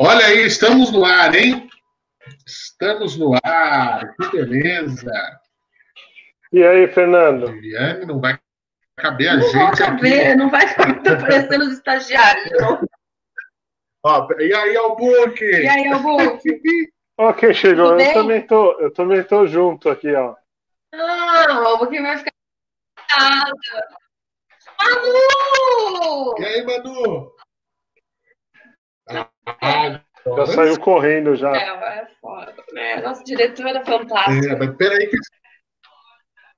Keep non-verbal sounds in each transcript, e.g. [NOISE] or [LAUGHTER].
Olha aí, estamos no ar, hein? Estamos no ar, que beleza. E aí, Fernando? Viviane, não vai caber a Não vai gente caber, aqui. não vai ficar parecendo os estagiários. não. Ó, e aí, Albuque? E aí, Albuque? [LAUGHS] Quem chegou? Eu também, tô, eu também tô junto aqui, ó. Ah, o Albuque vai ficar. Manu! E aí, Manu? Ah, Já saiu correndo já. É, é foda, né? Nossa diretora fantástica. É, mas peraí que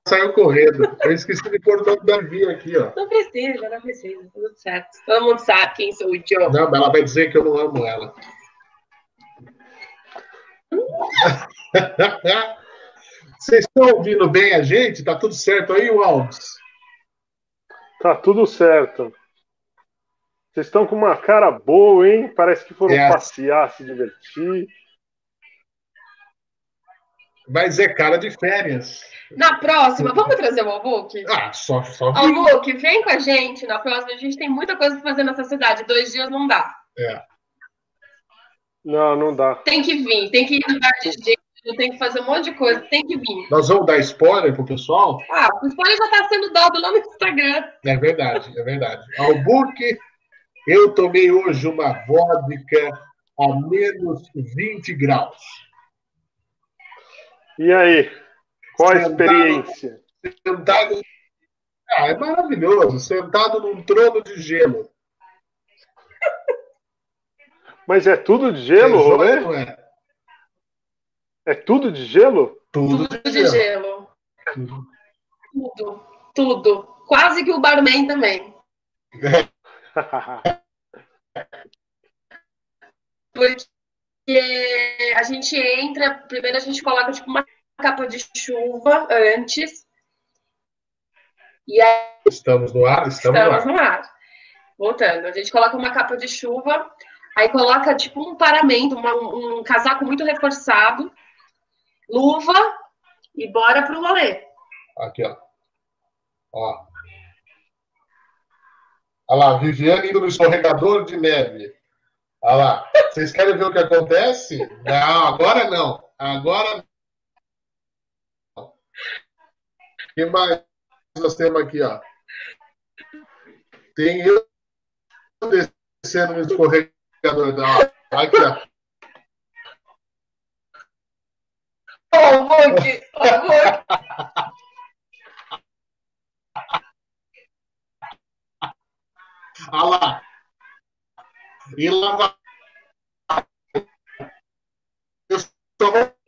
saiu correndo. Eu esqueci de pôr o nome da Via aqui, ó. Não precisa, não precisa, tá tudo certo. Todo mundo sabe quem sou o Joe. Não, mas ela vai dizer que eu não amo ela. Vocês estão ouvindo bem a gente? Tá tudo certo aí, Alves? Tá tudo certo. Vocês estão com uma cara boa, hein? Parece que foram É. passear, se divertir. Mas é cara de férias. Na próxima, vamos trazer o Albuque? Ah, só, só. Albuque, vem com a gente. Na próxima, a gente tem muita coisa pra fazer nessa cidade. Dois dias não dá. É. Não, não dá. Tem que vir, tem que ir no lugar de gente, tem que fazer um monte de coisa, tem que vir. Nós vamos dar spoiler pro pessoal? Ah, o spoiler já tá sendo dado lá no Instagram. É verdade, é verdade. Albuque, eu tomei hoje uma vodka a menos 20 graus. E aí? Qual a Sentado- experiência? Sentado. Ah, é maravilhoso. Sentado num trono de gelo. Mas é tudo de gelo, É rolê? não é? É tudo de gelo? Tudo, Tudo de gelo. Tudo, tudo. Quase que o barman também. Porque a gente entra, primeiro a gente coloca tipo uma capa de chuva antes. E aí Estamos no ar? Estamos, estamos no ar. no ar. Voltando, a gente coloca uma capa de chuva, aí coloca tipo um paramento, uma- um, casaco muito reforçado, luva e bora pro rolê. Aqui, ó. Ó. Olha lá, Viviane indo no escorregador de neve. Olha lá. Vocês querem ver o que acontece? Não, agora não. Agora não. O que mais nós temos aqui, ó? Tem eu descendo no escorregador. Ó. Aqui, ó. Ô, Luke! Ô, Luke! [LAUGHS] Olha lá. E lá. Eu só vou.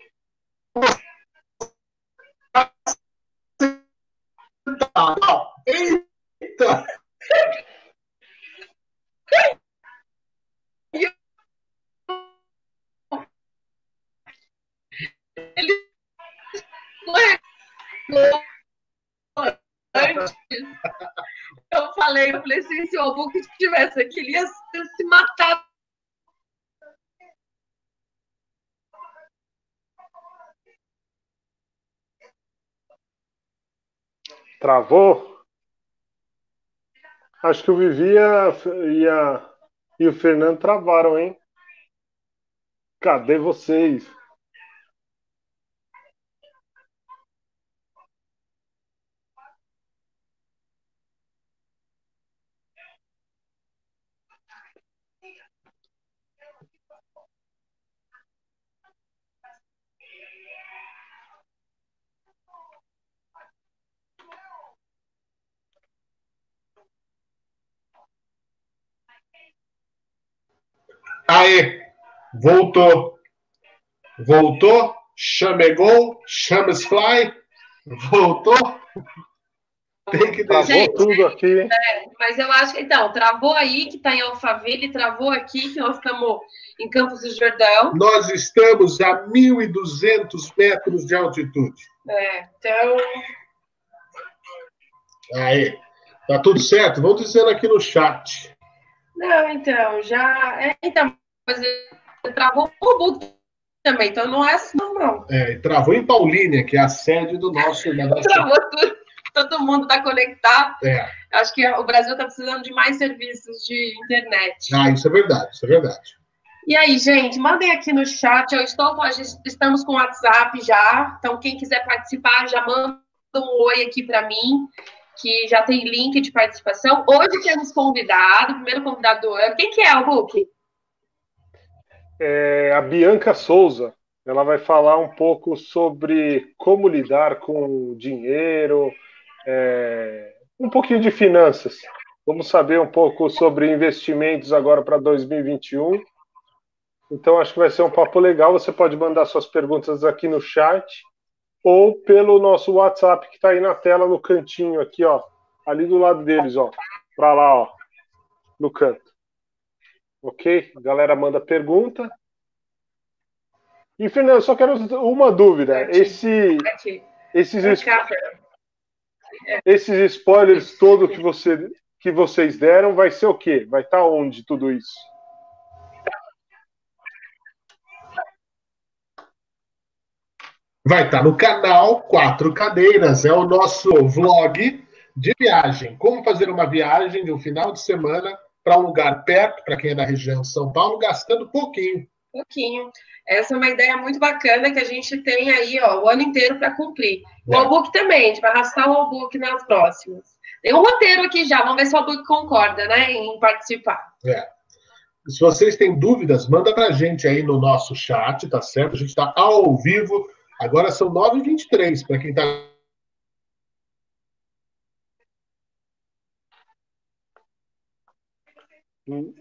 Eita! Antes, [LAUGHS] eu falei, eu falei assim, se o Albuque estivesse aqui, ele ia se se matar. Travou? Acho que o Vivi e a- e, o Fernando travaram, hein? Cadê vocês? Aê! Voltou. Voltou. Chamegou. Chames fly. Voltou. Tem que Travou. Gente, tudo aqui, hein? Mas eu acho que, então, travou aí, que está em Alphaville, travou aqui, que nós estamos em Campos do Jordão. Nós estamos a 1.200 metros de altitude. É, então, Aí. Tá tudo certo? Vão dizendo aqui no chat. não, então, já. É, então, mas travou o Book também, então não é assim, não. É, travou em Paulínia, que é a sede do nosso. [LAUGHS] Travou tudo, todo mundo está conectado. É. Acho que o Brasil está precisando de mais serviços de internet. Ah, isso é verdade, isso é verdade. E aí, gente, mandem aqui no chat. Eu estou, estamos com o WhatsApp já. Então, quem quiser participar, já manda um oi aqui para mim, que já tem link de participação. Hoje temos convidado, primeiro convidado do ano. Quem que é o Book? É a Bianca Souza. Ela vai falar um pouco sobre como lidar com dinheiro, é, um pouquinho de finanças. Vamos saber um pouco sobre investimentos agora para 2021 então, acho que vai ser um papo legal. Você pode mandar suas perguntas aqui no chat ou pelo nosso WhatsApp que está aí na tela, no cantinho aqui, ó. Ali do lado deles, ó. Para lá, ó. No canto. Ok? A galera manda pergunta. E, Fernando, só quero uma dúvida. Esse, esses, esses spoilers todos que, você, que vocês deram, vai ser o quê? Vai estar tá onde tudo isso? vai estar no canal Quatro Cadeiras. É o nosso vlog de viagem. Como fazer uma viagem de um final de semana para um lugar perto, para quem é da região de São Paulo, gastando pouquinho. Pouquinho. Essa é uma ideia muito bacana que a gente tem aí ó, o ano inteiro para cumprir. O é. também, a gente vai arrastar o Albook nas próximas. Tem um roteiro aqui já, vamos ver se o Albook concorda né, em participar. É. Se vocês têm dúvidas, manda para a gente aí no nosso chat, tá certo? A gente está ao vivo Agora são 9h23 para quem está. Hum.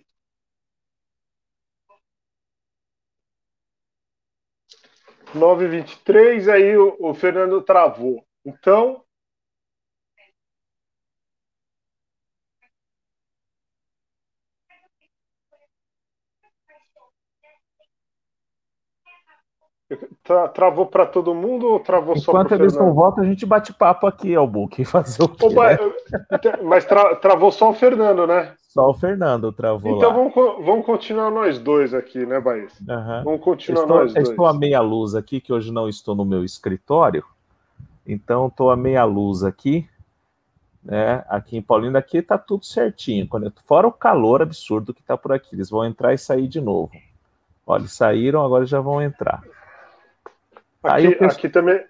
Nove vinte e três, aí o, o Fernando travou. Então, Tra travou para todo mundo ou travou Enquanto só para Enquanto eles não voltam, a gente bate papo aqui, book [LAUGHS] fazer o quê, Opa, né? Mas tra travou só o Fernando, né? Só o Fernando travou Então. Vamos, vamos continuar nós dois aqui, né, Baís? Uhum. Vamos continuar estou, nós dois. Estou a meia luz aqui, que hoje não estou no meu escritório. Então, estou a meia luz aqui. Né? Aqui em Paulina, aqui está tudo certinho. Fora o calor absurdo que está por aqui. Eles vão entrar e sair de novo. Olha, saíram, agora já vão entrar. Aqui, penso... aqui também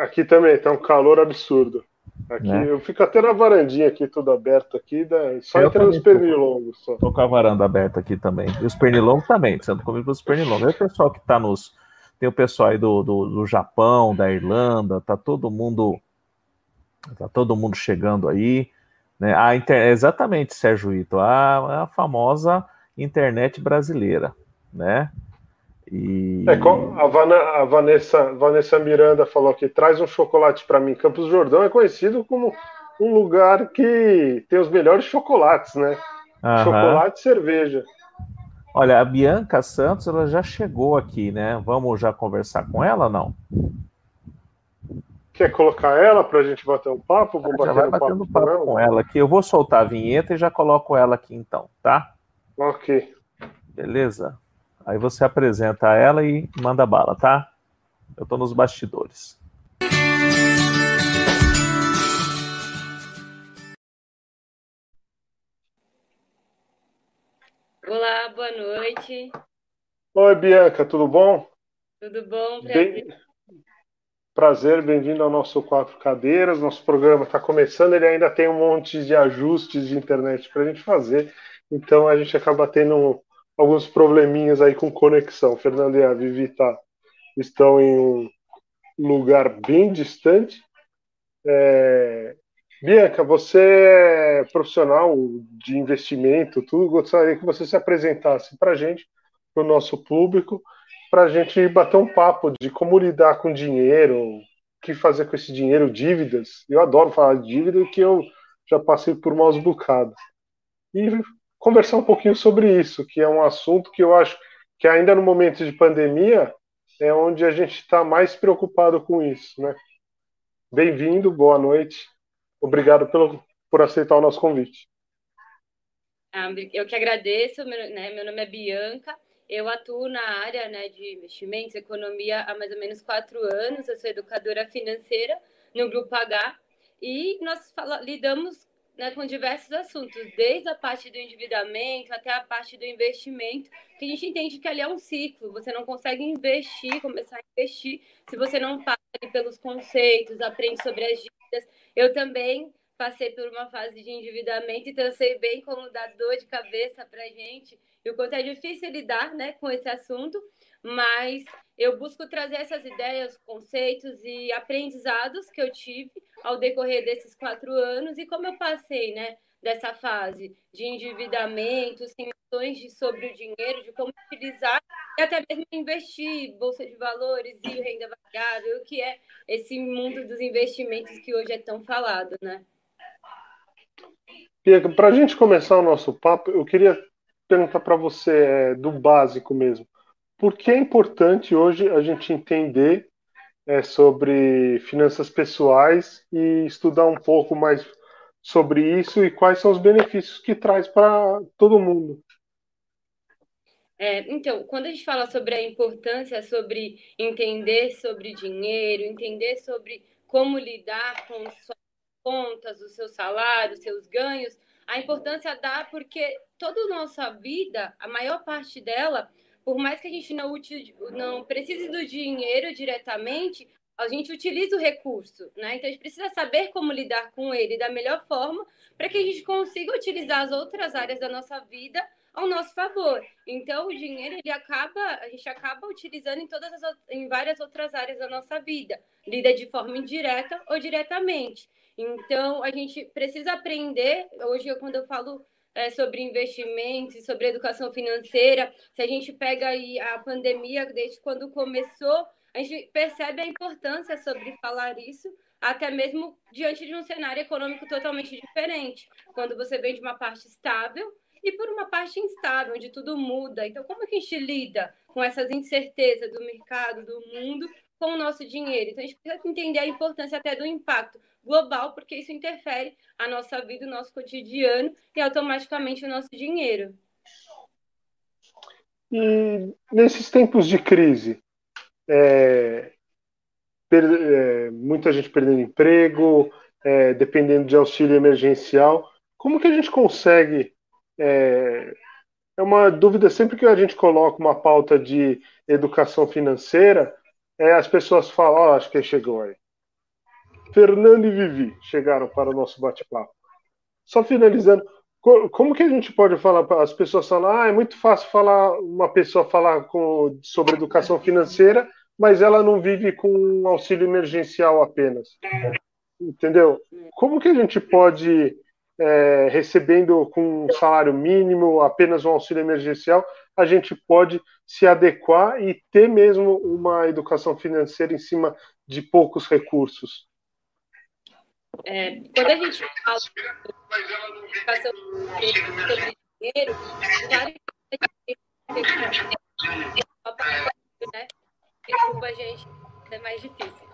aqui também tá um calor absurdo. Aqui é. eu fico até na varandinha aqui, tudo aberto aqui, só eu entrando os pernilongos. Só. Tô com a varanda aberta aqui também. E os pernilongos também, sendo comigo os pernilongos. E o pessoal que tá nos. Tem o pessoal aí do, do, do, Japão, da Irlanda, tá todo mundo. Tá todo mundo chegando aí. Né? A inter... Exatamente, Sérgio Ito, a, a famosa internet brasileira, né? E... É, a, Vana, a Vanessa, Vanessa Miranda falou que traz um chocolate para mim. Campos Jordão é conhecido como um lugar que tem os melhores chocolates, né? Uhum. Chocolate e cerveja. Olha, a Bianca Santos ela já chegou aqui, né? Vamos já conversar com ela, não? Quer colocar ela para a gente bater um papo? Vou bater vai um batendo papo, papo com ela aqui. Eu vou soltar a vinheta e já coloco ela aqui então, tá? Ok. Beleza. Aí você apresenta ela e manda bala, tá? Eu tô nos bastidores. Olá, boa noite. Oi, Bianca, tudo bom? Tudo bom, prazer. Bem... Prazer, bem-vindo ao nosso Quatro Cadeiras. Nosso programa está começando, ele ainda tem um monte de ajustes de internet para a gente fazer, então a gente acaba tendo alguns probleminhas aí com conexão. Fernando e a Vivi tá, estão em um lugar bem distante. É... Bianca, você é profissional de investimento, tudo. Gostaria que você se apresentasse para a gente, para o nosso público, para a gente bater um papo de como lidar com dinheiro, o que fazer com esse dinheiro, dívidas. Eu adoro falar de dívida, que eu já passei por maus bocados. E conversar um pouquinho sobre isso, que é um assunto que eu acho que ainda no momento de pandemia é onde a gente está mais preocupado com isso, né? Bem-vindo, boa noite. Obrigado pelo, por aceitar o nosso convite. Ah, eu que agradeço, meu, né, meu nome é Bianca, eu atuo na área né, de investimentos, economia há mais ou menos quatro anos, eu sou educadora financeira no Grupo H e nós fala, lidamos né, com diversos assuntos, desde a parte do endividamento até a parte do investimento, que a gente entende que ali é um ciclo. Você não consegue investir, começar a investir, se você não passa pelos conceitos, aprende sobre as dívidas. Eu também passei por uma fase de endividamento, então eu sei bem como dá dor de cabeça para gente e o quanto é difícil lidar né, com esse assunto, mas eu busco trazer essas ideias, conceitos e aprendizados que eu tive ao decorrer desses quatro anos e como eu passei né, dessa fase de endividamento, noções sobre o dinheiro, de como utilizar e até mesmo investir, bolsa de valores e renda variável, o que é esse mundo dos investimentos que hoje é tão falado, né? para a gente começar o nosso papo, eu queria perguntar para você é, do básico mesmo. Por que é importante hoje a gente entender é, sobre finanças pessoais e estudar um pouco mais sobre isso e quais são os benefícios que traz para todo mundo? É, então, quando a gente fala sobre a importância sobre entender sobre dinheiro, entender sobre como lidar com suas contas, seu salário, os seus ganhos, a importância dá porque toda a nossa vida, a maior parte dela, por mais que a gente não, não precise do dinheiro diretamente, a gente utiliza o recurso, né? Então a gente precisa saber como lidar com ele da melhor forma para que a gente consiga utilizar as outras áreas da nossa vida ao nosso favor. Então o dinheiro ele acaba, a gente acaba utilizando em todas as em várias outras áreas da nossa vida, lida de forma indireta ou diretamente. Então, a gente precisa aprender. Hoje, quando eu falo é, sobre investimentos, sobre educação financeira, se a gente pega aí a pandemia, desde quando começou, a gente percebe a importância sobre falar isso, até mesmo diante de um cenário econômico totalmente diferente. Quando você vem de uma parte estável e por uma parte instável, onde tudo muda. Então, como que a gente lida com essas incertezas do mercado, do mundo, com o nosso dinheiro? Então, a gente precisa entender a importância até do impacto global, porque isso interfere a nossa vida, o nosso cotidiano e automaticamente o nosso dinheiro. E nesses tempos de crise, é, per, é, muita gente perdendo emprego, é, dependendo de auxílio emergencial, como que a gente consegue? É, é uma dúvida sempre que a gente coloca uma pauta de educação financeira, é, as pessoas falam, oh, acho que chegou aí. Fernando e Vivi chegaram para o nosso bate-papo. Só finalizando, como que a gente pode falar as pessoas falar, ah, é muito fácil falar uma pessoa falar com, sobre educação financeira, mas ela não vive com auxílio emergencial apenas. Entendeu? Como que a gente pode, é, recebendo com um salário mínimo, apenas um auxílio emergencial, a gente pode se adequar e ter mesmo uma educação financeira em cima de poucos recursos? É, quando a gente fala sobre dinheiro, né? Desculpa, gente, é mais difícil.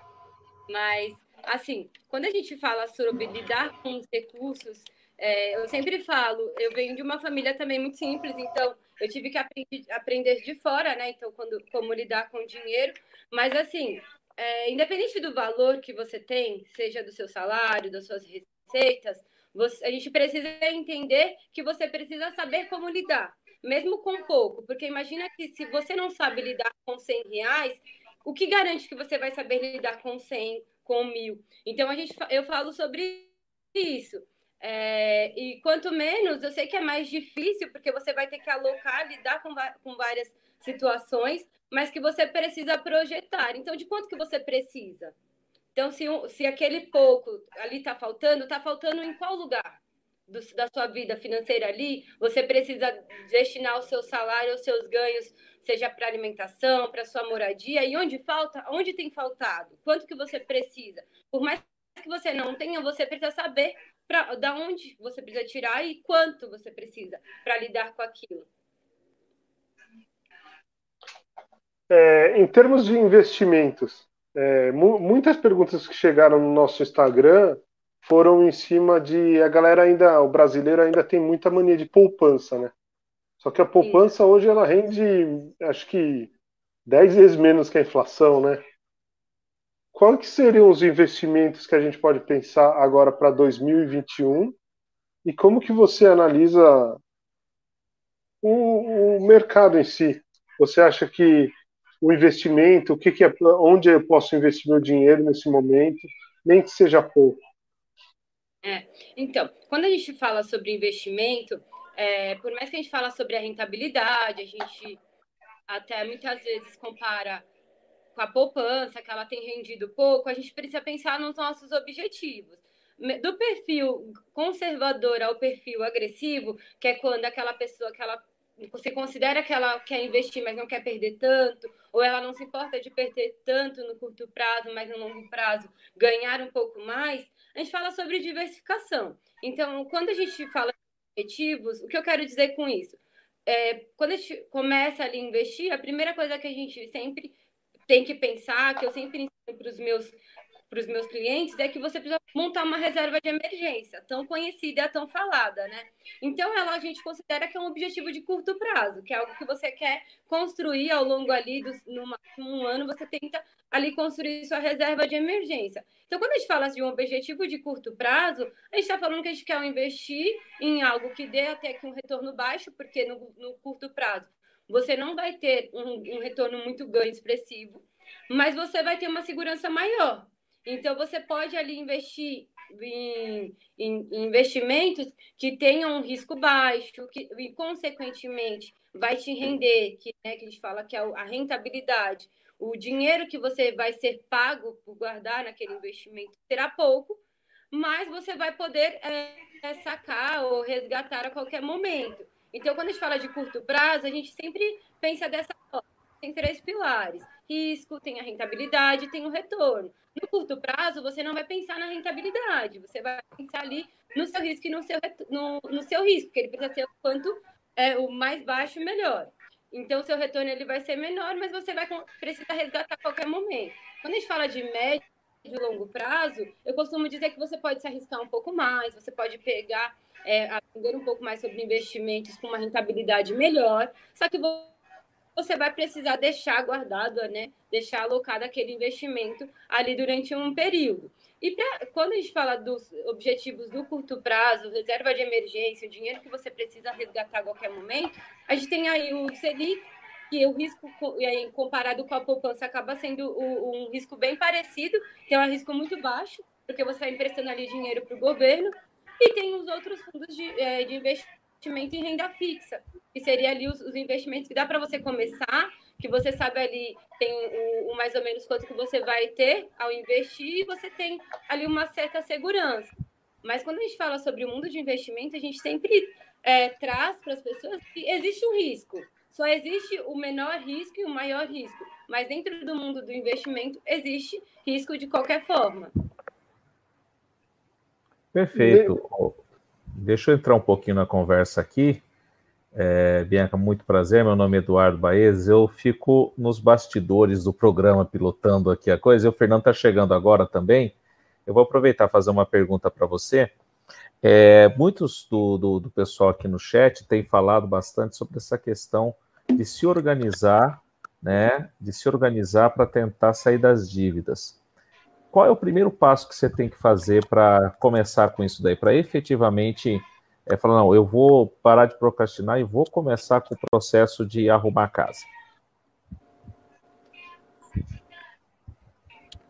Mas, assim, quando a gente fala sobre lidar com os recursos, é, eu sempre falo, eu venho de uma família também muito simples, então eu tive que aprender, aprender de fora, né? Então, quando, como lidar com dinheiro. Mas, assim, é, independente do valor que você tem, seja do seu salário, das suas receitas, você, a gente precisa entender que você precisa saber como lidar, mesmo com pouco, porque imagina que se você não sabe lidar com 100 reais, o que garante que você vai saber lidar com 100, com mil? Então a gente, eu falo sobre isso. É, e quanto menos, eu sei que é mais difícil, porque você vai ter que alocar, lidar com, com várias situações, mas que você precisa projetar. Então, de quanto que você precisa? Então, se, se aquele pouco ali está faltando, está faltando em qual lugar do, da sua vida financeira ali? Você precisa destinar o seu salário, os seus ganhos, seja para alimentação, para sua moradia. E onde falta? Onde tem faltado? Quanto que você precisa? Por mais que você não tenha, você precisa saber para da onde você precisa tirar e quanto você precisa para lidar com aquilo. É, em termos de investimentos, é, mu muitas perguntas que chegaram no nosso Instagram foram em cima de a galera ainda, o brasileiro ainda tem muita mania de poupança, né? Só que a poupança Sim. hoje ela rende, acho que 10 vezes menos que a inflação, né? Quais seriam os investimentos que a gente pode pensar agora para 2021 e como que você analisa o, o mercado em si? Você acha que o investimento, o que, que é, onde eu posso investir meu dinheiro nesse momento, nem que seja pouco? É, então, quando a gente fala sobre investimento, é, por mais que a gente fala sobre a rentabilidade, a gente até muitas vezes compara com a poupança, que ela tem rendido pouco, a gente precisa pensar nos nossos objetivos. Do perfil conservador ao perfil agressivo, que é quando aquela pessoa que ela você considera que ela quer investir, mas não quer perder tanto, ou ela não se importa de perder tanto no curto prazo, mas no longo prazo ganhar um pouco mais, a gente fala sobre diversificação. Então, quando a gente fala de objetivos, o que eu quero dizer com isso? É, quando a gente começa ali a investir, a primeira coisa que a gente sempre tem que pensar, que eu sempre ensino para os meus para os meus clientes é que você precisa montar uma reserva de emergência, tão conhecida tão falada, né? Então, ela a gente considera que é um objetivo de curto prazo, que é algo que você quer construir ao longo ali do numa, um ano, você tenta ali construir sua reserva de emergência. Então, quando a gente fala de um objetivo de curto prazo, a gente está falando que a gente quer investir em algo que dê até que um retorno baixo, porque no, no curto prazo você não vai ter um, um retorno muito ganho expressivo, mas você vai ter uma segurança maior. Então, você pode ali investir em, em, investimentos que tenham um risco baixo, que, e, consequentemente, vai te render, que, né, que a gente fala que é a rentabilidade. O dinheiro que você vai ser pago por guardar naquele investimento será pouco, mas você vai poder é, é sacar ou resgatar a qualquer momento. Então, quando a gente fala de curto prazo, a gente sempre pensa dessa forma. Tem três pilares: risco, tem a rentabilidade, tem o retorno. No curto prazo, você não vai pensar na rentabilidade, você vai pensar ali no seu risco e no seu, no, no seu risco, que ele precisa ser o quanto é o mais baixo, melhor. Então, seu retorno ele vai ser menor, mas você vai precisar resgatar a qualquer momento. Quando a gente fala de médio e longo prazo, eu costumo dizer que você pode se arriscar um pouco mais, você pode pegar, é, aprender um pouco mais sobre investimentos com uma rentabilidade melhor, só que você vai precisar deixar guardado, né? Deixar alocado aquele investimento ali durante um período. E pra, quando a gente fala dos objetivos do curto prazo, reserva de emergência, o dinheiro que você precisa resgatar a qualquer momento, a gente tem aí o Selic, que o risco comparado com a poupança acaba sendo um risco bem parecido, que é um risco muito baixo, porque você está emprestando ali dinheiro para o governo, e tem os outros fundos de, é, de investimento investimento em renda fixa, que seria ali os, os investimentos que dá para você começar, que você sabe ali tem o, o, mais ou menos quanto que você vai ter ao investir e você tem ali uma certa segurança. Mas quando a gente fala sobre o mundo de investimento, a gente sempre é, traz para as pessoas que existe um risco. Só existe o menor risco e o maior risco. Mas dentro do mundo do investimento existe risco de qualquer forma. Perfeito. Deixa eu entrar um pouquinho na conversa aqui. É, Bianca, muito prazer. Meu nome é Eduardo Baez. Eu fico nos bastidores do programa pilotando aqui a coisa. E o Fernando está chegando agora também. Eu vou aproveitar e fazer uma pergunta para você. É, muitos do, do, do, pessoal aqui no chat têm falado bastante sobre essa questão de se organizar, né? De se organizar para tentar sair das dívidas qual é o primeiro passo que você tem que fazer para começar com isso daí, para efetivamente é, falar, não, eu vou parar de procrastinar e vou começar com o processo de arrumar a casa?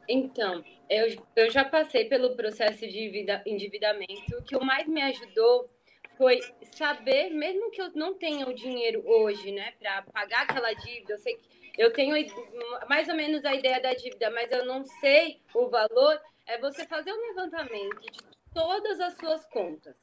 Então, eu, eu já passei pelo processo de endividamento. O que mais me ajudou foi saber, mesmo que eu não tenha o dinheiro hoje, né, para pagar aquela dívida, eu sei que eu tenho mais ou menos a ideia da dívida, mas eu não sei o valor, é você fazer um levantamento de todas as suas contas.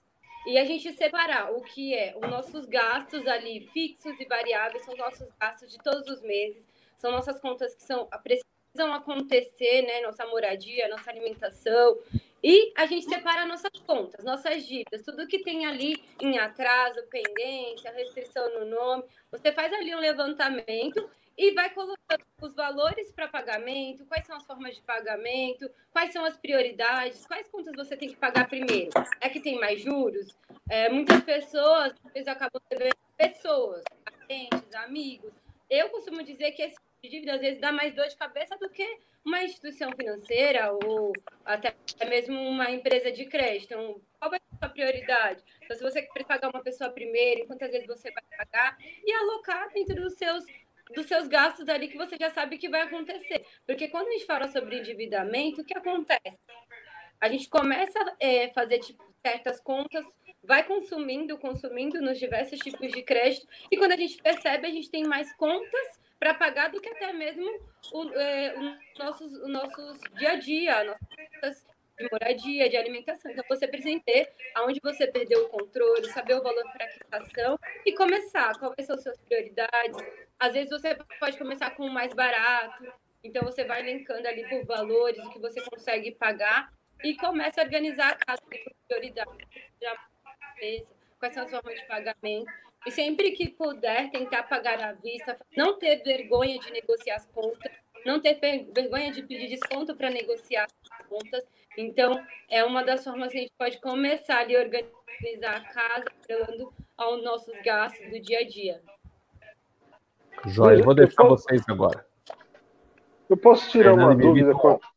E a gente separar o que é os nossos gastos ali fixos e variáveis, são nossos gastos de todos os meses, são nossas contas que são precisam acontecer, né? Nossa moradia, nossa alimentação. E a gente separa nossas contas, nossas dívidas, tudo que tem ali em atraso, pendência, restrição no nome. Você faz ali um levantamento e vai colocando os valores para pagamento, quais são as formas de pagamento, quais são as prioridades, quais contas você tem que pagar primeiro. É que tem mais juros? É, muitas pessoas, vezes, acabam devendo pessoas, parentes, amigos. Eu costumo dizer que esse tipo de dívida, às vezes, dá mais dor de cabeça do que uma instituição financeira ou até mesmo uma empresa de crédito. Então, qual vai ser sua prioridade. Então, se você precisa pagar uma pessoa primeiro, quantas vezes você vai pagar, e alocar dentro dos seus dos seus gastos ali que você já sabe que vai acontecer. Porque quando a gente fala sobre endividamento, o que acontece? A gente começa a é, fazer tipo, certas contas, vai consumindo, consumindo nos diversos tipos de crédito, e quando a gente percebe, a gente tem mais contas para pagar do que até mesmo o, é, o nossos, o nossos dia a dia, nossas de moradia, de alimentação. Então, você entender aonde você perdeu o controle, saber o valor para a quitação e começar. Quais são as suas prioridades? Às vezes, você pode começar com o mais barato. Então, você vai linkando ali por valores, o que você consegue pagar e começa a organizar a casa por prioridade. Quais são as formas de pagamento? E sempre que puder, tentar pagar à vista, não ter vergonha de negociar as contas, não ter vergonha de pedir desconto para negociar as contas. Então, é uma das formas que a gente pode começar ali a organizar a casa, apelando aos nossos gastos do dia a dia. Joia, vou deixar posso... vocês agora. Eu posso tirar uma dúvida quanto...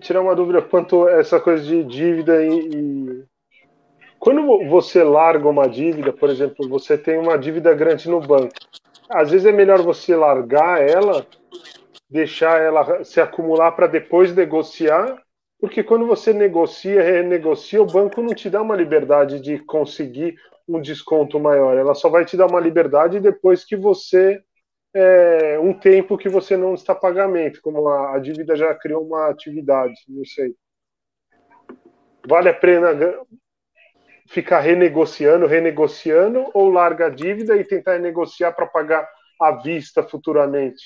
Tirar uma dúvida quanto a essa coisa de dívida e quando você larga uma dívida, por exemplo, você tem uma dívida grande no banco, às vezes é melhor você largar ela, deixar ela se acumular para depois negociar, porque quando você negocia, renegocia, o banco não te dá uma liberdade de conseguir um desconto maior, ela só vai te dar uma liberdade depois que você é, um tempo que você não está pagamento, como a, a dívida já criou uma atividade, não sei. Vale a pena ficar renegociando, renegociando, ou larga a dívida e tentar negociar para pagar à vista futuramente?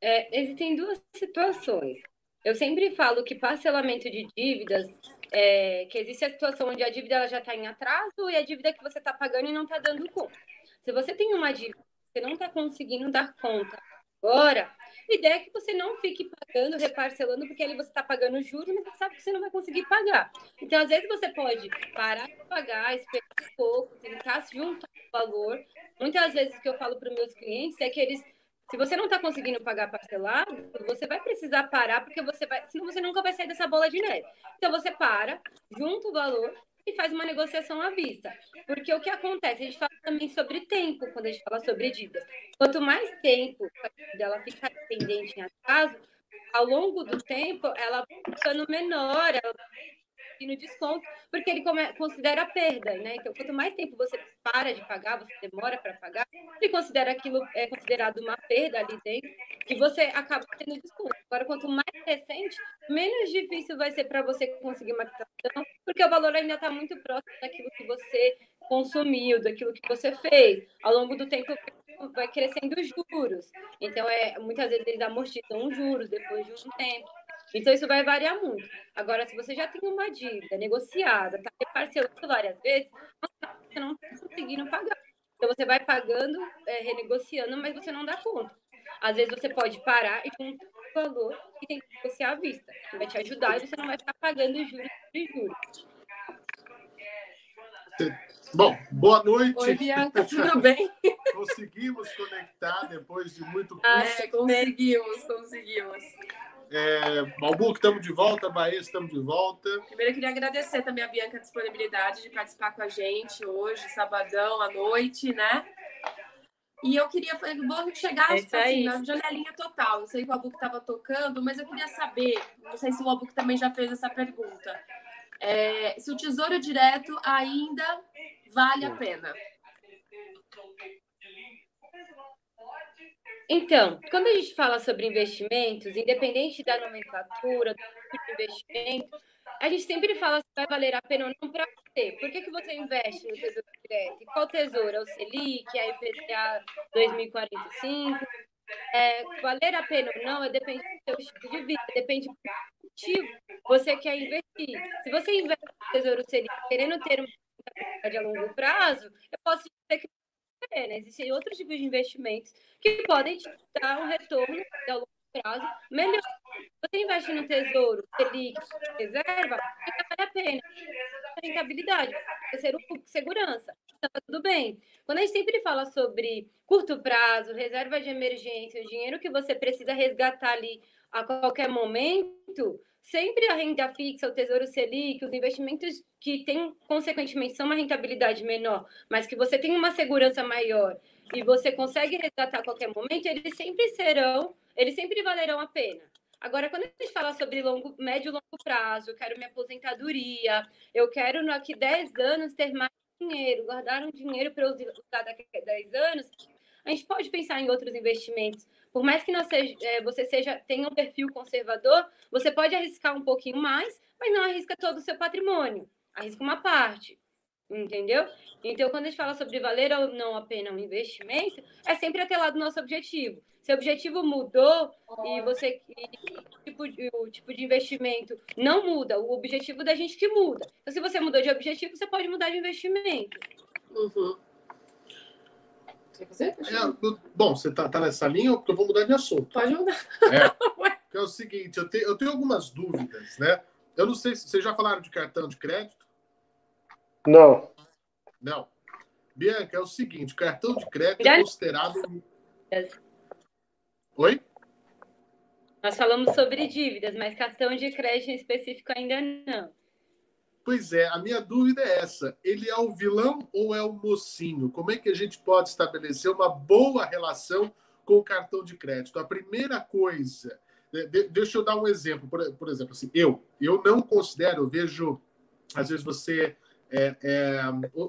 É, existem duas situações. Eu sempre falo que parcelamento de dívidas, é, que existe a situação onde a dívida já está em atraso e a dívida que você está pagando e não está dando conta. Se você tem uma dívida que você não está conseguindo dar conta agora, a ideia é que você não fique pagando, reparcelando, porque ali você está pagando juros, mas você sabe que você não vai conseguir pagar. Então, às vezes, você pode parar de pagar, esperar um pouco, tentar juntar o valor. Muitas vezes, o que eu falo para os meus clientes é que eles se você não está conseguindo pagar parcelado, você vai precisar parar, porque você vai, senão você nunca vai sair dessa bola de neve. Então você para, junta o valor e faz uma negociação à vista. Porque o que acontece? A gente fala também sobre tempo quando a gente fala sobre dívidas. Quanto mais tempo ela fica pendente em atraso, ao longo do tempo ela vai ficando menor, ela no desconto, porque ele considera perda, né? Então, quanto mais tempo você para de pagar, você demora para pagar, ele considera aquilo é considerado uma perda ali dentro e você acaba tendo desconto. Agora, quanto mais recente, menos difícil vai ser para você conseguir uma quitação, porque o valor ainda está muito próximo daquilo que você consumiu, daquilo que você fez. Ao longo do tempo, vai crescendo os juros. Então, é, muitas vezes eles amortizam os juros depois de um tempo. Então, isso vai variar muito. Agora, se você já tem uma dívida negociada, está reparcelando várias vezes, você não está conseguindo pagar. Então, você vai pagando, é, renegociando, mas você não dá conta. Às vezes, você pode parar e juntar o valor e tem que negociar à vista. Vai te ajudar e você não vai ficar pagando juros de juros. Bom, boa noite. Oi, Bianca, tudo bem? [LAUGHS] Conseguimos conectar depois de muito custo. Ah, é, conseguimos, conseguimos. É, Malbuco, estamos de volta. Bahia, estamos de volta. Primeiro, eu queria agradecer também a Bianca a disponibilidade de participar com a gente hoje, sabadão à noite, né? E eu queria, vou chegar é assim, na janelinha total. Eu sei que o Albuco estava tocando, mas eu queria saber, não sei se o Albuco também já fez essa pergunta, é, se o tesouro direto ainda vale a pena. Então, quando a gente fala sobre investimentos, independente da nomenclatura, do tipo de investimento, a gente sempre fala se vai valer a pena ou não para você. Por que, que você investe no Tesouro Direto? Qual tesouro? É o Selic, é a IPCA 2045? É, valer a pena ou não, é depende do seu estilo de vida, depende do motivo você quer investir. Se você investe no Tesouro Selic querendo ter uma rentabilidade a longo prazo, eu posso dizer que né? Existem outros tipos de investimentos que podem te dar um retorno a longo prazo melhor. Você investe no tesouro, Selic, reserva, vale a pena. Rentabilidade, um segurança. Tá tudo bem. Quando a gente sempre fala sobre curto prazo, reserva de emergência, o dinheiro que você precisa resgatar ali a qualquer momento, sempre a renda fixa, o Tesouro Selic, os investimentos que têm, consequentemente, são uma rentabilidade menor, mas que você tem uma segurança maior e você consegue resgatar a qualquer momento, eles sempre serão, eles sempre valerão a pena. Agora, quando a gente fala sobre longo, médio e longo prazo, eu quero minha aposentadoria, eu quero daqui 10 anos ter mais dinheiro, guardar um dinheiro para usar daqui a 10 anos, a gente pode pensar em outros investimentos. Por mais que não seja, é, você seja tenha um perfil conservador, você pode arriscar um pouquinho mais, mas não arrisca todo o seu patrimônio, arrisca uma parte. Entendeu? Então, quando a gente fala sobre valer ou não a pena um investimento, é sempre atrelado ao nosso objetivo. Se o objetivo mudou e você e o, tipo, o tipo de investimento não muda, o objetivo da gente que muda. Então, se você mudou de objetivo, você pode mudar de investimento. Uhum. Quer fazer? É, bom, você tá, tá nessa linha, porque eu vou mudar de assunto. Pode mudar. É, [LAUGHS] é o seguinte, eu, te, eu tenho algumas dúvidas, né? Eu não sei se vocês já falaram de cartão de crédito. Não. Não. Bianca, é o seguinte, cartão de crédito é considerado. Oi? Nós falamos sobre dívidas, mas cartão de crédito em específico ainda não. Pois é, a minha dúvida é essa: ele é o vilão ou é o mocinho? Como é que a gente pode estabelecer uma boa relação com o cartão de crédito? A primeira coisa, deixa eu dar um exemplo. Por, por exemplo, assim, eu, eu não considero, eu vejo, às vezes você é, é,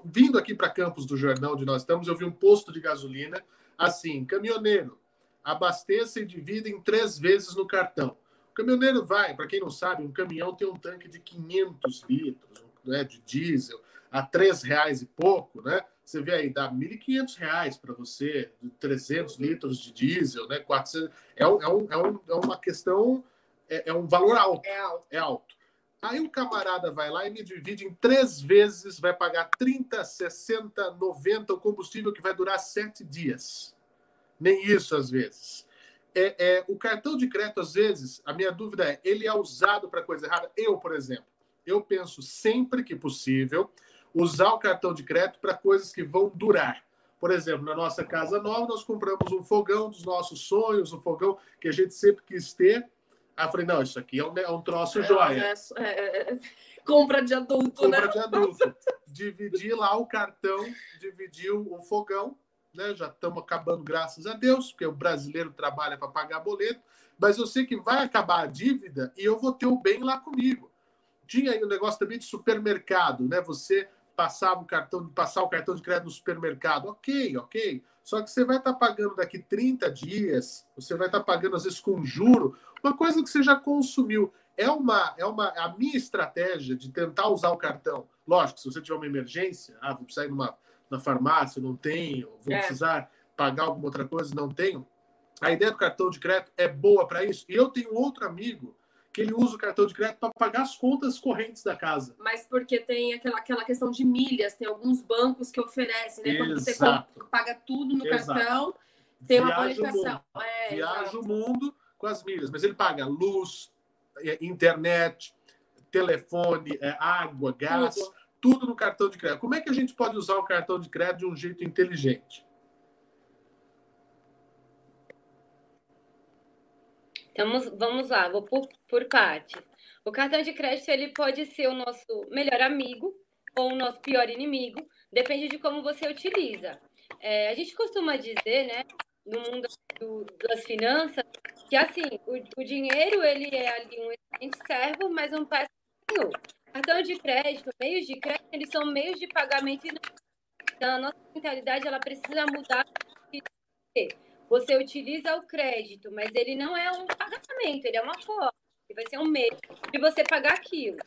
vindo aqui para Campos do Jordão, onde nós estamos, eu vi um posto de gasolina assim, caminhoneiro, abasteça e divida em três vezes no cartão. O caminhoneiro vai, para quem não sabe, um caminhão tem um tanque de 500 litros né, de diesel a três reais e pouco, né? Você vê aí, dá 1.500 reais para você, 300 litros de diesel, né? 400, é, um, é, um, é, um, é uma questão, é, é um valor alto. É alto. É alto. Aí o camarada vai lá e me divide em três vezes, vai pagar 30, 60, 90, o combustível que vai durar sete dias. Nem isso às vezes é, é, o cartão de crédito, às vezes, a minha dúvida é, ele é usado para coisa errada? Eu, por exemplo, eu penso sempre que possível usar o cartão de crédito para coisas que vão durar. Por exemplo, na nossa casa nova, nós compramos um fogão dos nossos sonhos, um fogão que a gente sempre quis ter. Aí eu falei, não, isso aqui é um, é um troço é, joia. É, é, é, compra de adulto, compra né? de adulto. Dividi lá o cartão, dividiu o fogão, né? Já estamos acabando, graças a Deus, porque o brasileiro trabalha para pagar boleto, mas eu sei que vai acabar a dívida e eu vou ter o bem lá comigo. Tinha aí um negócio também de supermercado, né? Você passava o cartão, passar o cartão de crédito no supermercado, ok, ok. Só que você vai estar tá pagando daqui 30 dias, você vai estar tá pagando às vezes com juro, uma coisa que você já consumiu. É uma, é uma a minha estratégia de tentar usar o cartão. Lógico, se você tiver uma emergência, ah, vou precisar ir numa na farmácia, não tenho, vou é. precisar pagar alguma outra coisa, não tenho. A ideia do cartão de crédito é boa para isso. E eu tenho outro amigo que ele usa o cartão de crédito para pagar as contas correntes da casa. Mas porque tem aquela, aquela questão de milhas, tem alguns bancos que oferecem, né? Quando você paga tudo no exato. cartão, tem Viaja uma bonificação. É, Viaja o mundo com as milhas, mas ele paga luz, é, internet, telefone, é, água, gás. Tudo tudo no cartão de crédito. Como é que a gente pode usar o cartão de crédito de um jeito inteligente? Então, vamos lá, vou por, por partes. O cartão de crédito ele pode ser o nosso melhor amigo ou o nosso pior inimigo, depende de como você utiliza. É, a gente costuma dizer, né, no mundo do, das finanças, que assim, o, o, dinheiro ele é ali um excelente servo, mas um péssimo senhor. Cartão de crédito, meios de crédito, eles são meios de pagamento. Então, a nossa mentalidade ela precisa mudar. Você utiliza o crédito, mas ele não é um pagamento, ele é uma forma. Ele vai ser um meio de você pagar aquilo.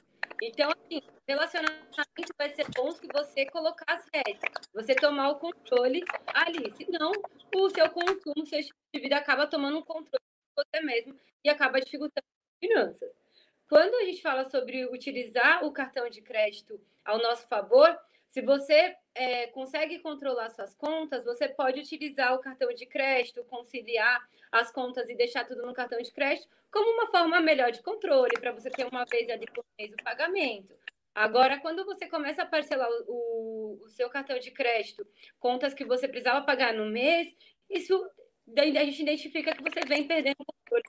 Então, assim, relacionamento vai ser bom se você colocar as regras, você tomar o controle ali. Senão, o seu consumo, o seu estilo de vida acaba tomando um controle de você mesmo e acaba dificultando as finanças. Quando a gente fala sobre utilizar o cartão de crédito ao nosso favor, se você é, consegue controlar suas contas, você pode utilizar o cartão de crédito, conciliar as contas e deixar tudo no cartão de crédito como uma forma melhor de controle, para você ter uma vez ali por mês o pagamento. Agora, quando você começa a parcelar o, o seu cartão de crédito, contas que você precisava pagar no mês, isso a gente identifica que você vem perdendo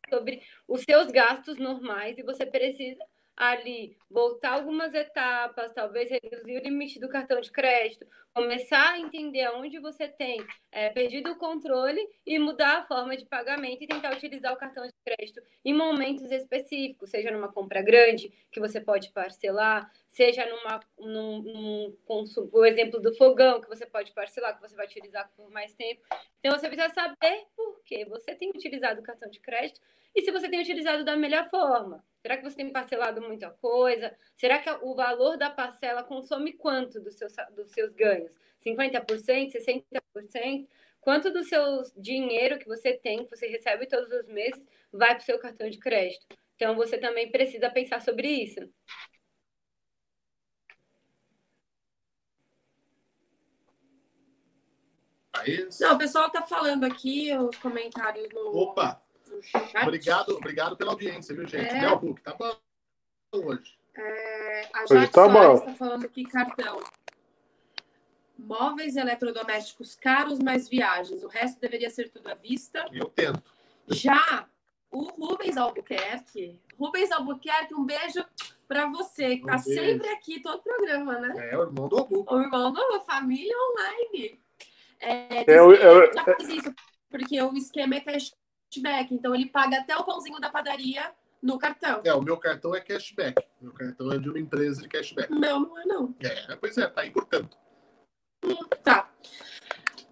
sobre os seus gastos normais e você precisa ali voltar algumas etapas, talvez reduzir o limite do cartão de crédito, começar a entender onde você tem é, perdido o controle e mudar a forma de pagamento e tentar utilizar o cartão de crédito em momentos específicos, seja numa compra grande, que você pode parcelar, seja numa, num, num consumo, o exemplo do fogão, que você pode parcelar, que você vai utilizar por mais tempo. Então, você precisa saber por que você tem utilizado o cartão de crédito e se você tem utilizado da melhor forma. Será que você tem parcelado muita coisa? Será que o valor da parcela consome quanto dos seus, dos seus ganhos? 50%, 60%? Quanto do seu dinheiro que você tem, que você recebe todos os meses, vai para o seu cartão de crédito? Então, você também precisa pensar sobre isso. Não, o pessoal está falando aqui, os comentários no. Opa! Obrigado, obrigado pela audiência, viu, gente? É. Del Book, tá bom hoje. É, a Jade tá Soares está falando que cartão. Móveis eletrodomésticos caros mais viagens. O resto deveria ser tudo à vista. Eu tento. Já o Rubens Albuquerque. Rubens Albuquerque, um beijo para você, que um tá beijo. sempre aqui, todo programa, né? É, o irmão do Albu. O irmão do Família Online. É, eu, eu, já fiz isso, porque o esquema é cash cashback. Então ele paga até o pãozinho da padaria no cartão. É, o meu cartão é cashback. Meu cartão é de uma empresa de cashback. Não, não é não. É, pois é, tá aí portanto. Hum, tá.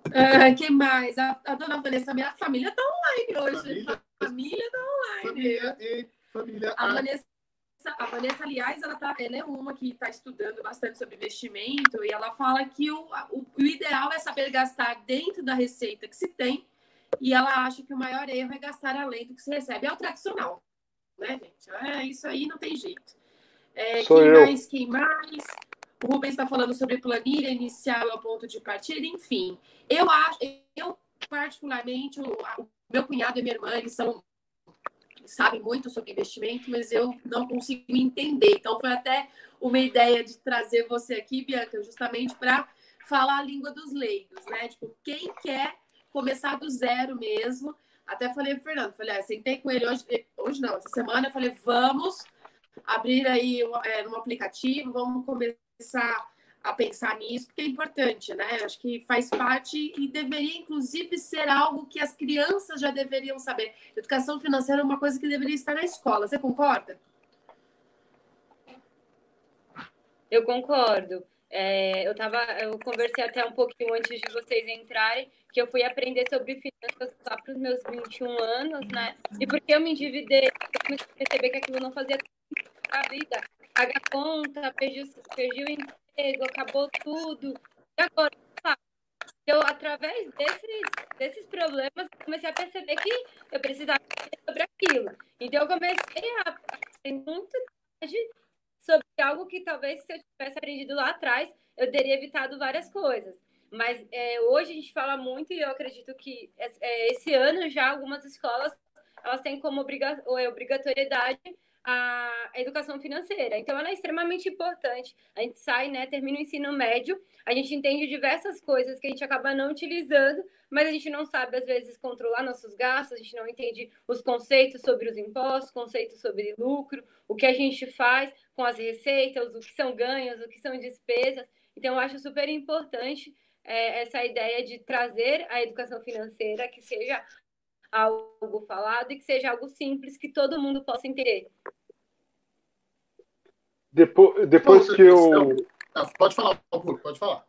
Uh, quem mais? A, a, dona Vanessa, minha família tá online hoje. Família, família tá online. Família e família. A, a Vanessa, a Vanessa, aliás, ela, tá, ela é uma que está estudando bastante sobre investimento e ela fala que o, o, o ideal é saber gastar dentro da receita que se tem e ela acha que o maior erro é gastar além do que se recebe. É o tradicional, né, gente? É, isso aí não tem jeito. É, quem eu. mais? Quem mais? O Rubens está falando sobre planilha inicial é o ponto de partida, enfim. Eu acho, eu particularmente, o, o meu cunhado e minha irmã, eles são sabem muito sobre investimento, mas eu não consigo entender. Então foi até uma ideia de trazer você aqui, Bianca, justamente para falar a língua dos leigos, né? Tipo, quem quer começar do zero mesmo. Até falei pro Fernando, falei, ah, sentei com ele hoje, hoje não, essa semana, eu falei, vamos abrir aí é, um aplicativo, vamos começar a pensar nisso, porque é importante, né? Acho que faz parte e deveria, inclusive, ser algo que as crianças já deveriam saber. Educação financeira é uma coisa que deveria estar na escola. Você concorda? Eu concordo. É, eu tava, eu conversei até um pouquinho antes de vocês entrarem, que eu fui aprender sobre finanças lá para os meus 21 anos, né? E porque eu me endividei, eu comecei a perceber que aquilo não fazia a vida. Paga conta, perdi, perdi o emprego, acabou tudo. E agora, eu, através desses, desses problemas, comecei a perceber que eu precisava aprender sobre aquilo. Então, eu comecei a aprender muito tarde sobre algo que talvez se eu tivesse aprendido lá atrás, eu teria evitado várias coisas. Mas é, hoje a gente fala muito e eu acredito que é, esse ano já algumas escolas elas têm como obriga é, obrigatoriedade a educação financeira. Então, ela é extremamente importante. A gente sai, né, termina o ensino médio, a gente entende diversas coisas que a gente acaba não utilizando, mas a gente não sabe, às vezes, controlar nossos gastos, a gente não entende os conceitos sobre os impostos, conceitos sobre lucro, o que a gente faz com as receitas, o que são ganhos, o que são despesas. Então, eu acho super importante é, essa ideia de trazer a educação financeira que seja algo falado e que seja algo simples que todo mundo possa entender. Depois, depois que eu. Pode falar, pode falar.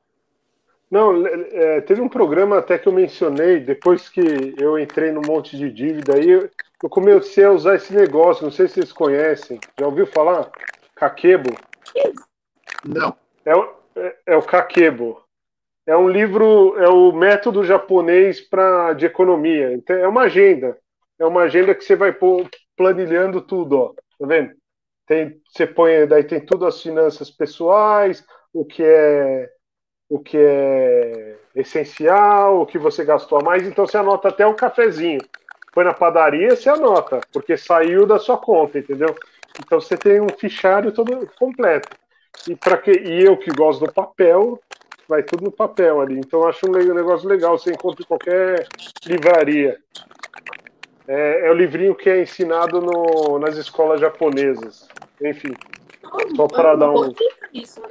Não, é, teve um programa até que eu mencionei, depois que eu entrei no monte de dívida aí, eu, eu comecei a usar esse negócio, não sei se vocês conhecem. Já ouviu falar? Kakebo? Não. É, é, é o Kakebo. É um livro, é o método japonês para de economia. Então, é uma agenda. É uma agenda que você vai pôr, planilhando tudo, ó. Tá vendo? Tem, você põe, daí tem tudo as finanças pessoais, o que é o que é essencial, o que você gastou a mais, então você anota até o cafezinho. Foi na padaria, você anota, porque saiu da sua conta, entendeu? Então você tem um fichário todo completo. E para que e eu que gosto do papel, vai tudo no papel ali. Então acho um negócio legal, você encontra em qualquer livraria. É, é o livrinho que é ensinado no, nas escolas japonesas. Enfim, só para dar um. Isso, né?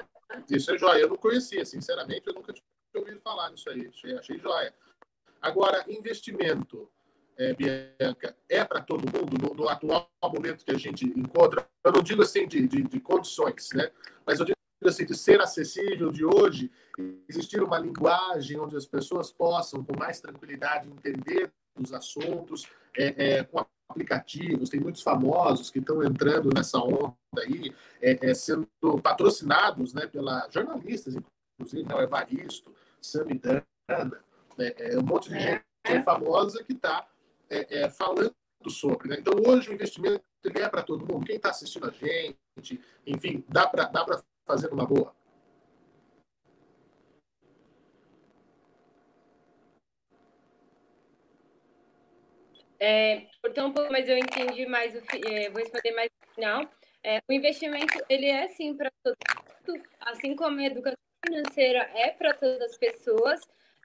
isso é joia. Eu não conhecia, sinceramente, eu nunca tinha ouvido falar nisso aí. Achei, achei joia. Agora, investimento, é, Bianca, é para todo mundo no, no, atual momento que a gente encontra? Eu não digo assim de, de, de condições, né? mas eu digo assim, de ser acessível de hoje, existir uma linguagem onde as pessoas possam, com mais tranquilidade, entender os assuntos, é, é, com aplicativos, tem muitos famosos que estão entrando nessa onda aí, é, é sendo patrocinados né, pela jornalistas, inclusive, né, o Evaristo, Samidana, né, é, um monte de gente famosa que está é, é, falando sobre. Né? Então, hoje o investimento é para todo mundo. Quem está assistindo a gente, enfim, dá para dá fazer uma boa. É, então, mas eu entendi mais, o, é, vou responder mais no final. É, o investimento, ele é sim para todo mundo, assim como a educação financeira é para todas as pessoas.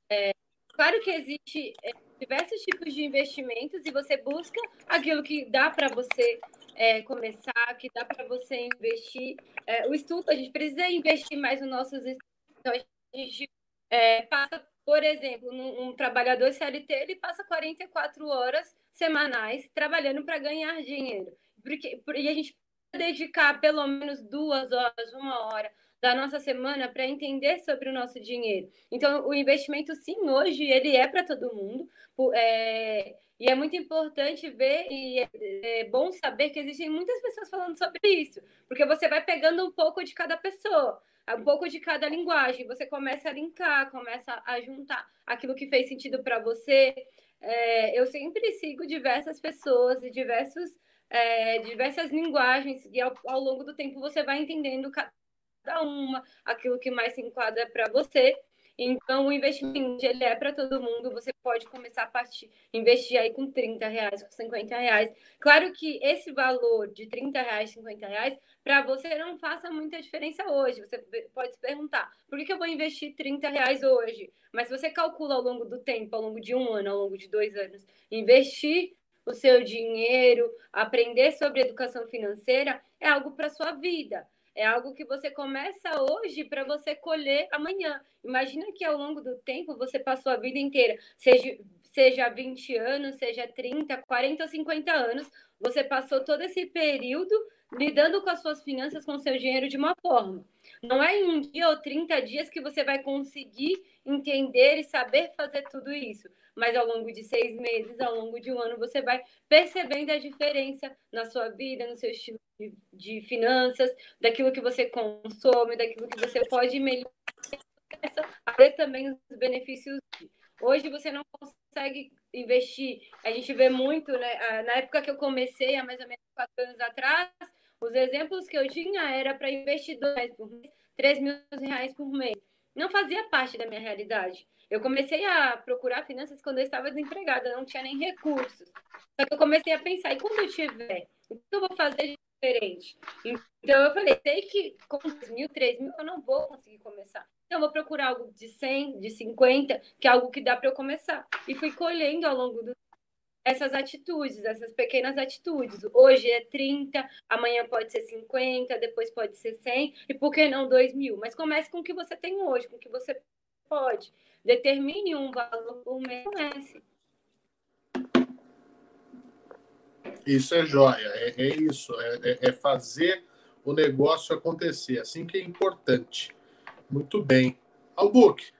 É, claro que existe é, diversos tipos de investimentos e você busca aquilo que dá para você é, começar, que dá para você investir. É, o estudo, a gente precisa investir mais nos nossos estudos. Então, a gente é, passa, por exemplo, um, um trabalhador CLT, ele passa 44 horas semanais trabalhando para ganhar dinheiro. Porque, e a gente dedicar pelo menos duas horas, uma hora da nossa semana para entender sobre o nosso dinheiro. Então, o investimento, sim, hoje, ele é para todo mundo. É, e é muito importante ver e é, é bom saber que existem muitas pessoas falando sobre isso, porque você vai pegando um pouco de cada pessoa, um pouco de cada linguagem, você começa a linkar, começa a juntar aquilo que fez sentido para você. É, eu sempre sigo diversas pessoas e diversos, é, diversas linguagens, e ao, ao longo do tempo você vai entendendo cada uma, aquilo que mais se enquadra para você. Então, o investimento ele é para todo mundo. Você pode começar a partir, investir aí com 30 reais, com 50 reais. Claro que esse valor de 30 reais, 50 reais, para você não faça muita diferença hoje. Você pode se perguntar, por que, que eu vou investir 30 reais hoje? Mas se você calcula ao longo do tempo, ao longo de um ano, ao longo de dois anos, investir o seu dinheiro, aprender sobre educação financeira, é algo para sua vida. É algo que você começa hoje para você colher amanhã. Imagina que ao longo do tempo você passou a vida inteira, seja, seja 20 anos, seja 30, 40 ou 50 anos, você passou todo esse período lidando com as suas finanças, com o seu dinheiro de uma forma. Não é em um dia ou 30 dias que você vai conseguir entender e saber fazer tudo isso. Mas ao longo de seis meses, ao longo de um ano, você vai percebendo a diferença na sua vida, no seu estilo de, de finanças, daquilo que você consome, daquilo que você pode melhorar. Ver também os benefícios. Hoje você não consegue investir. A gente vê muito, né? Na época que eu comecei, há mais ou menos quatro anos atrás, os exemplos que eu tinha era para investidores por mês, 3 mil reais por mês. Não fazia parte da minha realidade. Eu comecei a procurar finanças quando eu estava desempregada, não tinha nem recursos. Só que eu comecei a pensar, e quando eu tiver? O que eu vou fazer diferente? Então eu falei, sei que com 2 mil, 3 mil eu não vou conseguir começar. Então eu vou procurar algo de 100, de 50, que é algo que dá para eu começar. E fui colhendo ao longo do essas atitudes, essas pequenas atitudes. Hoje é 30, amanhã pode ser 50, depois pode ser 100, e por que não 2 mil? Mas comece com o que você tem hoje, com o que você pode. Determine um valor por mês, comece. Isso é joia, é, é isso, é, é, é fazer o negócio acontecer, assim que é importante. Muito bem. Albuque,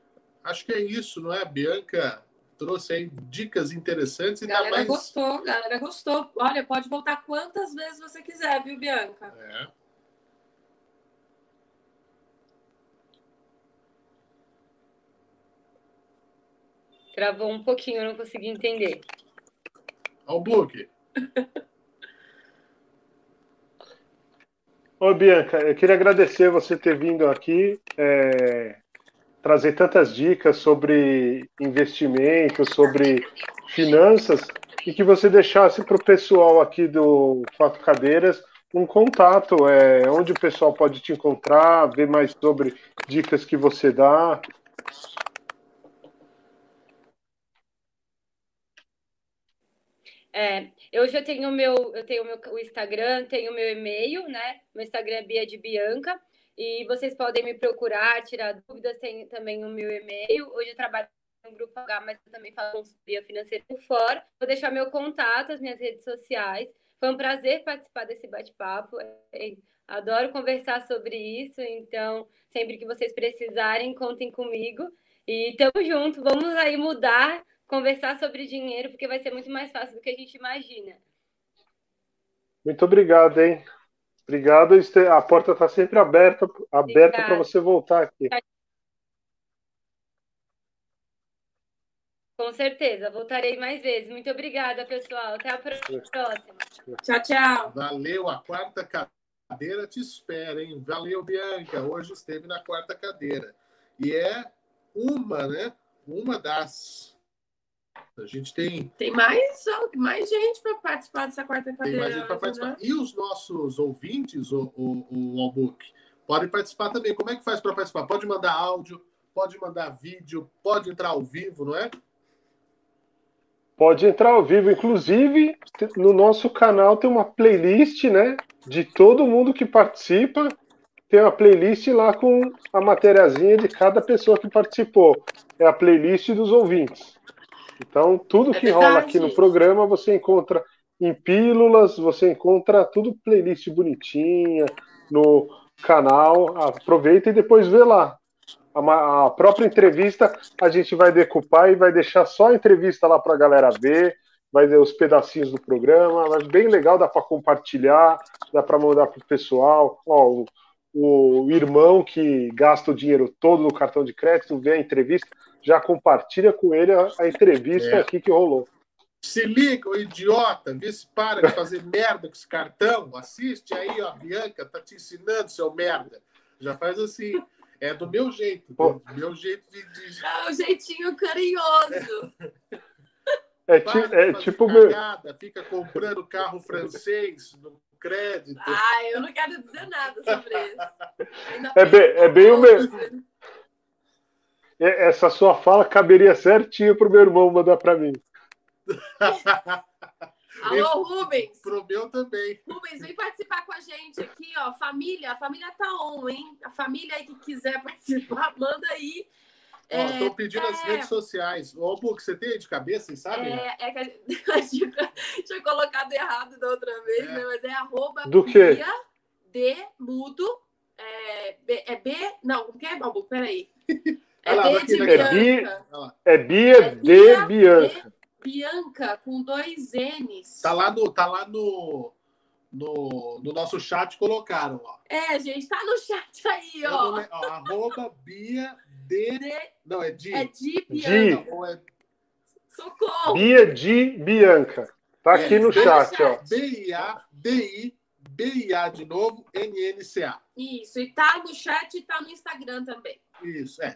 acho que é isso, não é, Bianca? trouxe aí dicas interessantes. A galera mais... gostou, galera gostou. Olha, pode voltar quantas vezes você quiser, viu, Bianca? É. Travou um pouquinho, eu não consegui entender. Ao book. [LAUGHS] Ô, Bianca, eu queria agradecer você ter vindo aqui. É trazer tantas dicas sobre investimentos, sobre finanças, e que você deixasse para o pessoal aqui do Quatro Cadeiras um contato, é, onde o pessoal pode te encontrar, ver mais sobre dicas que você dá. É, eu tenho meu, eu tenho meu o Instagram, tenho meu e-mail, né? Meu Instagram é Bia de Bianca. E vocês podem me procurar, tirar dúvidas, tem também o meu e-mail. Hoje eu trabalho no Grupo H, mas também falo consultoria financeira por fora. Vou deixar meu contato, as minhas redes sociais. Foi um prazer participar desse bate-papo. É, adoro conversar sobre isso, então sempre que vocês precisarem, contem comigo. E tamo junto, vamos aí mudar, conversar sobre dinheiro, porque vai ser muito mais fácil do que a gente imagina. Muito obrigado, hein? Obrigado. A porta está sempre aberta, aberta para você voltar aqui. Com certeza, voltarei mais vezes. Muito obrigada, pessoal. Até a próxima. Tchau, tchau. Valeu, a quarta cadeira te espera, hein? Valeu, Bianca. Hoje esteve na quarta cadeira. E é uma, né? Uma das a gente tem. Tem mais, mais gente para participar dessa quarta cadeira. Tem mais gente para participar. Né? E os nossos ouvintes, o, o, o Albook, podem participar também. Como é que faz para participar? Pode mandar áudio, pode mandar vídeo, pode entrar ao vivo, não é? Pode entrar ao vivo. Inclusive, no nosso canal tem uma playlist, né? De todo mundo que participa. Tem uma playlist lá com a matériazinha de cada pessoa que participou. É a playlist dos ouvintes. Então, tudo é que rola aqui no programa você encontra em pílulas, você encontra tudo playlist bonitinha no canal. Aproveita e depois vê lá. A, a própria entrevista a gente vai decupar e vai deixar só a entrevista lá para a galera ver. Vai ver os pedacinhos do programa, mas bem legal, dá para compartilhar, dá para mandar para o pessoal. Ó, o, irmão que gasta o dinheiro todo no cartão de crédito vê a entrevista já compartilha com ele a, a entrevista é. aqui que rolou. Se liga, o idiota, vê se para de fazer merda com esse cartão. Assiste aí, ó, a Bianca tá te ensinando, seu merda. Já faz assim. É do meu jeito, do meu jeito de. de... É o jeitinho carinhoso. É, ti, é tipo cagada, meu... Fica comprando carro francês no crédito. Ah, eu não quero dizer nada sobre isso. é bem, é bem o mesmo. Essa sua fala caberia certinho para o meu irmão mandar para mim. [LAUGHS] Alô, Rubens. Pro meu também. Rubens, vem participar com a gente aqui, ó. Família, a família tá on, hein? A família aí que quiser [LAUGHS] participar, manda aí. Estão é, pedindo é... as redes sociais. Ô, Book, você tem de cabeça, vocês sabem? É, é que a gente [LAUGHS] tinha colocado errado da outra vez, é. né? Mas é arroba Do quê? de mudo. É, B, é B. Não, o que é, Book? Peraí. [LAUGHS] É, lá, B de Bianca. É, Bia, é de Bianca. Bianca, com dois N's. Tá lá no, tá lá no, no, no nosso chat, colocaram, ó. É, gente, tá no chat aí, ó. Não, ó arroba Bia de... de... Não, é de... É de Bianca. De... Ou é... Socorro. Bia de Bianca. Tá aqui é, no chat, chat, ó. B-I-A-D-I B-I-A de novo, N-N-C-A. Isso, e tá no chat e tá no Instagram também. Isso, é,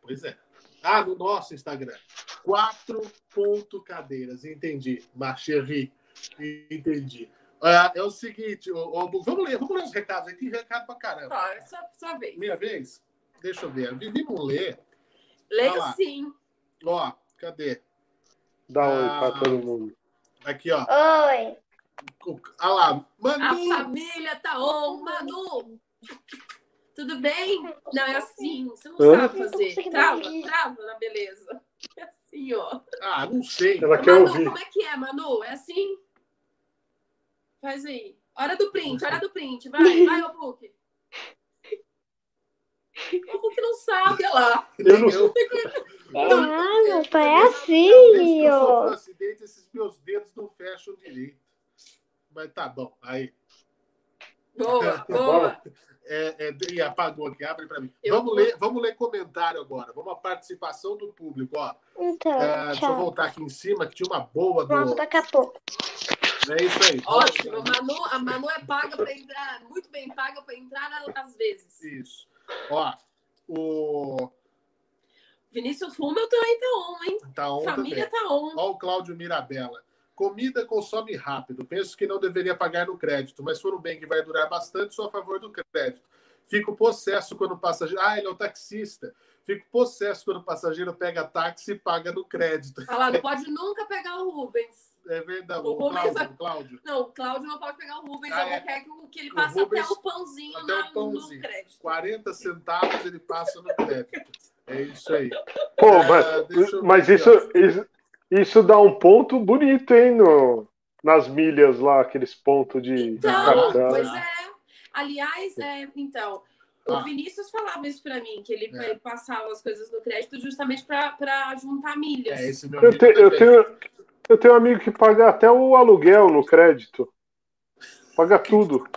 pois é. Ah, no nosso Instagram. Quatro ponto cadeiras, entendi. Marcherri, entendi. Uh, é o seguinte, vamos ler, vamos ler os recados aí, tem recado pra caramba. Tá, é só, só vez. Minha vez? Deixa eu ver. Vamos ler. Leio sim. Ó, cadê? Dá um ah, oi pra todo mundo. Aqui, ó. Oi. Olha lá, Manu. A família tá on, Manu. Tudo bem? Não, é assim. Você não Hã? sabe fazer. Trava, trava na beleza. É assim, ó. Ah, não sei. Ela Manu, quer ouvir. como é que é, Manu? É assim? Faz aí. Hora do print, hora do print. Vai, vai, ô Book. O Book não sabe, olha lá. Eu não. Ah, meu pai é assim, ó. acidente, esses meus dedos não fecham direito. Mas tá bom, aí. Boa, [LAUGHS] boa. É, é, e apagou aqui, abre para mim. vamos, ler, vamos ler comentário agora. Vamos à participação do público. Ó. Então, é, deixa eu voltar aqui em cima, que tinha uma boa. Do... Volto daqui a pouco. É isso aí. Ótimo. A Manu, a Manu é paga para entrar, muito bem paga para entrar às vezes. Isso. Ó, o. Vinícius Rummel também tá on, hein? Tá on Família também. tá on. Ó, o Cláudio Mirabella. Comida consome rápido. Penso que não deveria pagar no crédito, mas for um bem que vai durar bastante, sou a favor do crédito. Fico possesso quando o passageiro. Ah, ele é o taxista. Fico possesso quando o passageiro pega táxi e paga no crédito. Lá, não [LAUGHS] pode nunca pegar o Rubens. É verdade. O O Rubens Cláudio. o Cláudio. Não, o Cláudio não pode pegar o Rubens, Ah, ele é. quer que, o- que ele O passe Rubens- até o pãozinho, até o na- pãozinho. no crédito. 40 centavos ele passa no crédito. É isso aí. Pô, Ah, mas, eu mas isso, isso, isso dá um ponto bonito, hein, no, nas milhas lá, aqueles pontos de Então, cartão. pois é. Aliás, é, então, o Ah. Vinícius falava isso pra mim, que ele, É. passava as coisas no crédito justamente pra, pra juntar milhas. É, esse meu Eu, te- eu tenho, eu tenho um amigo que paga até o aluguel no crédito. Paga tudo.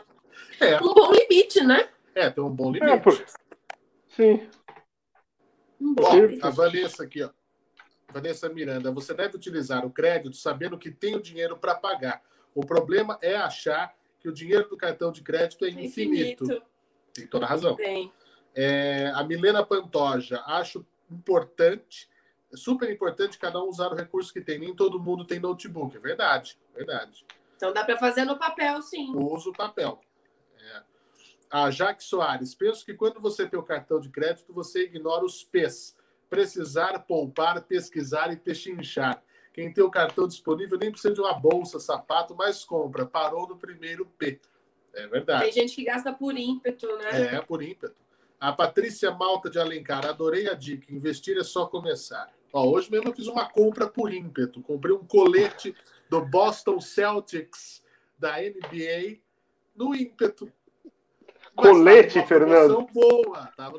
É, Um bom limite, né? é, tem um bom É, limite. por- Sim. Um bom a Vanessa aqui, ó. Vanessa Miranda, você deve utilizar o crédito sabendo que tem o dinheiro para pagar. O problema é achar que o dinheiro do cartão de crédito é infinito. Infinito. Tem toda a razão. Tem. É, a Milena Pantoja, acho importante, super importante cada um usar o recurso que tem. Nem todo mundo tem notebook. É verdade, verdade. Então dá pra fazer no papel, sim. Usa o papel. É. A Jaque Soares, penso que quando você tem o cartão de crédito, você ignora os P's. Precisar, poupar, pesquisar e pechinchar. Quem tem o cartão disponível nem precisa de uma bolsa, sapato, mas compra. Parou no primeiro P. É verdade. Tem gente que gasta por ímpeto, né? É, por ímpeto. A Patrícia Malta de Alencar, adorei a dica. Investir é só começar. Ó, hoje mesmo eu fiz uma compra por ímpeto. Comprei um colete do Boston Celtics da NBA no ímpeto. Mas Colete, tava promoção boa. Tava.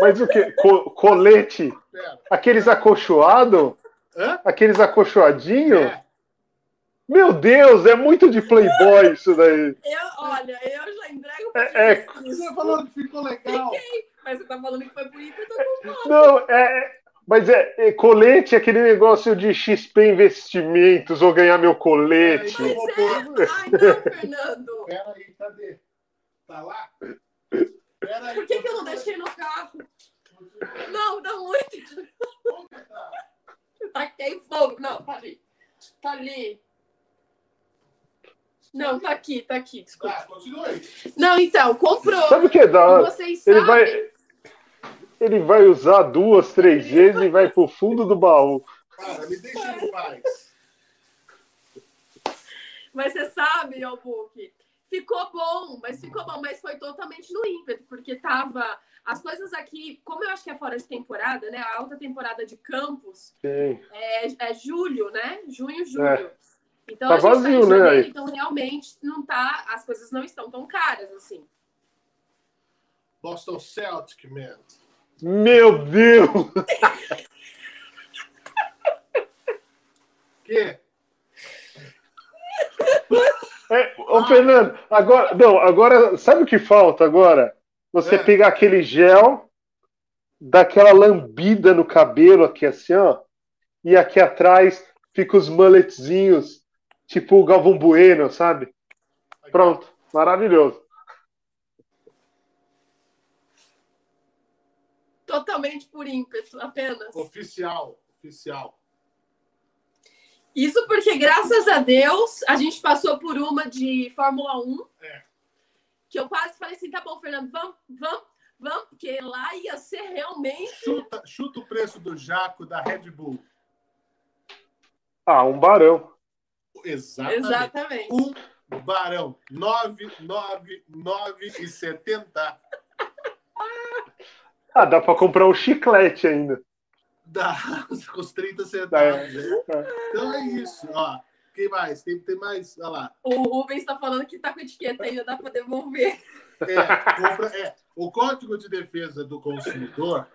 Mas o que? colete? Pera. Aqueles acolchoados? Hã? Aqueles acolchoadinhos? É, Meu Deus, é muito de playboy isso daí. Eu, olha, eu já entrego pra É- é- você falou que ficou legal. Mas você tá falando que foi por ímpeto. Não, é. Mas é, é colete, aquele negócio de XP Investimentos, ou ganhar meu colete. Mas é. Ai, não, [LAUGHS] Fernando. Pera aí, cadê? Tá lá? Pera aí. Por que, que eu não deixei no carro? Não, dá muito. Taquei fogo. Não, tá ali. Tá ali. Não, tá aqui, tá aqui. Desculpa. Tá, continua aí. Não, então, comprou. Sabe o que é hora? Vocês Ele sabem. vai, ele vai usar duas, três vezes e vai pro fundo do baú. Cara, me deixa em paz. Mas você sabe, Book, ficou bom, mas ficou bom, mas foi totalmente no ímpeto, porque tava. As coisas aqui, como eu acho que é fora de temporada, né? A alta temporada de campos é, é julho, né? Junho, julho. É. Então Tá a gente vazio, tá né, aí? então realmente não tá. As coisas não estão tão caras assim. Boston Celtic, man. Meu Deus! Que? É, ô, Fernando, agora, não, agora, sabe o que falta agora? Você É. pegar aquele gel, dar aquela lambida no cabelo aqui assim, ó, e aqui atrás fica os mulletzinhos, tipo o Galvão Bueno, sabe? Pronto, maravilhoso. Totalmente por ímpeto, apenas. Oficial, oficial. Isso porque, graças a Deus, a gente passou por uma de Fórmula 1. É. Que eu quase falei assim: tá bom, Fernando, vamos, vamos, vamos, porque lá ia ser realmente. Chuta, chuta o preço do jaco da Red Bull. Ah, um barão. Exatamente. Exatamente. Um barão. 999,70. Ah, dá pra comprar um chiclete ainda. Dá [LAUGHS] com os 30 centavos. É. Então é isso. Ó, quem mais? Tem, tem mais. Olha lá. O Rubens está falando que tá com etiqueta ainda, dá para devolver. É, compra- é, o Código de Defesa do Consumidor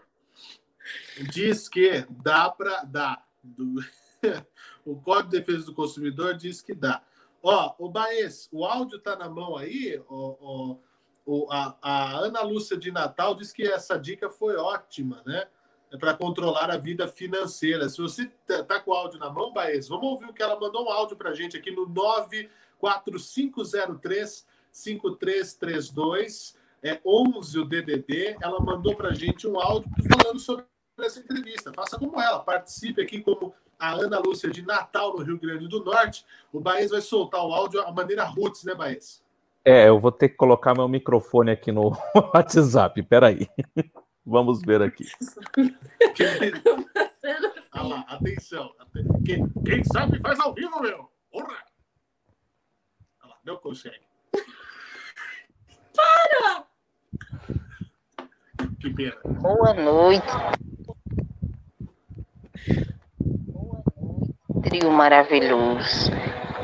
diz que dá para dar. Do- [LAUGHS] o Código de Defesa do Consumidor diz que dá. Ó, o Baez, o áudio tá na mão aí. ó, ó, o- a, a Ana Lúcia de Natal diz que essa dica foi ótima, né? É para controlar a vida financeira. Se você tá, tá com o áudio na mão, Baez, vamos ouvir o que ela mandou um áudio para gente aqui no 94503 5332 é 11 o DDD. Ela mandou para gente um áudio falando sobre essa entrevista. Faça como ela, participe aqui como a Ana Lúcia de Natal, no Rio Grande do Norte. O Baez vai soltar o áudio a maneira roots, né, Baez? É, eu vou ter que colocar meu microfone aqui no [LAUGHS] WhatsApp. Peraí. [LAUGHS] Vamos ver aqui. Olha lá, atenção. Quem, quem sabe faz ao vivo, meu. Porra! Olha lá, não consegue. Para! Que pena. Boa noite. Boa noite, trio maravilhoso.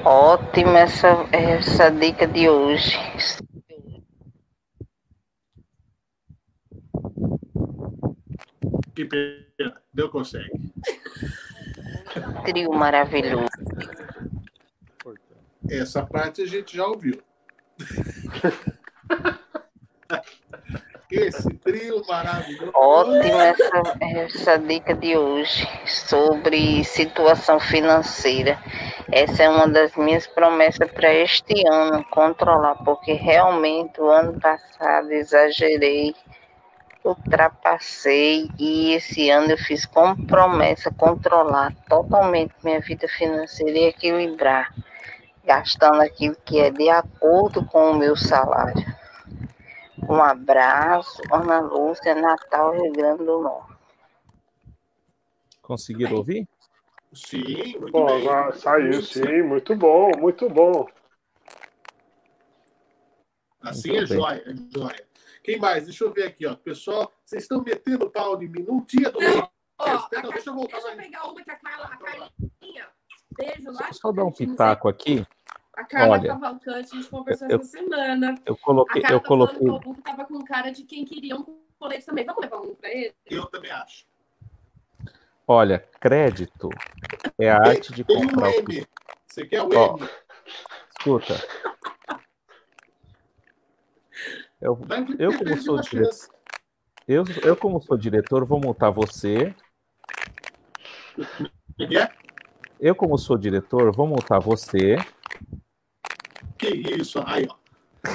Ótima essa, essa dica de hoje. Que pena, não consegue. Trio maravilhoso. Essa parte a gente já ouviu. [LAUGHS] Esse trio maravilhoso. Ótima essa, essa dica de hoje sobre situação financeira. Essa é uma das minhas promessas para este ano, controlar, porque realmente o ano passado exagerei, ultrapassei e esse ano eu fiz como promessa controlar totalmente minha vida financeira e equilibrar, gastando aquilo que é de acordo com o meu salário. Um abraço, Ana Lúcia, Natal, Rio Grande do Norte. Conseguiram ouvir? Sim, muito Pô, bem. agora saiu, sim, muito bom, muito bom. Assim Muito é joia, é joia. Quem mais? Deixa eu ver aqui, ó. Pessoal, vocês estão metendo pau em mim num dia do mês. Ó, Espera, deixa eu voltar Deixa eu lá. pegar uma que a Carla, a Carlinha, beijo lá. Só dar um pitaco aqui. A Carla Olha, Cavalcante, a gente conversou eu- essa semana. Eu A coloquei, Carla eu tá falando que coloquei. o Book tava com cara de quem queria um colete também. Vamos levar um pra ele? Eu também acho. Olha, crédito é a arte de Tem um comprar. o- M. Você quer o Ó. M? Escuta. Eu, eu como sou diretor, eu, eu como sou diretor, vou multar você. O que é? Eu como sou diretor, vou multar você. Que isso? Aí, ó.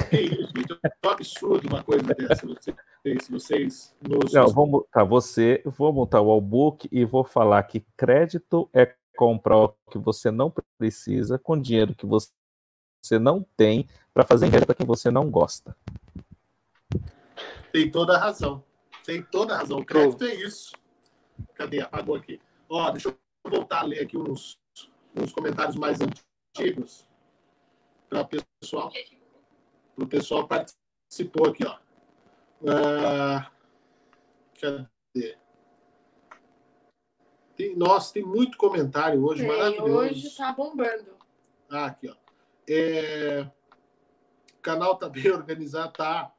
Que isso, gente? É um absurdo uma coisa dessa. Vocês, vocês nos... Não, vou multar você, vou multar o Allbook e vou falar que crédito é comprar o que você não precisa com dinheiro que você não tem para fazer para quem você não gosta. Tem toda a razão. Tem toda a razão. O crédito é isso. Cadê? Apagou aqui. Ó, deixa eu voltar a ler aqui uns, uns comentários mais antigos para o pessoal. Para o pessoal participou aqui, ó. Ah, cadê? Tem, nossa, tem muito comentário hoje, Tem, maravilhoso. hoje tá bombando. Ah, aqui, ó. É, O canal tá bem [LAUGHS] organizado, tá?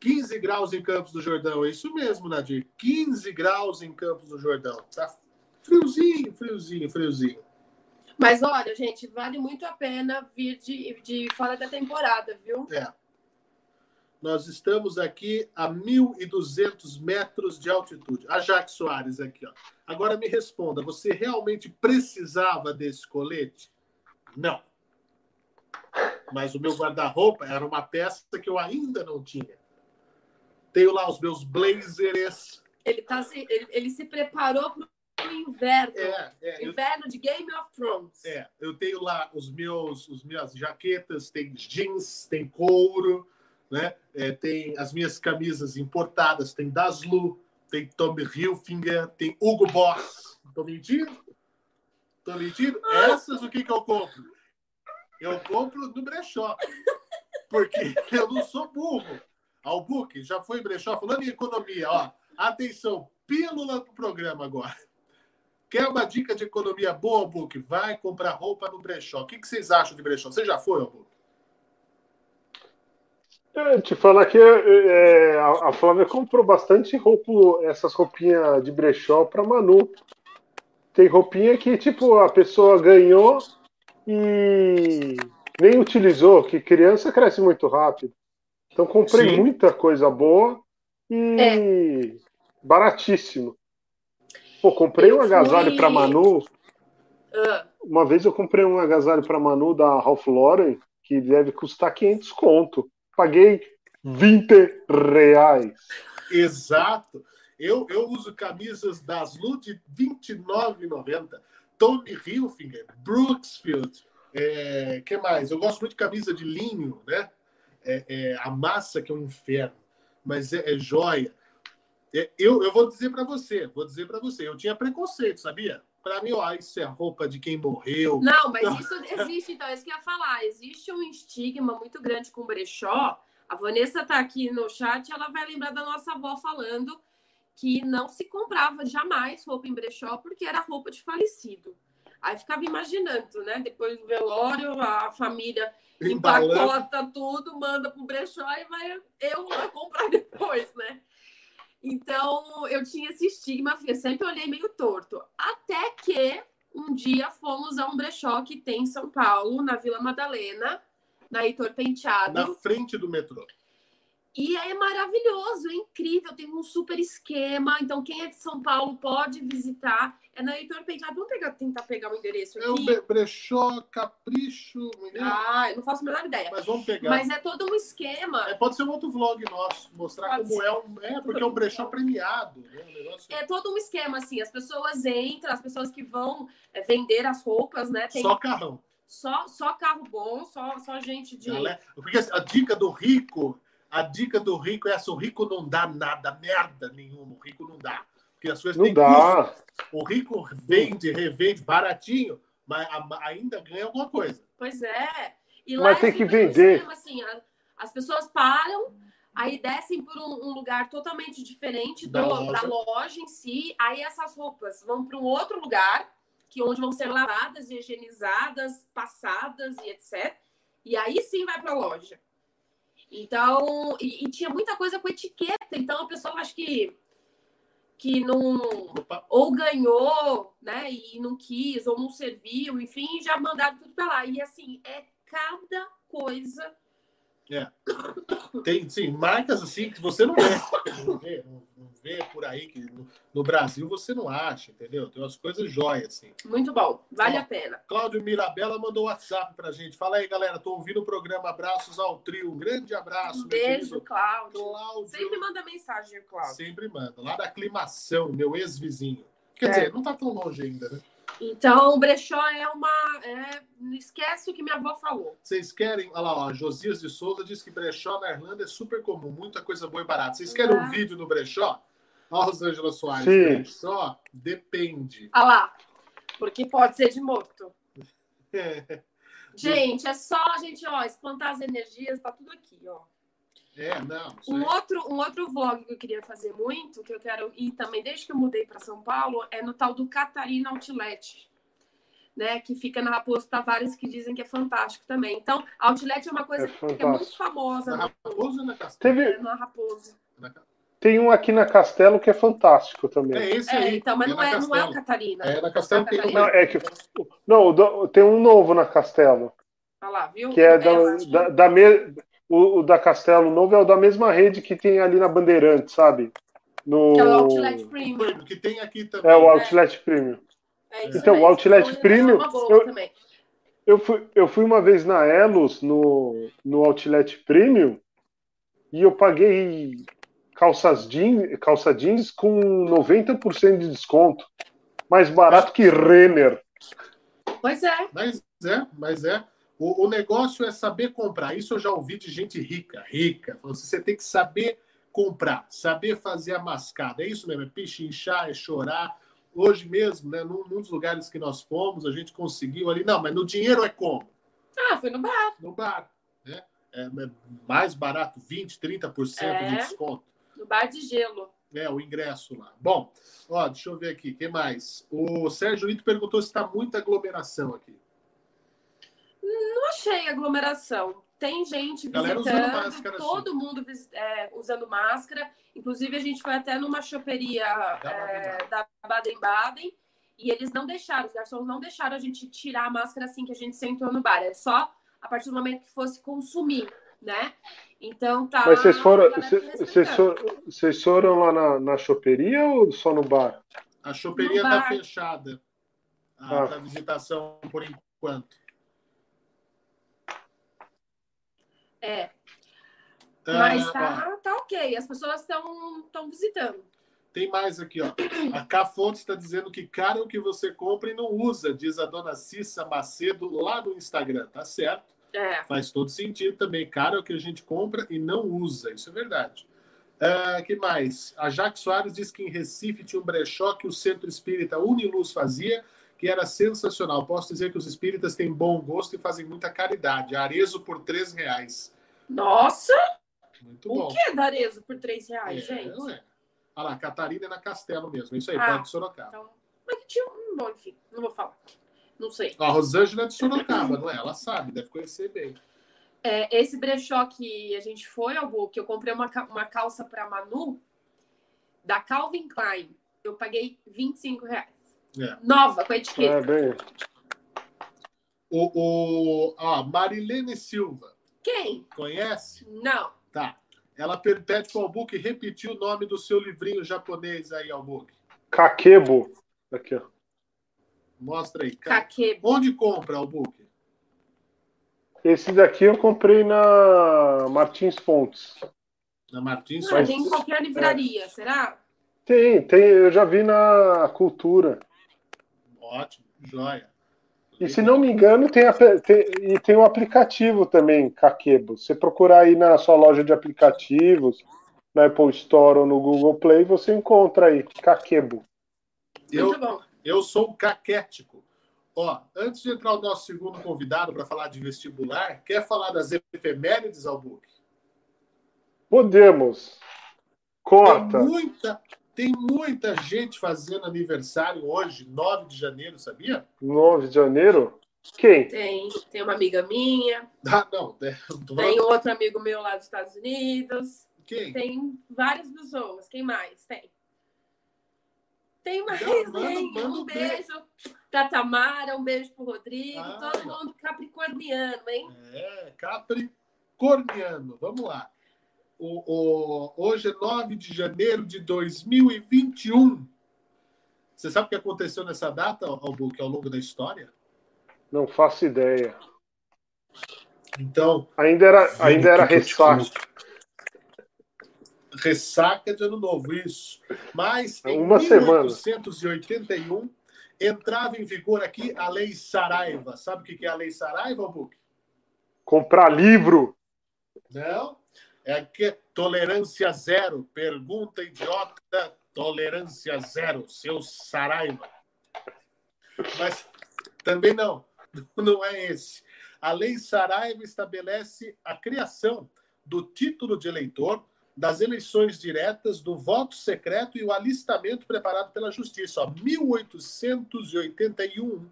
15 graus em Campos do Jordão. É isso mesmo, Nadir. 15 graus em Campos do Jordão. Tá friozinho, friozinho, friozinho. Mas olha, gente, vale muito a pena vir de, de fora da temporada, viu? É. Nós estamos aqui a 1.200 metros de altitude. A Jaque Soares aqui, ó. Agora me responda, você realmente precisava desse colete? Não. Mas o meu guarda-roupa era uma peça que eu ainda não tinha. Tenho lá os meus blazers. Ele, tá se, ele, ele se preparou inverno. É, é, eu, Inverno de Game of Thrones. é, eu tenho lá os meus, os minhas jaquetas, tem jeans, tem couro, né? É, tem as minhas camisas importadas, tem Daslu, tem Tommy Hilfiger, tem Hugo Boss. Tô mentindo? Tô mentindo? Essas o que que eu compro? Eu compro no brechó. Porque [LAUGHS] eu não sou burro. Albuque já foi brechó falando em economia, ó. Atenção, pílula do programa agora. Quer uma dica de economia boa, Albuque? Vai comprar roupa no brechó. O que, que vocês acham de brechó? Você já foi, Albuque? É, te falar que é, a a Flávia comprou bastante roupa, essas roupinhas de brechó para Manu. Tem roupinha que, tipo, a pessoa ganhou e nem utilizou, que criança cresce muito rápido. Então comprei Sim. muita coisa boa e baratíssimo. Pô, comprei Eu um agasalho fui- para Manu. Ah, Uma vez eu comprei um agasalho para Manu da Ralph Lauren que deve custar 500 conto. Paguei 20 reais. Exato. Eu, eu uso camisas das Lu de R$ 29,90. Tommy Hilfiger, Brooksfield. É, que mais? Eu gosto muito de camisa de linho, né? é, é, a massa que é um inferno, mas é, é joia. É, eu, eu vou dizer para você, vou dizer para você, eu tinha preconceito, sabia? Para mim, ó, isso é roupa de quem morreu. Não, mas isso existe, então, é isso que eu ia falar. Existe um estigma muito grande com brechó. A Vanessa está aqui no chat, ela vai lembrar da nossa avó falando que não se comprava jamais roupa em brechó porque era roupa de falecido. Aí ficava imaginando, né? Depois do velório, a família empacota tudo, manda pro brechó e vai eu lá comprar [LAUGHS] depois, né? Então, eu tinha esse estigma, eu sempre olhei meio torto. Até que um dia fomos a um brechó que tem em São Paulo, na Vila Madalena, na Heitor Penteado. Na frente do metrô. E é maravilhoso, é incrível, tem um super esquema. Então, quem é de São Paulo pode visitar. É na Heitor Penteado. Vamos pegar, tentar pegar o endereço É o aqui. bre- brechó, capricho. Ah, eu não faço a menor ideia. Mas vamos pegar. Mas é todo um esquema. É, pode ser um outro vlog nosso, mostrar Pode como ser. é um. É, porque é um brechó premiado. Né? Um. É todo um esquema, assim. As pessoas entram, as pessoas que vão é, vender as roupas, né? Tem Só carrão. só, só carro bom, só, só gente de. Porque a dica do rico, a dica do rico é essa: o rico não dá nada, merda nenhuma. O rico não dá. Porque as coisas Não têm custo. dá. O rico vende, revende baratinho, mas ainda ganha alguma coisa. Pois é. E Mas é tem que vender. esquema, assim, a- as pessoas param, aí descem por um, um lugar totalmente diferente Da do- loja. da loja em si. Aí essas roupas vão para um outro lugar, que onde vão ser lavadas, higienizadas, passadas e etc. E aí sim vai para a loja. Então, e, e tinha muita coisa com etiqueta. Então a pessoa acho que que não Opa, ou ganhou, né, e não quis, ou não serviu, enfim, já mandaram tudo pra lá. E assim, é cada coisa. Tem, sim, marcas assim que você não vê. Não vê, não, vê por aí, que no, no Brasil você não acha, entendeu? Tem umas coisas jóias, assim. Muito bom, vale Ó, a pena. Cláudio Mirabella mandou WhatsApp pra gente. Fala aí, galera. Tô ouvindo o programa Abraços ao Trio. Um grande abraço, Um beijo, Cláudio. Cláudio. Sempre manda mensagem, Cláudio. Sempre manda. Lá da Aclimação, meu ex-vizinho. Quer É. dizer, não tá tão longe ainda, né? Então, o brechó é uma. É... Não esquece o que minha avó falou. Vocês querem. Olha lá, ó, Josias de Souza diz que brechó na Irlanda é super comum, muita coisa boa e barata. Vocês querem um Ah. vídeo no brechó? Ó, Rosângela Soares. Sim. Brechó depende. Ah lá, porque pode ser de moto. [LAUGHS] Gente, é só a gente, ó, espantar as energias, tá tudo aqui, ó. É, não. Um outro, um outro vlog que eu queria fazer muito, que eu quero ir também desde que eu mudei para São Paulo, é no tal do Catarina Outlet, né? Que fica na Raposo Tavares, que dizem que é fantástico também. Então, Outlet é uma coisa É que é muito famosa Na Raposa ou na Castelo? Teve, é, na Raposo. Tem um aqui na Castelo que é fantástico também. É esse É, aí. então, mas não na é, não é o. Catarina. É, na Castelo tem Catarina. Não, é que. Não, tem um novo na Castelo, Olha lá, viu? que é da, da, da me- o, o da Castelo novo é o da mesma rede que tem ali na Bandeirante, sabe? No... Que é o Outlet Premium. que tem aqui também. É o Outlet Premium. É isso Então, o. Outlet Então, Premium, É uma boa eu- também. Eu fui, eu fui uma vez na Elos, no, no Outlet Premium, e eu paguei calças jeans, calça jeans com 90% de desconto. Mais barato que Renner. Pois é. Mas é, mas é. O, o negócio é saber comprar. Isso eu já ouvi de gente rica, rica. Assim, Você tem que saber comprar, saber fazer a mascada. É isso mesmo, é pichinchar, é chorar. Hoje mesmo, né, num, num dos lugares que nós fomos, a gente conseguiu ali. Não, mas no dinheiro é como? Ah, foi no bar. No bar. Né? É, é mais barato, 20%, 30% de É. desconto. No bar de gelo. É, o ingresso lá. Bom, ó, deixa eu ver aqui, o que mais? O Sérgio Ito perguntou se está muita aglomeração aqui. Não achei aglomeração. Tem gente visitando, usando máscara, todo mundo é, usando máscara. Inclusive, a gente foi até numa choperia é, da Baden-Baden e eles não deixaram, os garçons não deixaram a gente tirar a máscara assim que a gente sentou no bar. É só a partir do momento que fosse consumir, né? Então tá. Mas vocês foram, a vocês, foram, lá na, na choperia ou só no bar? A choperia está fechada Ah. para visitação por enquanto. É, Ah, mas ó, tá, tá ok. As pessoas estão visitando. tem mais aqui, ó. A K Fontes está dizendo que caro o que você compra e não usa, diz a dona Cissa Macedo lá no Instagram. Tá certo. É. Faz todo sentido também. Caro é o que a gente compra e não usa. Isso é verdade. Uh, que mais? A Jaque Soares diz que em Recife tinha um brechó que o Centro Espírita Uniluz fazia, que era sensacional. Posso dizer que os espíritas têm bom gosto e fazem muita caridade. Arezo por três reais. Nossa! Muito o bom. que é Darezo por 3 reais, É, gente? não é. Olha lá, Catarina é na Castelo mesmo. Isso aí, Ah. perto de Sorocaba. Então, mas que tinha um. Bom, enfim, não vou falar. Não sei. A Rosângela é de Sorocaba, não é? Ela sabe, deve conhecer bem. É, esse brechó que a gente foi, Albu, que eu comprei uma, uma calça pra Manu, da Calvin Klein. Eu paguei 25 reais. É. Nova, com a É, etiqueta. bem. O, o, ó, Marilene Silva, Quem? conhece? Não. Tá. Ela pede pro Albuque repetir o nome do seu livrinho japonês aí, Albuque. Kakebo. Aqui, ó. Mostra aí. Ca- Kakebo. Onde compra, Albuque? Esse daqui eu comprei na Martins Fontes. Na Martins? Mas- tem em qualquer livraria, será? Tem, tem, eu já vi na Cultura. Ótimo, joia. E se não me engano, tem, tem, e tem um aplicativo também, Kakebo. Você procurar aí na sua loja de aplicativos, na Apple Store ou no Google Play, você encontra aí, Kakebo. Eu, eu sou um caquético. Ó, antes de entrar o nosso segundo convidado para falar de vestibular, quer falar das efemérides, Albuque? Podemos. Corta. Tem muita, tem muita gente fazendo aniversário hoje, 9 de janeiro, sabia? 9 de janeiro? Quem? Tem, tem uma amiga minha, Ah, não, é, tô tem outro amigo meu lá dos Estados Unidos, quem? tem várias pessoas. Quem mais? Tem. Tem mais, Não, manda- hein? manda Um um beijo. beijo pra Tamara, um beijo pro Rodrigo, Ah. todo mundo capricorniano, hein? É, Capricorniano. Vamos lá. O, o- hoje é 9 de janeiro de 2021. Você sabe o que aconteceu nessa data, Albuque, ao longo da história? Não faço ideia. Então, Ainda era, ainda era ressaca. ressaca de ano novo, isso. Mas em Uma semana. 1881 entrava em vigor aqui a Lei Saraiva. Sabe o que é a Lei Saraiva, Albuque? Comprar livro. Não. É que tolerância zero. Pergunta idiota, tolerância zero. Seu Saraiva. Mas também não. [LAUGHS] Não é esse. A Lei Saraiva estabelece a criação do título de eleitor, das eleições diretas, do voto secreto e o alistamento preparado pela Justiça. Ó, 1881.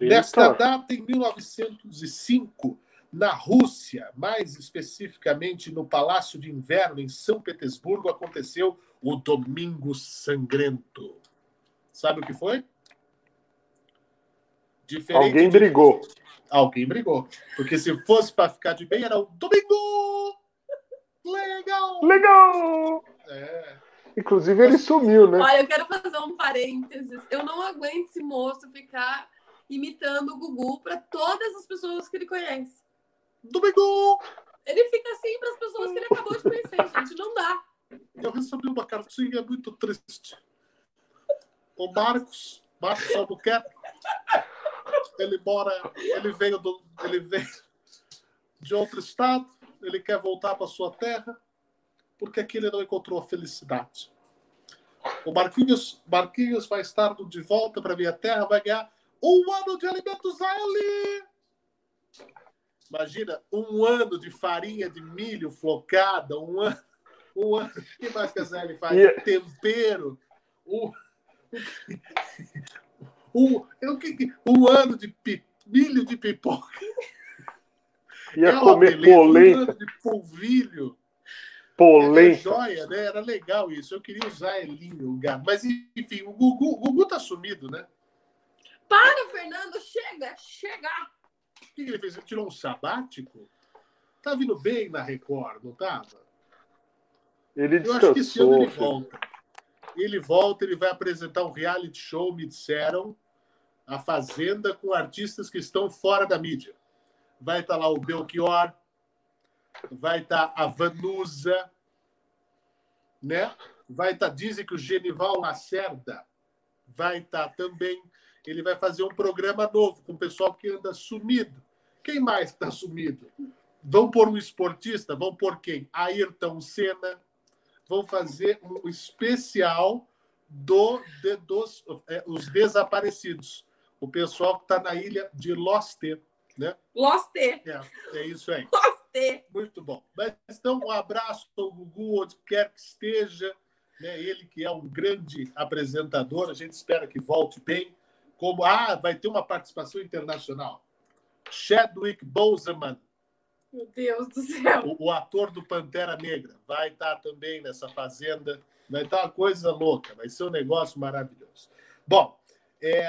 Nesta Eita. data, em 1905, na Rússia, mais especificamente no Palácio de Inverno, em São Petersburgo, aconteceu o Domingo Sangrento. Sabe o que foi? Diferente Alguém de- brigou. Alguém brigou. Porque se fosse para ficar de bem, era o Domingo! Legal! Legal! É. Inclusive ele sumiu, né? Olha, eu quero fazer um parênteses. Eu não aguento esse moço ficar imitando o Gugu para todas as pessoas que ele conhece. Domingo! Ele fica assim para as pessoas que ele acabou de conhecer, gente. Não dá. Eu recebi uma cartinha muito triste. O Marcos, Marcos Albuquerque, ele mora, ele veio do, ele veio de outro estado, ele quer voltar para sua terra, porque aqui ele não encontrou a felicidade. O Marquinhos, Marquinhos vai estar de volta para minha terra, vai ganhar um ano de alimentos a ele. Imagina, um ano de farinha de milho flocada, um ano. Um ano. O que mais que a Zé faz? E- Tempero. Um, um, um, um ano de pi- milho de pipoca. Ia É comer beleza, Um polenta. ano de polvilho. Era Polenta. joia, né? Era legal isso. Eu queria usar Elinho, o gato. Mas, enfim, o Gugu, o Gugu tá sumido, né? Para, Fernando, chega, chega. O que ele fez? Ele tirou um sabático? Tá vindo bem na Record, não tava? Ele Eu acho que esse ano ele volta. Ele volta, ele vai apresentar um reality show, me disseram, A Fazenda, com artistas que estão fora da mídia. Vai estar lá o Belchior, vai estar a Vanusa, né? Vai estar, dizem que o Genival Lacerda vai estar também. Ele vai fazer um programa novo com o pessoal que anda sumido. Quem mais está sumido? Vão pôr um esportista? Vão pôr quem? Ayrton Senna. Vão fazer um especial do, de, dos é, os desaparecidos. O pessoal que está na ilha de Lost, né? Lost. É, é isso aí. Lost. Muito bom. Mas, então, um abraço ao Gugu, onde quer que esteja. Né? Ele que é um grande apresentador, a gente espera que volte bem. Como, ah, vai ter uma participação internacional. Chadwick Boseman, Meu Deus do céu. o, o ator do Pantera Negra, vai estar também nessa fazenda. Vai estar uma coisa louca, vai ser um negócio maravilhoso. Bom, é,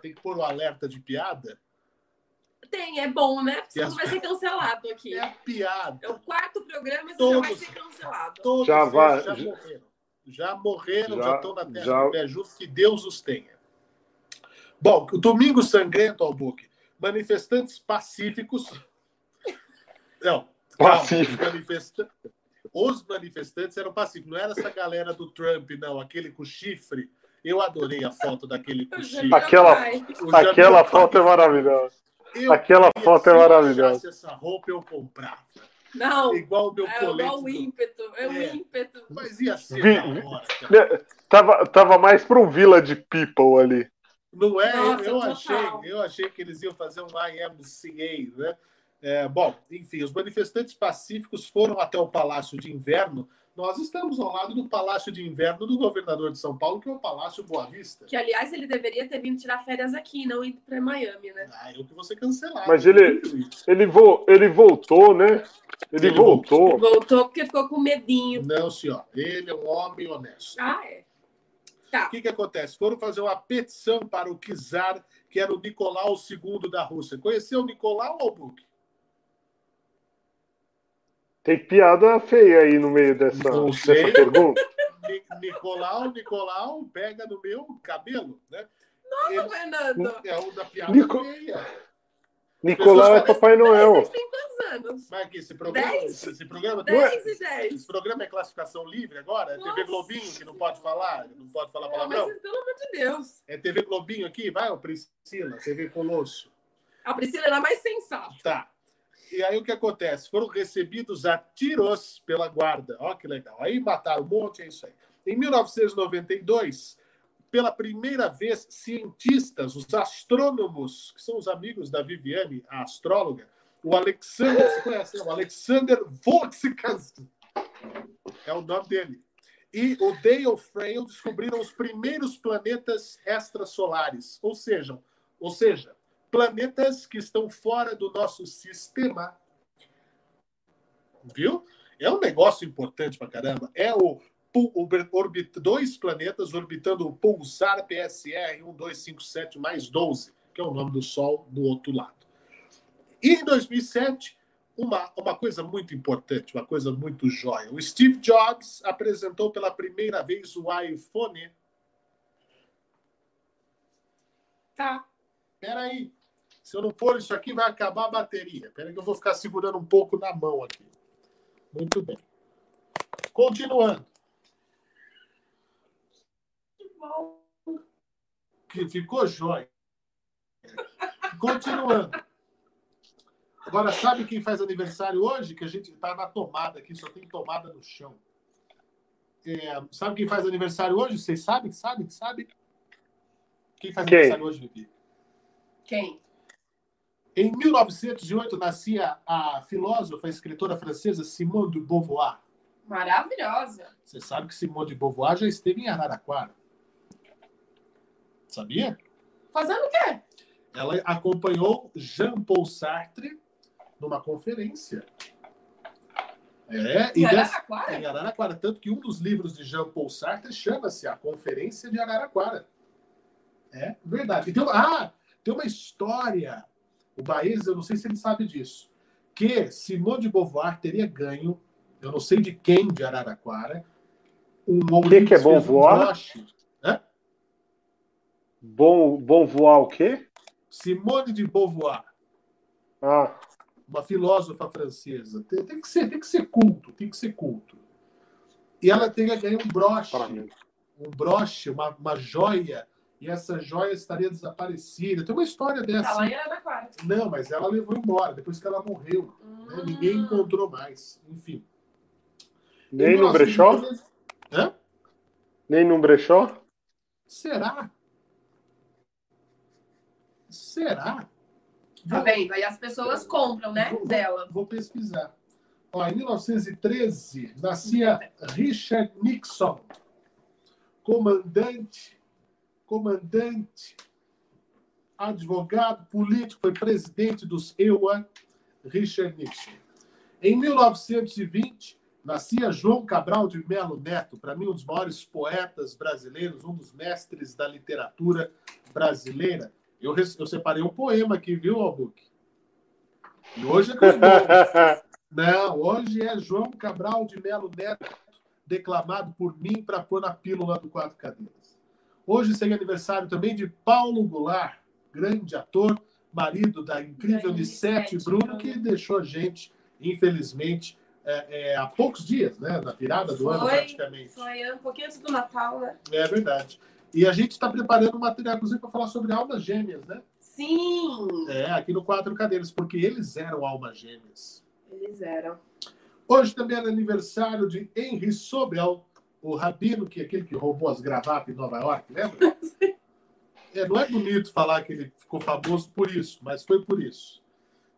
tem que pôr o alerta de piada. Tem, é bom, né? Porque senão as- vai ser cancelado aqui. É piada. É o quarto programa e você já Todos. vai ser cancelado. Todos Já vai- já já- morreram. Já morreram, Já- já estão na terra já- do pé junto, que Deus os tenha. Bom, o Domingo Sangrento, Albuque. Manifestantes pacíficos. Não, calma, Pacífico. Os, manifesta- os manifestantes eram pacíficos. Não era essa galera do Trump, não. Aquele com chifre. Eu adorei a foto daquele com chifre. Aquela- Aquela foto é maravilhosa. Eu aquela queria, foto é se eu maravilhosa. essa roupa, eu comprava. Não, Igual o meu é colete. igual o ímpeto. É o É. ímpeto. Mas ia ser Vi- hora, Tava, tava mais para um Village People ali. Não é? Nossa, eu, total. achei, eu achei que eles iam fazer um IMCA, né? É, bom, enfim, os manifestantes pacíficos foram até o Palácio de Inverno. Nós estamos ao lado do Palácio de Inverno do governador de São Paulo, que é o Palácio Boa Vista. Que, aliás, ele deveria ter vindo tirar férias aqui, não ir pra Miami, né? Ah, eu que vou ser cancelado. Mas ele- Ele, vo, ele voltou, né? Ele, Ele voltou. Voltou porque ficou com medinho. Não, senhor. Ele é um homem honesto. Ah, é. Tá. O que, que acontece? Foram fazer uma petição para o czar, que era o Nicolau II da Rússia. Conheceu o Nicolau Albuque? Tem piada feia aí no meio dessa, Não sei. dessa pergunta. [LAUGHS] Ni- Nicolau, Nicolau pega no meu cabelo, né? Nossa, Fernando. É o da piada Nico- feia. Nicolau é Papai Noel. Vocês têm quantos anos? Esse programa, Dez? esse, programa, 10 e 10. esse programa é classificação livre agora? É TV Nossa. Globinho, que não pode falar, não pode falar Não, palavrão? mas pelo amor de Deus. É TV Globinho aqui? Vai, ô Priscila, TV Colosso. A Priscila era mais sensata. Tá. E aí o que acontece? Foram recebidos a tiros pela guarda. Ó que legal. Aí mataram um monte, é isso aí. Em 1992, pela primeira vez, cientistas, os astrônomos, que são os amigos da Viviane, a astróloga, o Alexander, você conhece, né? o Alexander Volkswagen, é o nome dele. E o Dale Frail descobriram os primeiros planetas extrasolares, ou seja, ou seja, planetas que estão fora do nosso sistema. Viu? É um negócio importante pra caramba. É o orbit, dois planetas orbitando o pulsar PSR 1257 mais 12, que é o nome do Sol do outro lado. E em 2007, uma, uma coisa muito importante, uma coisa muito jóia. O Steve Jobs apresentou pela primeira vez o iPhone. Tá. Peraí. Se eu não pôr isso aqui, vai acabar a bateria. Peraí que eu vou ficar segurando um pouco na mão aqui. Muito bem. Continuando. Que bom. Que ficou jóia. Continuando. Agora, sabe quem faz aniversário hoje? Que a gente está na tomada aqui, só tem tomada no chão. É, sabe quem faz aniversário hoje? Vocês sabem? Sabem? Sabem? Quem faz Quem? aniversário hoje, Vivi? Quem? Em 1908 nascia a filósofa e escritora francesa Simone de Beauvoir. Maravilhosa. Você sabe que Simone de Beauvoir já esteve em Araraquara. Sabia? Fazendo o quê? Ela acompanhou Jean-Paul Sartre numa conferência. É, e Em dessa- Araraquara? em Araraquara. Tanto que um dos livros de Jean-Paul Sartre chama-se A Conferência de Araraquara. É verdade. Então, ah, tem uma história. O Baez, eu não sei se ele sabe disso. Que Simone de Beauvoir teria ganho, eu não sei de quem de Araraquara, um que que é um Beauvoir? Bom, bom voar o quê? Simone de Beauvoir. Ah, uma filósofa francesa. Tem, tem que ser, tem que ser culto, tem que ser culto. E ela teria ganho um broche, para mim. um broche, uma, uma joia, e essa joia estaria desaparecida. Tem uma história Tá dessa. em Araraquara. certo? Não, mas ela levou embora, depois que ela morreu. né? Ninguém Hum. encontrou mais. Enfim. Nem Em no brechó? 1913 Hã? Nem num brechó? Será? Será? Tá vendo? Aí as pessoas compram, né? Vou- vou- Dela. Vou pesquisar. Ó, em 1913, nascia Richard Nixon, comandante, comandante, advogado, político, foi presidente dos EUA, Richard Nixon. Em 1920, nascia João Cabral de Melo Neto, para mim um dos maiores poetas brasileiros, um dos mestres da literatura brasileira. Eu, eu separei um poema aqui, viu, Albuque? E hoje é com os bons. [LAUGHS] Não, hoje é João Cabral de Melo Neto, declamado por mim para pôr na pílula do Quatro Cadeiras. Hoje seria aniversário também de Paulo Goulart, grande ator, marido da incrível Nissete Bruno, Bruno. que deixou a gente, infelizmente, é, é, há poucos dias, né? Na virada do ano, Foi, praticamente. Foi um pouquinho antes do Natal, né? É verdade. E a gente está preparando um material, inclusive, para falar sobre almas gêmeas, né? Sim! É, aqui no Quatro Cadeiras, porque eles eram almas gêmeas. Eles eram. Hoje também era aniversário de Henry Sobel, o rabino, que é aquele que roubou as gravatas em Nova York, lembra? [LAUGHS] É, não é bonito falar que ele ficou famoso por isso, mas foi por isso.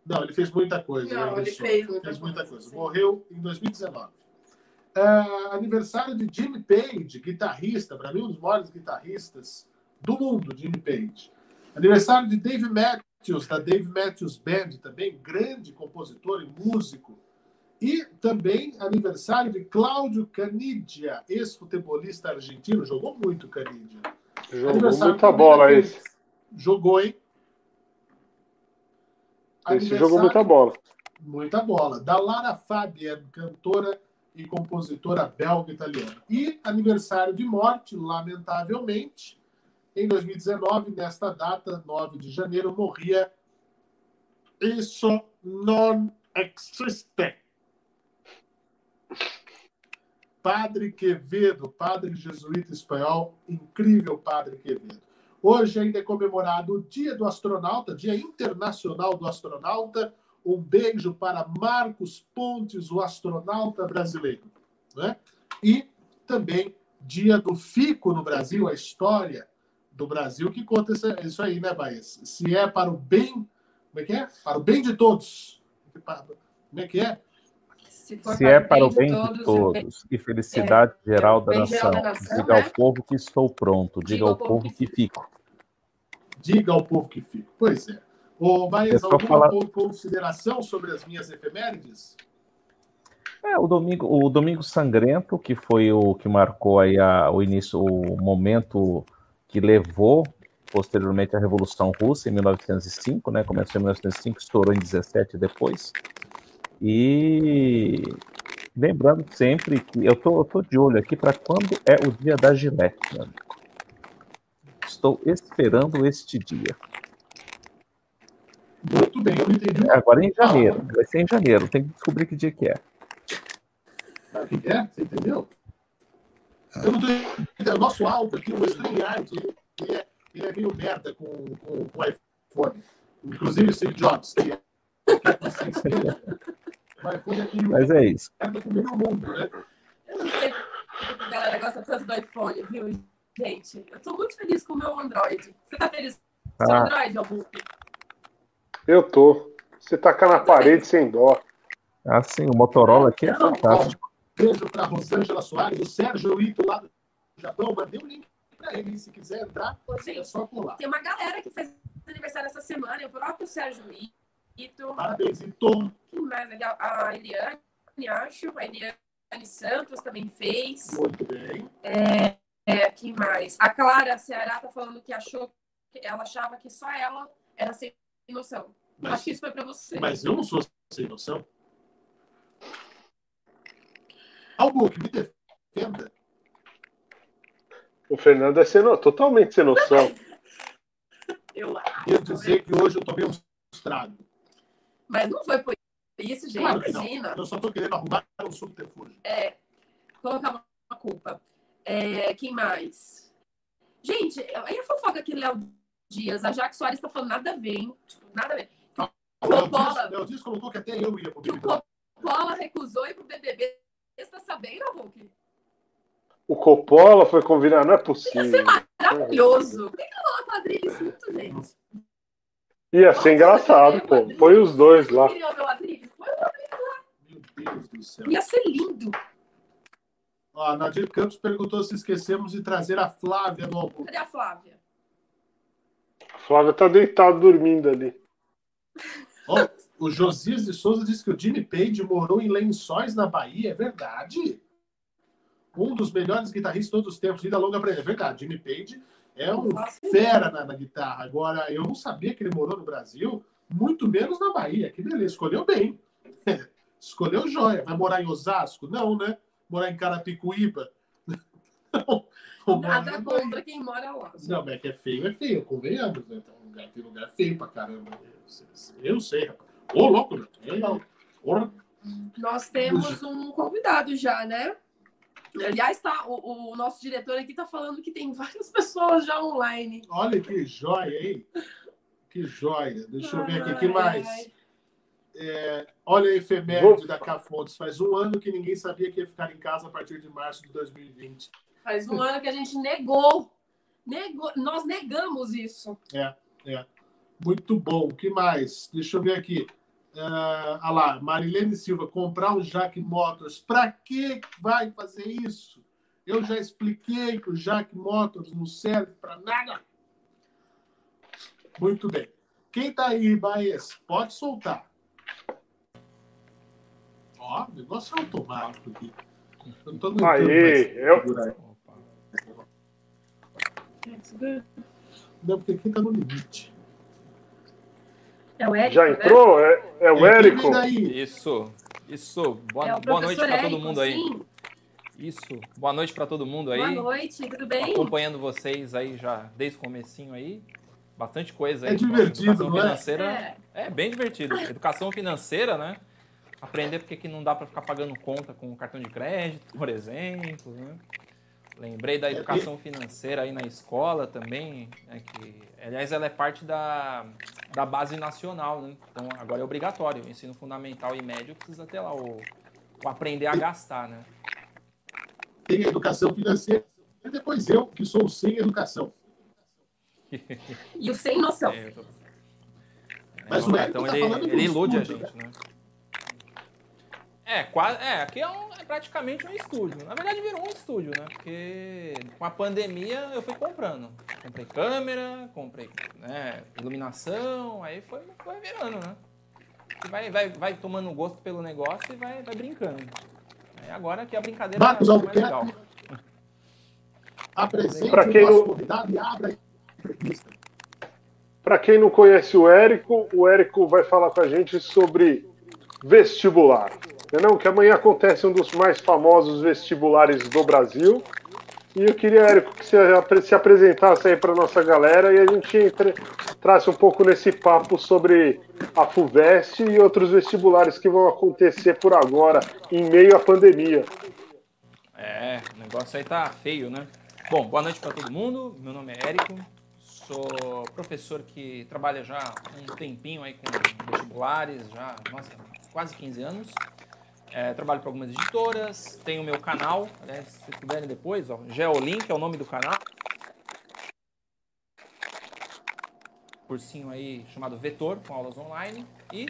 Não, ele fez muita coisa. Não, ele fez muita Fez muita coisa, coisa. Morreu em 2019. Ah, aniversário de Jimmy Page, guitarrista, para mim um dos maiores guitarristas do mundo, Jimmy Page. Aniversário de Dave Matthews, da Dave Matthews Band, também grande compositor e músico. E também aniversário de Cláudio Canidia, ex-futebolista argentino, jogou muito Canidia. Jogou muita bola esse. Jogou, hein? Esse jogou muita bola. Muita bola. Da Lara Fabian, cantora e compositora belga italiana. E aniversário de morte, lamentavelmente, em 2019, nesta data, 9 de janeiro, morria Isso non existe. Padre Quevedo, padre jesuíta espanhol, incrível padre Quevedo. Hoje ainda é comemorado o Dia do Astronauta, Dia Internacional do Astronauta. Um beijo para Marcos Pontes, o astronauta brasileiro. Né? E também Dia do Fico no Brasil, a história do Brasil que conta isso aí, né, Baez? Se é para o bem, como é que é? Para o bem de todos. Como é que é? for Se é para o de bem de todos, e o todos e felicidade geral da bem geral nação, da nação, diga né? ao povo que estou pronto, diga ao povo que fico. Diga ao povo que fica. Pois é. Ô, só alguma falar- co- consideração sobre as minhas efemérides? É, o domingo, o domingo sangrento, que foi o que marcou aí a- o início, o momento que levou posteriormente à Revolução Russa em 1905, né? Começou em 1905, estourou em 17 depois. E lembrando sempre que eu tô, eu tô de olho aqui para quando é o dia da Gillette, meu amigo. Estou esperando este dia. Muito bem, eu entendi. É agora em janeiro, vai ser em janeiro, tem que descobrir que dia que é. Sabe o que é? Você entendeu? Eu não tô. O nosso alto aqui, o StreamYard, ele é, ele é meio merda com, com, com o iPhone. Inclusive o Steve Jobs, que é, é é Mas é isso. né? Eu não sei porque a galera gosta tanto do iPhone, viu, gente? Eu tô muito feliz com o meu Android. Você tá feliz com o seu Ah. Android, Augusto? Eu tô. Você tacar na parede sem dó. Assim, o Motorola aqui é fantástico. Beijo para Rosângela Soares, o Sérgio Ito lá do Japão. Mandei o link para ele, se quiser entrar, é só pular. tem uma galera que fez aniversário essa semana, o próprio Sérgio Ito, Parabéns, Ito. que mais legal? A Eliane, acho, a Eliane Santos também fez. Muito bem. É, quem mais? A Clara Ceará tá falando que achou que ela achava que só ela era sem noção. Mas- Acho que isso foi pra você. Mas eu não sou sem noção. Algo que me defenda. O Fernando é sem no... totalmente sem noção. [LAUGHS] Eu Quero dizer que hoje eu tomei um estrago. Mas não foi por isso, gente. Claro que não. Imagina. Eu só estou querendo arrumar um subterfúgio. É, colocar uma, uma culpa. É, quem mais? Gente, aí a fofoca que Léo Dias, a Jaque Soares tá falando nada a ver, hein? Tipo, nada a ver. Coppola. Dias colocou que até eu ia pro Que o. Coppola recusou ir pro BBB. Você está sabendo, Hulk? O Coppola foi convidado, não é Ia ser possível. maravilhoso. Por que que não rola quadrilha junto, gente? Ia ser engraçado, pô. Põe os dois lá. Lá. Meu Deus do céu. Ia ser lindo. Ó, Nadir Campos perguntou se esquecemos de trazer a Flávia no almoço. Cadê a Flávia? A Flávia tá deitada dormindo ali. [LAUGHS] Ó, o Josias de Souza disse que o Jimmy Page morou em Lençóis, na Bahia. É verdade? Um dos melhores guitarristas de todos os tempos. Vida longa pra ele. É verdade. Jimmy Page é um fera na, na guitarra. Agora, eu não sabia que ele morou no Brasil, muito menos na Bahia. Que beleza. Escolheu bem. [LAUGHS] Escolheu joia. Vai morar em Osasco? Não, né? Morar em Carapicuíba? [LAUGHS] Não. Nada contra quem mora lá. Não, mas é que é feio, é feio, convenhamos, né? Tem lugar, tem lugar feio pra caramba. Eu sei, rapaz. Ô, louco, meu. Eu- Porra. Nós temos um convidado já, né? Aliás, tá, o, o nosso diretor aqui tá falando que tem várias [LAUGHS] pessoas já online. Olha que joia, hein? Que joia. Deixa eu ver aqui, o que Ai, mais? ai. É, olha a efeméride da Cafontes. Faz um ano que ninguém sabia que ia ficar em casa a partir de março de 2020. Faz um [LAUGHS] ano que a gente negou. negou. Nós negamos isso. É, é. Muito bom. O que mais? Deixa eu ver aqui. Ah, ah lá, Marilene Silva, comprar um Jack Motors. Para que vai fazer isso? Eu já expliquei que o Jack Motors não serve para nada. Muito bem. Quem tá aí, Baez? Pode soltar. Ó, o negócio é automático aqui. Eu não tô Aê, eu-. Não, porque aqui tá no limite. É o Érico, Já né? entrou? É, é o É, quem Érico? Isso, isso. Boa, É o boa noite para todo mundo aí. sim. Isso. Boa noite para todo mundo aí. Boa noite, tudo bem? Acompanhando vocês aí já desde o comecinho aí. Bastante coisa aí. É divertido, educação não é? financeira. É. É bem divertido. Educação financeira, né? Aprender porque que não dá para ficar pagando conta com cartão de crédito, por exemplo, né? Lembrei da educação financeira aí na escola também, né, que, aliás, ela é parte da, da base nacional, né? Então, agora é obrigatório. O ensino fundamental e médio precisa ter lá o, o aprender a gastar, né? Tem educação financeira. E depois eu, que sou sem educação. [LAUGHS] E o sem noção. É, tô- Mas o Érico então tá ele, falando do ele ilude a gente, né? É, quase, é, aqui é, um- é praticamente um estúdio. Na verdade virou um estúdio, né? Porque com a pandemia eu fui comprando. Comprei câmera, comprei né, iluminação, aí foi, foi virando, né? E vai, vai, vai tomando gosto pelo negócio e vai, vai brincando. Aí agora que a brincadeira Marcos é mais legal. Apresente Pra quem o nosso não- convidado e abra a entrevista. Para quem não conhece o Érico, o Érico vai falar com a gente sobre vestibular. Não, que amanhã acontece um dos mais famosos vestibulares do Brasil. E eu queria, Érico, que você se apresentasse aí para nossa galera e a gente entre, trasse um pouco nesse papo sobre a FUVEST e outros vestibulares que vão acontecer por agora, em meio à pandemia. É, o negócio aí tá feio, né? Bom, boa noite para todo mundo. Meu nome é Érico. Sou professor que trabalha já um tempinho aí com vestibulares, já, nossa, quase 15 anos. É, trabalho para algumas editoras, tenho meu canal, né, se vocês puderem depois, ó, Geolink é o nome do canal. Cursinho aí chamado Vetor, com aulas online. E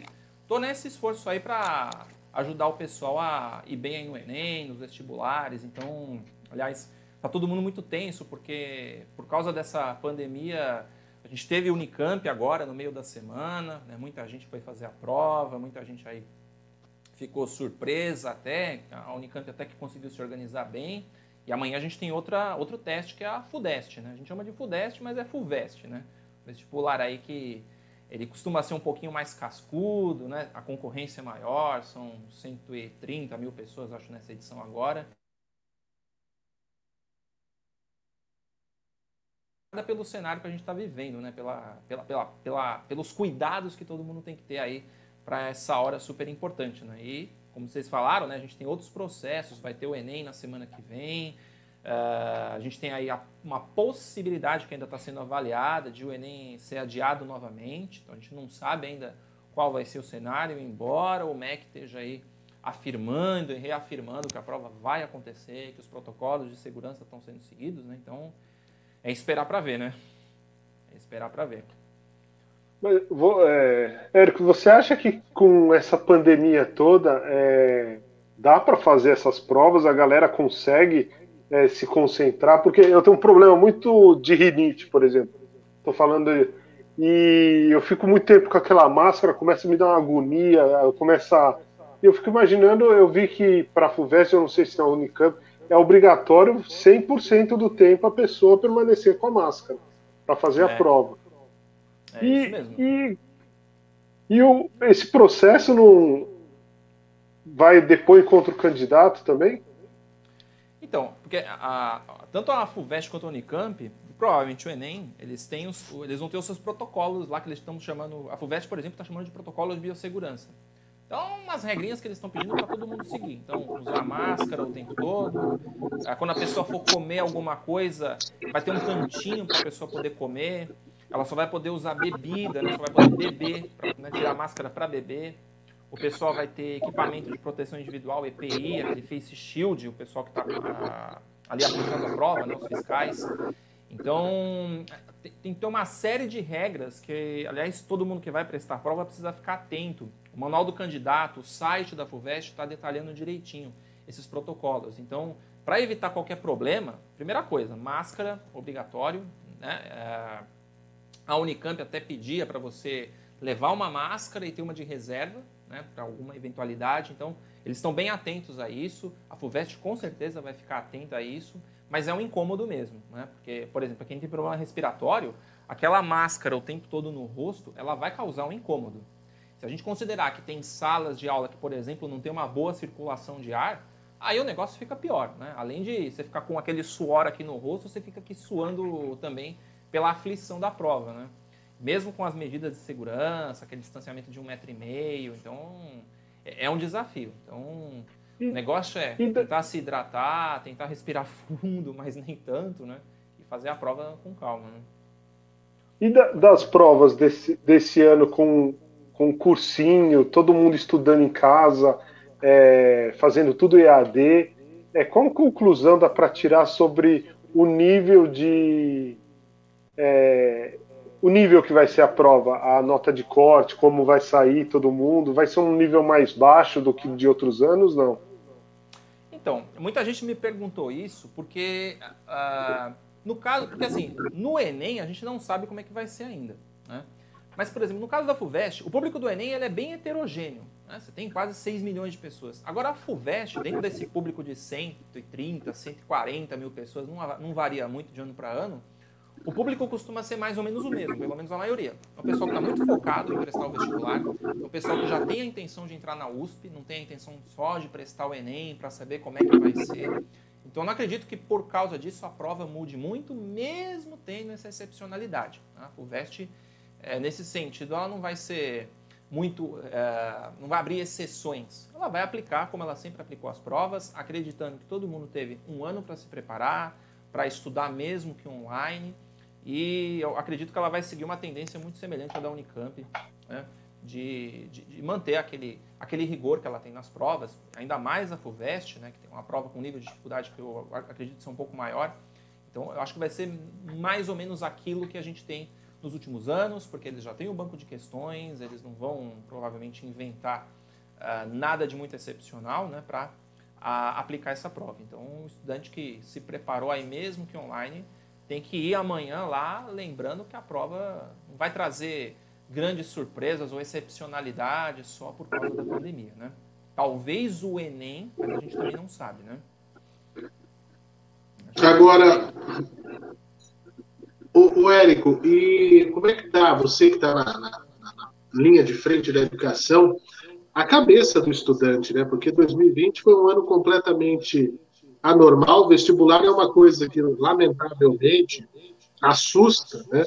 tô nesse esforço aí para ajudar o pessoal a ir bem aí no Enem, nos vestibulares. Então, aliás, tá todo mundo muito tenso, porque por causa dessa pandemia, a gente teve Unicamp agora no meio da semana, né? muita gente foi fazer a prova, muita gente aí ficou surpresa até, a Unicamp até que conseguiu se organizar bem. E amanhã a gente tem outra, outro teste que é a FUDEST, né? A gente chama de FUDEST, mas é FUVEST, né? Vestibular aí que ele costuma ser um pouquinho mais cascudo, né? A concorrência é maior, são 130 mil pessoas, acho, nessa edição agora. Pelo cenário que a gente está vivendo, né? Pela, pela, pela, pela, pelos cuidados que todo mundo tem que ter aí para essa hora super importante, né? E, como vocês falaram, né? A gente tem outros processos, vai ter o Enem na semana que vem, Uh, a gente tem aí a, uma possibilidade que ainda está sendo avaliada de o Enem ser adiado novamente, então a gente não sabe ainda qual vai ser o cenário, embora o MEC esteja aí afirmando e reafirmando que a prova vai acontecer, que os protocolos de segurança estão sendo seguidos, né? Então, é esperar para ver, né? É esperar para ver. Mas, vou, é, Érico, você acha que com essa pandemia toda é, dá para fazer essas provas? A galera consegue é, se concentrar? Porque eu tenho um problema muito de rinite, por exemplo. Estou falando de, e eu fico muito tempo com aquela máscara, começa a me dar uma agonia, eu começo a, eu fico imaginando, eu vi que para a FUVEST, eu não sei se na Unicamp, é obrigatório 100% do tempo a pessoa permanecer com a máscara para fazer É. a prova. É e isso mesmo. e, e o, esse processo não vai depois contra o candidato também? Então, porque a- tanto a FUVEST quanto a Unicamp, provavelmente o Enem, eles têm os, eles vão ter os seus protocolos lá que eles estão chamando. A FUVEST, por exemplo, está chamando de protocolo de biossegurança. Então, umas regrinhas que eles estão pedindo para todo mundo seguir. Então, usar máscara o tempo todo. Ah, Quando a pessoa for comer alguma coisa, vai ter um cantinho para a pessoa poder comer. Ela só vai poder usar bebida, né? só vai poder beber, pra, né, tirar a máscara para beber. O pessoal vai ter equipamento de proteção individual, EPI, aquele face shield, o pessoal que está ali aplicando a prova, né, os fiscais. Então, tem, que ter uma série de regras que, aliás, todo mundo que vai prestar prova precisa ficar atento. O manual do candidato, o site da FUVEST está detalhando direitinho esses protocolos. Então, para evitar qualquer problema, primeira coisa, máscara obrigatório. Né? É, a Unicamp até pedia para você levar uma máscara e ter uma de reserva, né, para alguma eventualidade. Então, eles estão bem atentos a isso. A FUVEST com certeza vai ficar atenta a isso, mas é um incômodo mesmo, né? Porque, por exemplo, quem tem problema respiratório, aquela máscara o tempo todo no rosto, ela vai causar um incômodo. Se a gente considerar que tem salas de aula que, por exemplo, não tem uma boa circulação de ar, aí o negócio fica pior, né? Além de você ficar com aquele suor aqui no rosto, você fica aqui suando também pela aflição da prova, né? Mesmo com as medidas de segurança, aquele distanciamento de um metro e meio, então é é um desafio. Então o negócio é tentar se hidratar, tentar respirar [LAUGHS] fundo, mas nem tanto, né? E fazer a prova com calma, né? E da- das provas desse, desse ano com, com cursinho, todo mundo estudando em casa, é, fazendo tudo EAD, é, qual conclusão dá para tirar sobre o nível de. É, o nível que vai ser a prova, a nota de corte, como vai sair todo mundo? Vai ser um nível mais baixo do que de outros anos? Não. Então, muita gente me perguntou isso porque, ah, no caso, porque assim, no Enem a gente não sabe como é que vai ser ainda, né? Mas, por exemplo, no caso da FUVEST, o público do Enem ele é bem heterogêneo. Né? Você tem quase 6 milhões de pessoas. Agora, a FUVEST, dentro desse público de 130, 140 mil pessoas, não, não varia muito de ano para ano, o público costuma ser mais ou menos o mesmo, pelo menos a maioria. É o pessoal que está muito focado em prestar o vestibular, é o pessoal que já tem a intenção de entrar na USP, não tem a intenção só de prestar o Enem para saber como é que vai ser. Então, eu não acredito que por causa disso a prova mude muito, mesmo tendo essa excepcionalidade. né? A FUVEST, é, nesse sentido, ela não vai ser muito. é, não vai abrir exceções. Ela vai aplicar como ela sempre aplicou as provas, acreditando que todo mundo teve um ano para se preparar, para estudar mesmo que online. E eu acredito que ela vai seguir uma tendência muito semelhante à da Unicamp, né? de, de, de manter aquele, aquele rigor que ela tem nas provas, ainda mais a FUVEST, né? que tem uma prova com nível de dificuldade que eu acredito ser um pouco maior. Então, eu acho que vai ser mais ou menos aquilo que a gente tem nos últimos anos, porque eles já têm um banco de questões, eles não vão provavelmente inventar ah, nada de muito excepcional né, para aplicar essa prova. Então, um estudante que se preparou aí mesmo que online tem que ir amanhã lá, lembrando que a prova não vai trazer grandes surpresas ou excepcionalidades só por causa da pandemia, né? Talvez o Enem, mas a gente também não sabe, né? Agora, o, o Érico, e como é que tá, você que está na, na- na linha de frente da educação, a cabeça do estudante, né? Porque 2020 foi um ano completamente anormal, vestibular é uma coisa que, lamentavelmente, assusta, né?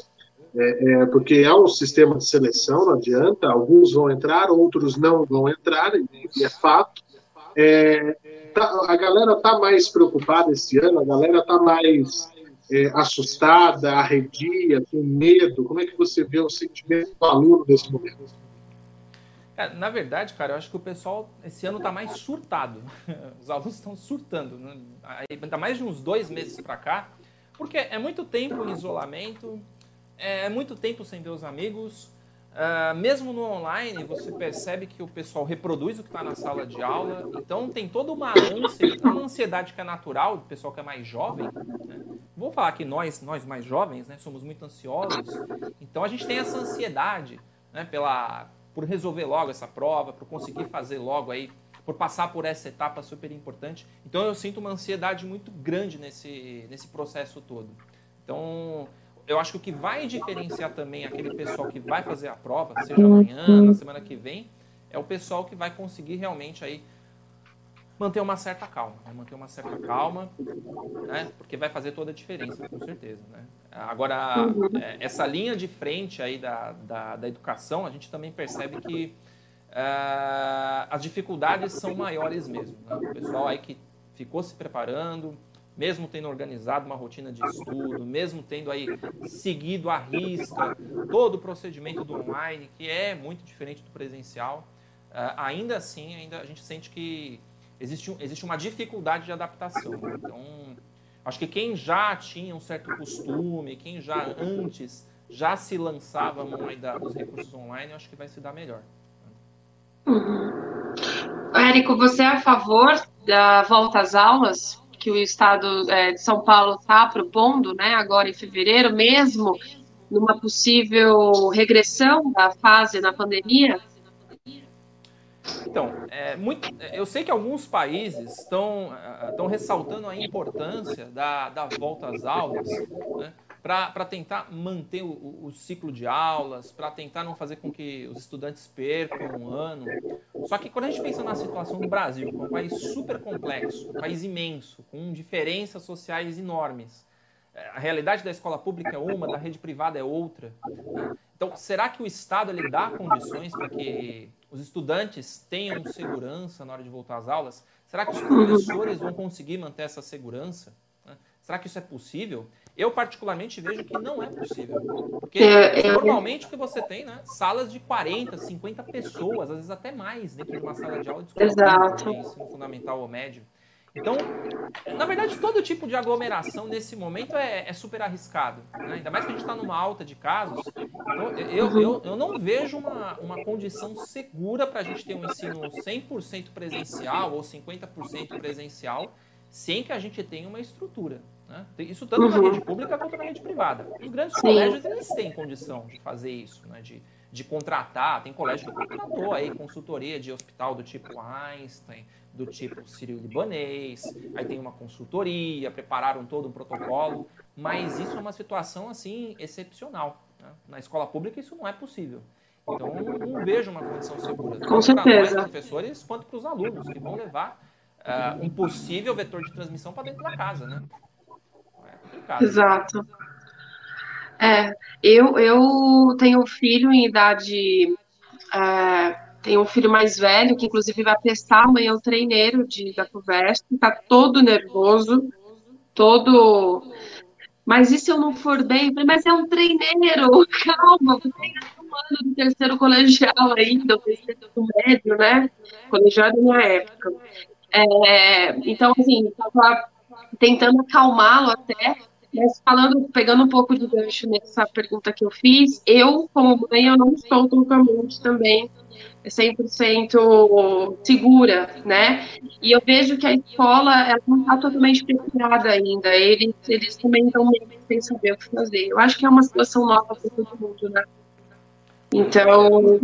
É, é, porque é um sistema de seleção, não adianta, alguns vão entrar, outros não vão entrar, e é fato. É, tá- a galera está mais preocupada esse ano, a galera está mais é, assustada, arredia, com medo. Como é que você vê o sentimento do aluno nesse momento? É, na verdade, cara, eu acho que o pessoal esse ano está mais surtado. [LAUGHS] Os alunos estão surtando. Né? Ainda mais de uns dois meses para cá, porque é muito tempo em isolamento, é muito tempo sem ver os amigos. Uh, mesmo no online, você percebe que o pessoal reproduz o que está na sala de aula. Então, tem toda uma ânsia, uma ansiedade que é natural do pessoal que é mais jovem. Né? Vou falar que nós, nós mais jovens, né, somos muito ansiosos. Então, a gente tem essa ansiedade né, pela, por resolver logo essa prova, por conseguir fazer logo aí, por passar por essa etapa super importante. Então, eu sinto uma ansiedade muito grande nesse, nesse processo todo. Então, eu acho que o que vai diferenciar também aquele pessoal que vai fazer a prova, seja amanhã, na semana que vem, é o pessoal que vai conseguir realmente aí manter uma certa calma, né? manter uma certa calma, né? porque vai fazer toda a diferença, com certeza. Né? Agora, é, essa linha de frente aí da, da, da, educação, a gente também percebe que uh, as dificuldades são maiores mesmo. Né? O pessoal aí que ficou se preparando, mesmo tendo organizado uma rotina de estudo, mesmo tendo aí seguido à risca todo o procedimento do online, que é muito diferente do presencial, uh, ainda assim, ainda a gente sente que existe, existe uma dificuldade de adaptação. Então, acho que quem já tinha um certo costume, quem já antes já se lançava a mão dos recursos online, acho que vai se dar melhor. Uhum. Érico, você é a favor da volta às aulas? que o Estado é, de São Paulo está propondo, né, agora em fevereiro, mesmo numa possível regressão da fase na pandemia? Então, é muito, eu sei que alguns países estão, estão ressaltando a importância da, da volta às aulas, né, para tentar manter o, o, ciclo de aulas, para tentar não fazer com que os estudantes percam um ano. Só que quando a gente pensa na situação do Brasil, que é um país super complexo, um país imenso, com diferenças sociais enormes, é, a realidade da escola pública é uma, da rede privada é outra. Né? Então, será que o Estado ele dá condições para que os estudantes tenham segurança na hora de voltar às aulas? Será que os professores vão conseguir manter essa segurança? Né? Será que isso é possível? Eu, particularmente, vejo que não é possível. Porque é, é, normalmente o que você tem, né? Salas de 40, 50 pessoas, às vezes até mais, dentro de uma sala de aula de escola Exato. Ensino fundamental ou médio. Então, na verdade, todo tipo de aglomeração nesse momento é, é super arriscado. Né? Ainda mais que a gente está numa alta de casos. Então, eu, eu, eu não vejo uma, uma condição segura para a gente ter um ensino 100% presencial ou 50% presencial sem que a gente tenha uma estrutura. Né? Isso tanto na rede pública quanto na rede privada. Os grandes Sim. colégios eles têm condição de fazer isso, né? de, de contratar. Tem colégio que contratou aí consultoria de hospital do tipo Einstein, do tipo Sírio-Libanês, aí tem uma consultoria, prepararam todo um protocolo, mas isso é uma situação assim excepcional. Né? Na escola pública isso não é possível. Então não vejo uma condição segura. Com certeza. Para nós, professores, quanto para os alunos, que vão levar uh, um possível vetor de transmissão para dentro da casa, né? É Exato. É, eu, eu tenho um filho em idade. É, tenho um filho mais velho, que inclusive vai prestar amanhã o treineiro de, da conversa, está todo nervoso, todo. Mas e se eu não for bem? Mas é um treineiro, [LAUGHS] calma, você tem um ano do terceiro colegial ainda, o terceiro médio, né? Colegial da minha época. É, então, assim, estava tentando acalmá-lo até, mas falando, pegando um pouco de gancho nessa pergunta que eu fiz, eu, como mãe, eu não estou totalmente também 100% segura, né? E eu vejo que a escola ela não está totalmente preparada ainda. Eles, eles também estão meio sem saber o que fazer. Eu acho que é uma situação nova para todo mundo, né? Então,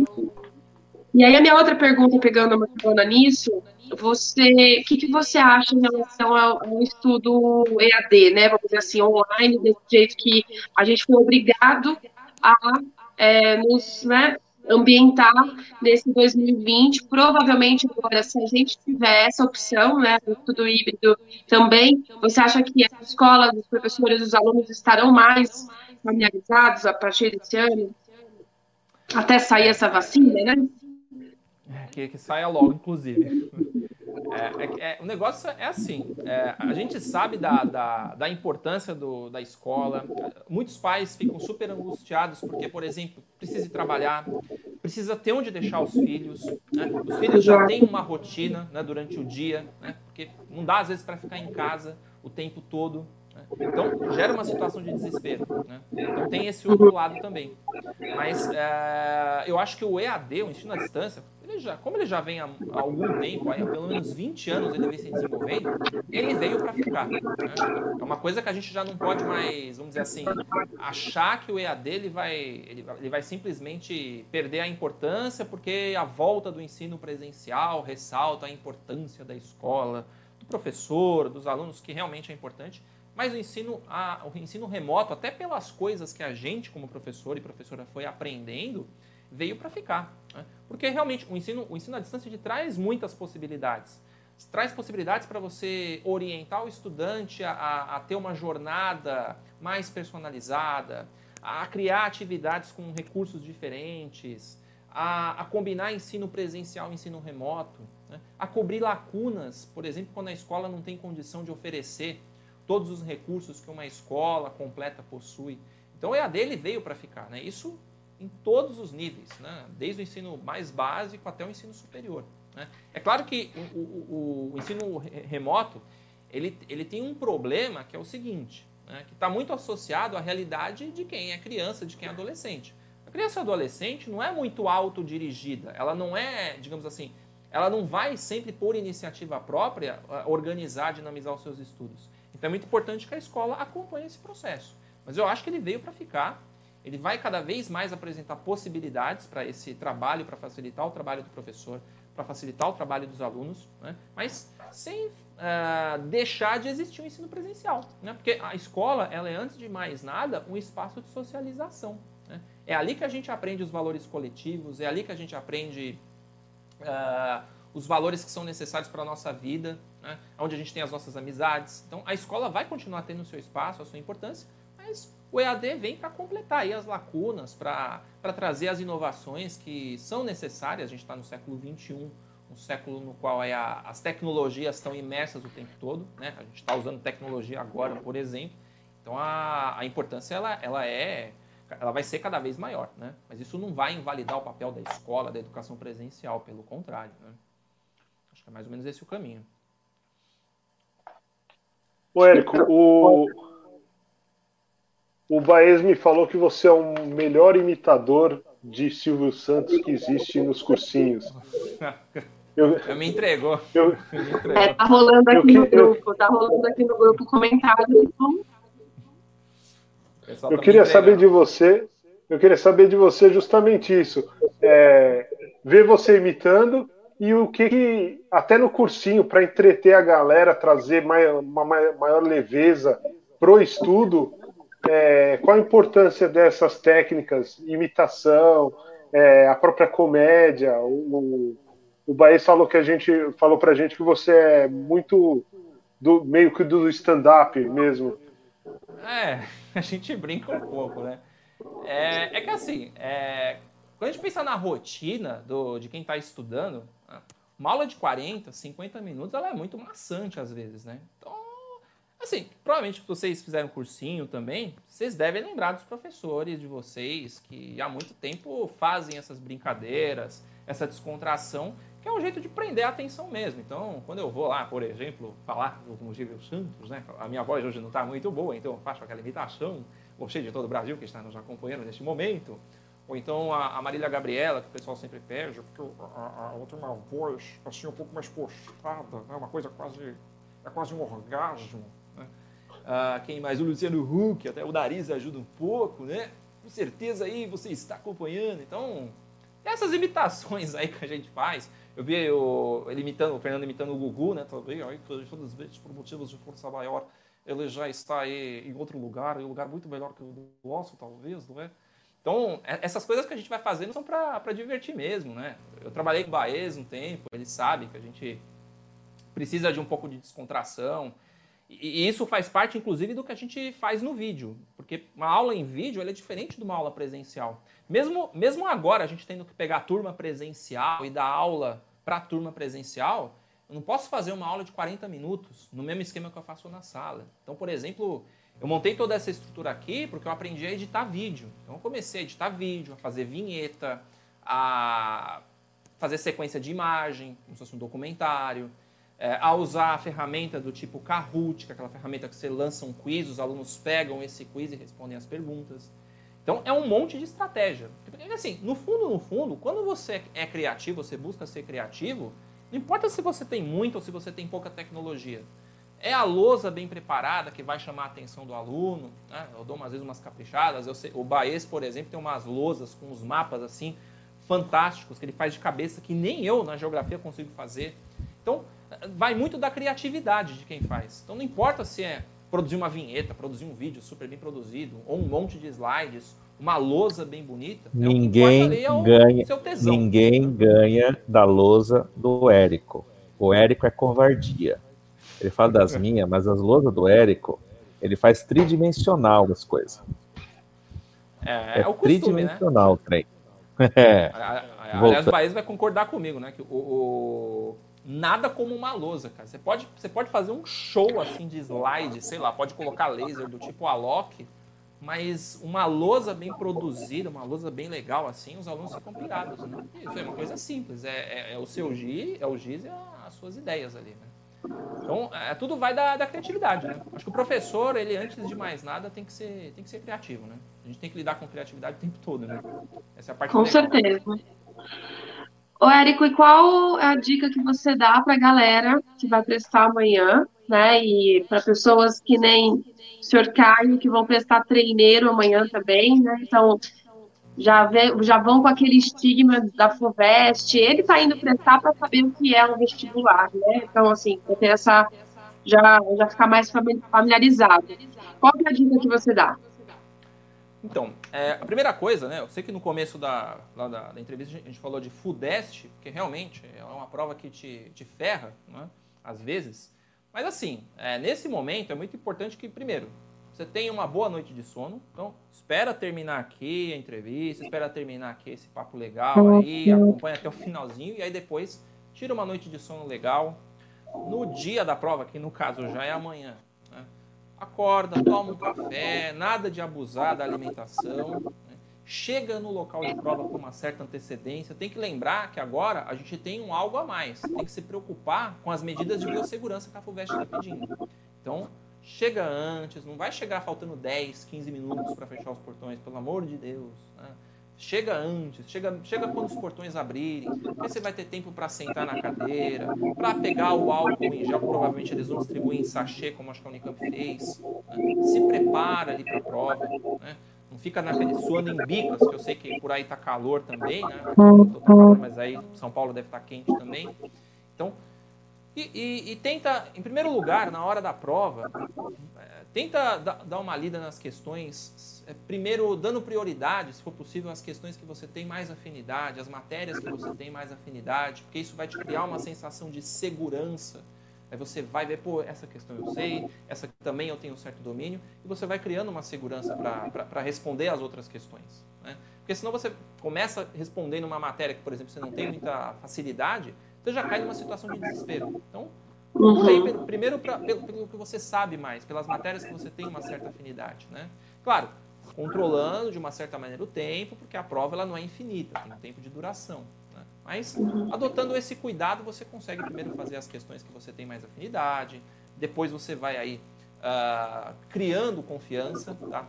e aí a minha outra pergunta, pegando uma carona nisso, você, o que, que você acha em relação ao, ao, estudo EAD, né? Vamos dizer assim, online, desse jeito que a gente foi obrigado a é, nos né, ambientar nesse 2020. Provavelmente agora, se a gente tiver essa opção, né, do estudo híbrido também, você acha que as escolas, os professores, os alunos estarão mais familiarizados a partir desse ano? Até sair essa vacina, né? que, que saia logo, inclusive. É, é, é, o negócio é assim: é, a gente sabe da, da, da importância do, da escola. Muitos pais ficam super angustiados porque, por exemplo, precisa ir trabalhar, precisa ter onde deixar os filhos. Né? Os filhos já têm uma rotina né, durante o dia, né? porque não dá às vezes para ficar em casa o tempo todo. Né? Então gera uma situação de desespero. Né? Então tem esse outro lado também. Mas é, eu acho que o EAD, o ensino à distância, ele já, como ele já vem há, algum tempo, há pelo menos 20 anos ele vem se desenvolvendo, ele veio para ficar. Né? É uma coisa que a gente já não pode mais, vamos dizer assim, achar que o EAD ele vai, ele, ele vai simplesmente perder a importância porque a volta do ensino presencial ressalta a importância da escola, do professor, dos alunos, que realmente é importante. Mas o ensino, a, o ensino remoto, até pelas coisas que a gente, como professor e professora, foi aprendendo, veio para ficar. Né? Porque realmente o ensino, o ensino à distância traz muitas possibilidades. Traz possibilidades para você orientar o estudante a, a, ter uma jornada mais personalizada, a criar atividades com recursos diferentes, a, a, combinar ensino presencial e ensino remoto, né? a cobrir lacunas, por exemplo, quando a escola não tem condição de oferecer todos os recursos que uma escola completa possui. Então, o EAD ele veio para ficar. Né? Isso em todos os níveis, né? desde o ensino mais básico até o ensino superior. Né? É claro que o, o, o, ensino remoto ele, ele tem um problema que é o seguinte, né? que está muito associado à realidade de quem é criança, de quem é adolescente. A criança adolescente não é muito autodirigida, ela não é, digamos assim, ela não vai sempre por iniciativa própria organizar, dinamizar os seus estudos. Então é muito importante que a escola acompanhe esse processo. Mas eu acho que ele veio para ficar ele vai cada vez mais apresentar possibilidades para esse trabalho, para facilitar o trabalho do professor, para facilitar o trabalho dos alunos, né? mas sem uh, deixar de existir o ensino presencial. Né? Porque a escola, ela é, antes de mais nada, um espaço de socialização. Né? É ali que a gente aprende os valores coletivos, é ali que a gente aprende uh, os valores que são necessários para a nossa vida, né? onde a gente tem as nossas amizades. Então, a escola vai continuar tendo o seu espaço, a sua importância, mas o EAD vem para completar aí as lacunas, para trazer as inovações que são necessárias. A gente está no século XXI, um século no qual é a, as tecnologias estão imersas o tempo todo. Né? A gente está usando tecnologia agora, por exemplo. Então a, a importância ela, ela é ela vai ser cada vez maior, né? Mas isso não vai invalidar o papel da escola, da educação presencial, pelo contrário. Né? Acho que é mais ou menos esse o caminho. O Érico, o, o Baez me falou que você é o melhor imitador de Silvio Santos que existe nos cursinhos. Eu, eu me entregou. Eu, me entregou. É, tá rolando aqui eu, no grupo, tá rolando aqui no grupo comentário. Então... Eu queria saber de você, eu queria saber de você justamente isso. É, ver você imitando e o que, que até no cursinho, para entreter a galera, trazer uma maior leveza pro estudo, é, qual a importância dessas técnicas, imitação, é, a própria comédia? O, o, o falou que a gente falou pra gente que você é muito do meio que do stand-up mesmo. É, [LAUGHS] a gente brinca um pouco, né? É, é que assim, é, quando a gente pensa na rotina do, de quem está estudando, uma aula de 40, 50 minutos, ela é muito maçante às vezes, né? Então, Assim, provavelmente se vocês fizeram cursinho também, vocês devem lembrar dos professores de vocês que há muito tempo fazem essas brincadeiras, essa descontração, que é um jeito de prender a atenção mesmo. Então, quando eu vou lá, por exemplo, falar do Gílio Santos, né? A minha voz hoje não está muito boa, então eu faço aquela imitação, gostei de todo o Brasil que está nos acompanhando neste momento. Ou então a, Marília Gabriela, que o pessoal sempre pede, porque a, a, tem uma voz assim um pouco mais postada, né? uma coisa quase, é quase um orgasmo. Ah, quem mais? O Luciano Huck, até o nariz ajuda um pouco, né? Com certeza aí você está acompanhando. Então, essas imitações aí que a gente faz. Eu vi ele imitando, o Fernando imitando o Gugu, né? Também, aí, vezes, por motivos de força maior, ele já está aí em outro lugar, em um lugar muito melhor que o nosso, talvez, não é? Então, é, essas coisas que a gente vai fazendo são para divertir mesmo, né? Eu trabalhei com o Baez um tempo, ele sabe que a gente precisa de um pouco de descontração. E isso faz parte, inclusive, do que a gente faz no vídeo. Porque uma aula em vídeo é diferente de uma aula presencial. Mesmo, mesmo agora, a gente tendo que pegar a turma presencial e dar aula para a turma presencial, eu não posso fazer uma aula de 40 minutos no mesmo esquema que eu faço na sala. Então, por exemplo, eu montei toda essa estrutura aqui porque eu aprendi a editar vídeo. Então, eu comecei a editar vídeo, a fazer vinheta, a fazer sequência de imagem, como se fosse um documentário, é, a usar a ferramenta do tipo Kahoot, que é aquela ferramenta que você lança um quiz, os alunos pegam esse quiz e respondem as perguntas. Então é um monte de estratégia. Porque assim, no fundo, no fundo, quando você é criativo, você busca ser criativo, não importa se você tem muito ou se você tem pouca tecnologia. É a lousa bem preparada que vai chamar a atenção do aluno. Né? Eu dou umas vezes umas caprichadas. Sei, o Baez, por exemplo, tem umas lousas com os mapas assim fantásticos que ele faz de cabeça que nem eu na geografia consigo fazer. Então, vai muito da criatividade de quem faz. Então, não importa se é produzir uma vinheta, produzir um vídeo super bem produzido, ou um monte de slides, uma lousa bem bonita. É ninguém é o ganha, ninguém ganha da lousa do Érico. O Érico é covardia. Ele fala das [LAUGHS] minhas, mas as lousas do Érico, ele faz tridimensional as coisas. É, é, é o costume, tridimensional né? o trem. É. [LAUGHS] Aliás, o Baez vai concordar comigo, né? Que o, o, nada como uma lousa, cara. Você pode, você pode fazer um show assim de slide, sei lá, pode colocar laser do tipo Alok, mas uma lousa bem produzida, uma lousa bem legal assim, os alunos ficam pirados, né? Isso é uma coisa simples, é, é, é o seu giz, é o giz e as suas ideias ali, né? Então, é, tudo vai da, da, criatividade, né? Acho que o professor, ele, antes de mais nada, tem que, ser, tem que ser criativo, né? A gente tem que lidar com criatividade o tempo todo, né? Essa é a parte Com legal. certeza. Ô, Érico, e qual é a dica que você dá para a galera que vai prestar amanhã, né? E para pessoas que nem o senhor Caio, que vão prestar treineiro amanhã também, né? Então, já, vê, já vão com aquele estigma da FUVEST. Ele está indo prestar para saber o que é um vestibular, né? Então, assim, para ter essa. Já, já ficar mais familiarizado. Qual é a dica que você dá? Então, é, a primeira coisa, né? Eu sei que no começo da, da, da, entrevista a gente falou de FUDEST, porque realmente é uma prova que te, te ferra, né? Às vezes. Mas assim, é, nesse momento é muito importante que, primeiro, você tenha uma boa noite de sono. Então, espera terminar aqui a entrevista, espera terminar aqui esse papo legal aí, acompanha até o finalzinho e aí depois tira uma noite de sono legal. No dia da prova, que no caso já é amanhã? Acorda, toma um café, nada de abusar da alimentação. Né? Chega no local de prova com uma certa antecedência. Tem que lembrar que agora a gente tem um algo a mais. Tem que se preocupar com as medidas de biossegurança que a FUVEST está pedindo. Então, chega antes, não vai chegar faltando 10, 15 minutos para fechar os portões, pelo amor de Deus. Né? Chega antes, chega, chega quando os portões abrirem, aí você vai ter tempo para sentar na cadeira, para pegar o álcool em gel, provavelmente eles vão distribuir em sachê, como acho que a Unicamp fez. Né? Se prepara ali para a prova, né? não fica naquele suando em bicas, que eu sei que por aí tá calor também, né? mas aí São Paulo deve estar tá quente também. Então, e, e, e, tenta, em primeiro lugar, na hora da prova, é, tenta dar uma lida nas questões, primeiro dando prioridade, se for possível, às questões que você tem mais afinidade, as matérias que você tem mais afinidade, porque isso vai te criar uma sensação de segurança. Aí você vai ver, pô, essa questão eu sei, essa também eu tenho um certo domínio, e você vai criando uma segurança para responder às outras questões. Né? Porque senão você começa respondendo uma matéria que, por exemplo, você não tem muita facilidade, você já cai numa situação de desespero. Então, uhum. primeiro pra, pelo, pelo, que você sabe mais, pelas matérias que você tem uma certa afinidade, né? Claro, controlando de uma certa maneira o tempo, porque a prova ela não é infinita, tem um tempo de duração. Né? Mas adotando esse cuidado, você consegue primeiro fazer as questões que você tem mais afinidade, depois você vai aí uh, criando confiança, tá?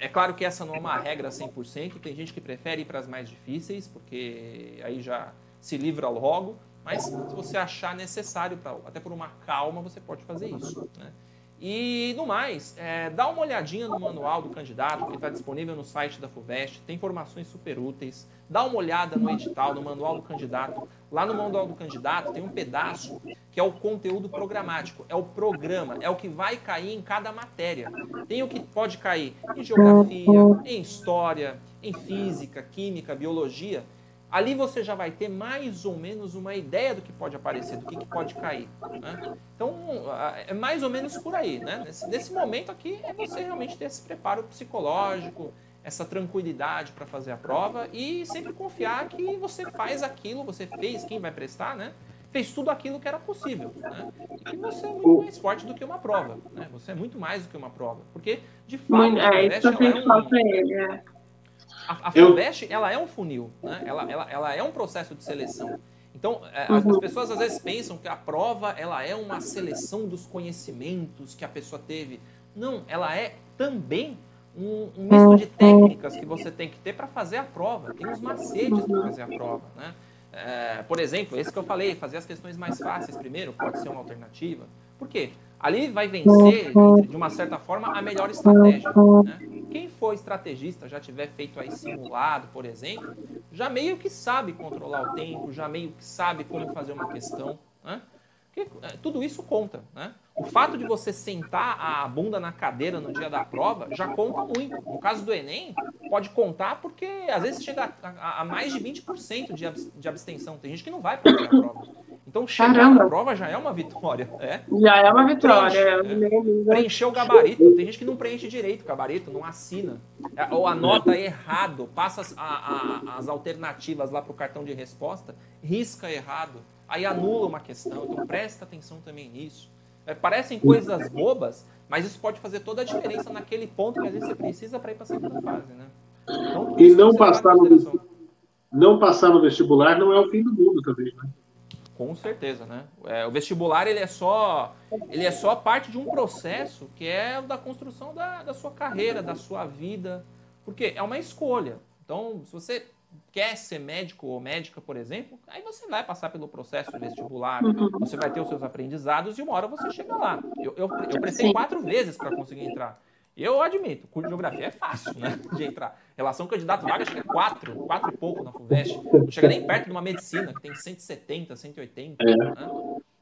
É claro que essa não é uma regra 100%, tem gente que prefere ir para as mais difíceis, porque aí já se livra logo, mas se você achar necessário, pra, até por uma calma, você pode fazer isso. Né? E, no mais, é, dá uma olhadinha no manual do candidato, que está disponível no site da FUVEST, tem informações super úteis. Dá uma olhada no edital, no manual do candidato. Lá no manual do candidato tem um pedaço que é o conteúdo programático, é o programa, é o que vai cair em cada matéria. Tem o que pode cair em geografia, em história, em física, química, biologia. Ali você já vai ter mais ou menos uma ideia do que pode aparecer, do que, que pode cair. Né? Então, é mais ou menos por aí. Né? Nesse, nesse momento aqui é você realmente ter esse preparo psicológico, essa tranquilidade para fazer a prova e sempre confiar que você faz aquilo, você fez, quem vai prestar, né? Fez tudo aquilo que era possível. Né? E que você é muito mais forte do que uma prova. Né? Você é muito mais do que uma prova. Porque, de fato, é, isso que eu tenho que falar para ele. É a, a Eu- FAVEST, ela é um funil, né? Ela, ela, ela é um processo de seleção. Então, é, as, as pessoas às vezes pensam que a prova ela é uma seleção dos conhecimentos que a pessoa teve. Não, ela é também um, um misto de técnicas que você tem que ter para fazer a prova. Tem uns macetes para fazer a prova, né? É, por exemplo, esse que eu falei, fazer as questões mais fáceis primeiro, pode ser uma alternativa. Por quê? Ali vai vencer, de uma certa forma, a melhor estratégia. Né? Quem for estrategista, já tiver feito aí simulado, por exemplo, já meio que sabe controlar o tempo, já meio que sabe como fazer uma questão. Né? Porque, é, tudo isso conta. Né? O fato de você sentar a bunda na cadeira no dia da prova já conta muito. No caso do Enem, pode contar porque às vezes chega a, a- a mais de 20% de, abs- de abstenção. Tem gente que não vai para a prova. Então, chegar Caramba. na prova já é uma vitória. [LAUGHS] É. Já é uma vitória. Preenche, é. Preencher o gabarito. Tem gente que não preenche direito o gabarito, não assina. É, Ou anota errado, passa as, a- a- as alternativas lá para o cartão de resposta, risca errado, aí anula uma questão. Então presta atenção também nisso. É, parecem coisas bobas, mas isso pode fazer toda a diferença naquele ponto que às vezes você precisa para ir para a segunda fase, né? Então, E não passar, no, não passar no vestibular não é o fim do mundo também, né? Com certeza, né? É, o vestibular ele é só ele é só parte de um processo que é o da construção da, da sua carreira, da sua vida, porque é uma escolha. Então, se você quer ser médico ou médica, por exemplo, aí você vai passar pelo processo vestibular, você vai ter os seus aprendizados e uma hora você chega lá. Eu, eu, eu prestei quatro vezes para conseguir entrar. Eu admito, curso de geografia é fácil, né? De entrar. Relação candidato-vaga, acho que é quatro, quatro e pouco na FUVEST. Não chega nem perto de uma medicina, que tem 170, 180. Né?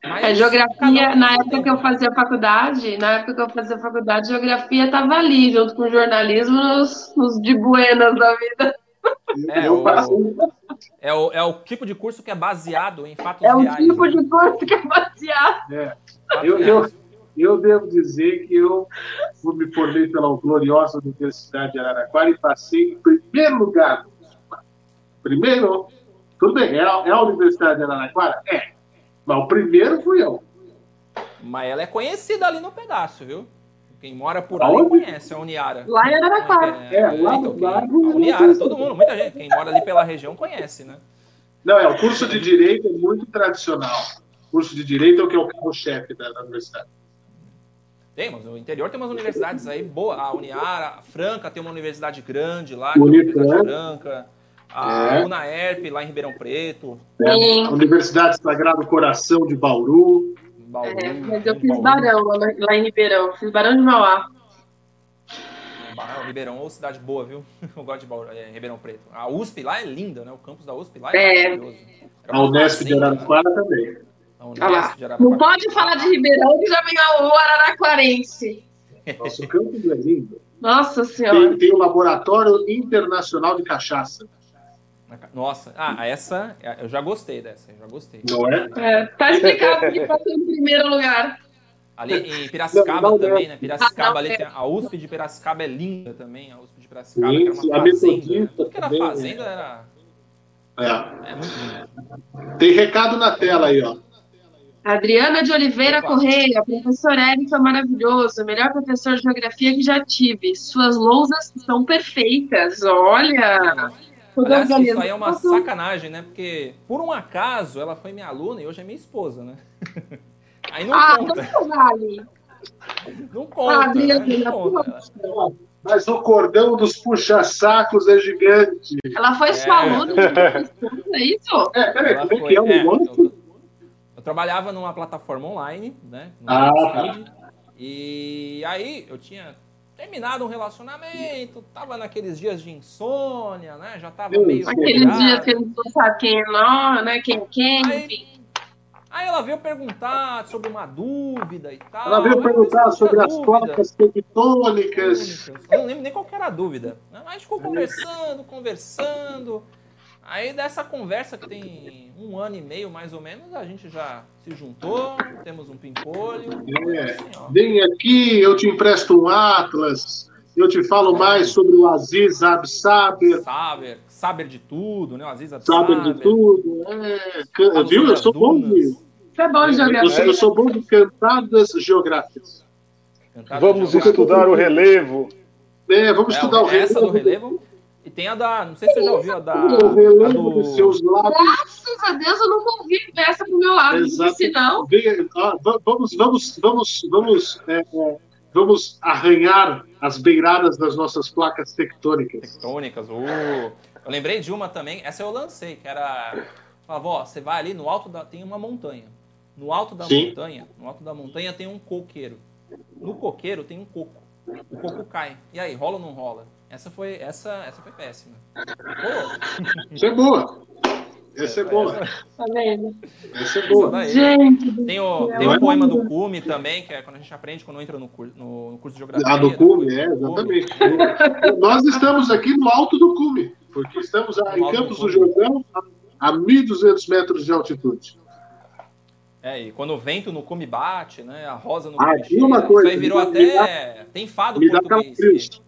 Mas É, geografia, um na tem época que eu fazia faculdade, na época que eu fazia faculdade, geografia estava ali, junto com jornalismo, nos, nos de buenas da vida. É, o, é, o, é o tipo de curso que é baseado em fatos É o reais. tipo né? de curso que é baseado. É. Eu, eu, reais. Eu devo dizer que eu me formei pela gloriosa Universidade de Araraquara e passei em primeiro lugar. Primeiro, tudo bem, é a, é a Universidade de Araraquara? É. Mas o primeiro fui eu. Mas ela é conhecida ali no pedaço, viu? Quem mora por ali Aonde? conhece a Uniara. Lá em Araraquara. É, lá- então, lá- a Uniara, todo mundo, muita gente. Quem mora ali pela região conhece, né? Não, é, o curso de Direito é muito tradicional. O curso de Direito é o que é o carro-chefe da, da universidade. Tem, mas no interior tem umas universidades aí boas. A Uniara, a Franca tem uma universidade grande lá, que é uma Unifran. universidade franca. A É. UNAERP lá em Ribeirão Preto. É, a Universidade Sagrado Coração de Bauru. Bauru. É, mas eu fiz Bauru, Barão lá, em Ribeirão. Fiz Barão de Mauá. Barão, Ribeirão, ou cidade boa, viu? [LAUGHS] Eu gosto de Bauru, é, Ribeirão Preto. A USP lá é linda, né? O campus da USP lá é, É. maravilhoso. A Unesp de fazenda, né? Araraquara também. A Olha lá. Unesp de Araraquara. Não pode falar de Ribeirão que já vem o Araraquarense. Nosso campus é lindo. Nossa Senhora. Tem, tem o Laboratório Internacional de Cachaça. Nossa, ah, essa, eu já gostei dessa, eu já gostei. Não é? É, tá explicado que passou em primeiro lugar. Ali em Piracicaba Não, não, também, não. né? Piracicaba Ah, não, ali é. tem a USP de Piracicaba é linda também, a USP de Piracicaba, Sim, que era uma a fazenda. Né? Tudo que era também, fazenda era É. é muito lindo. Tem recado na tela aí, ó. Adriana de Oliveira Opa. Correia, professor Érico é maravilhoso, melhor professor de geografia que já tive. Suas lousas são perfeitas. Olha! Aliás, isso organizado. aí é uma sacanagem, né? Porque, por um acaso, ela foi minha aluna e hoje é minha esposa, né? [LAUGHS] Aí não Ah, conta, não vale. não conta, Ah, né? Não conta. Mas o cordão dos puxa-sacos é gigante. Ela foi sua É. aluna de professor, é isso? É, peraí, Ela como é foi- que é o é, eu trabalhava numa plataforma online, né? Ah, BuzzFeed, E aí eu tinha terminado um relacionamento, tava naqueles dias de insônia, né? Já tava meio Aqueles quebrado. dias que não sabem quem é nó, né? Quem é quem, Aí- enfim. Aí ela veio perguntar sobre uma dúvida e tal. Ela veio Aí eu perguntar sobre as placas tectônicas. Eu não lembro nem qual que era a dúvida. né? Mas a gente ficou conversando, conversando. Aí dessa conversa que tem um ano e meio mais ou menos, a gente já se juntou, temos um pimpolho. É. assim. Vem aqui, eu te empresto um Atlas. Eu te falo mais sobre o Aziz Absaber, Saber, saber de tudo, né? O Aziz Abd saber de tudo. É, Fala viu? Eu sou bom de, é bom de geografia. eu sou bom de cantadas geográficas. Cantada Vamos de geografia. estudar o relevo. É, vamos É, estudar o essa do relevo. E tem a da. Não sei se você já ouviu a da. Eu a do- dos seus lábios. Graças a Deus eu nunca ouvi essa pro meu lado. Exato. Se não, Bem, ah, Vamos, vamos, vamos, vamos, é, é, vamos arranhar as beiradas das nossas placas tectônicas. tectônicas. Uh, eu lembrei de uma também, essa eu lancei, que era. Falava, ó, você vai ali no alto da. Tem uma montanha. No alto da Sim. montanha, no alto da montanha tem um coqueiro. No coqueiro tem um coco. O coco cai. E aí, rola ou não rola? Essa foi, essa, essa foi péssima. Isso é boa. Essa é boa. tá vendo? Essa é boa. daí. Gente, do Tem o, tem o poema do Cume também, que é quando a gente aprende quando entra no, cur- no, no curso de geografia. Ah, do cume, é, exatamente. Nós estamos aqui no alto do cume, porque estamos em do Campos do cume. Jordão, a 1.200 metros de altitude. É, e quando o vento no cume bate, né? A rosa no Ah, cume e uma coisa, Isso aí virou me dá- até. Tem fado Me dá português. calafrios.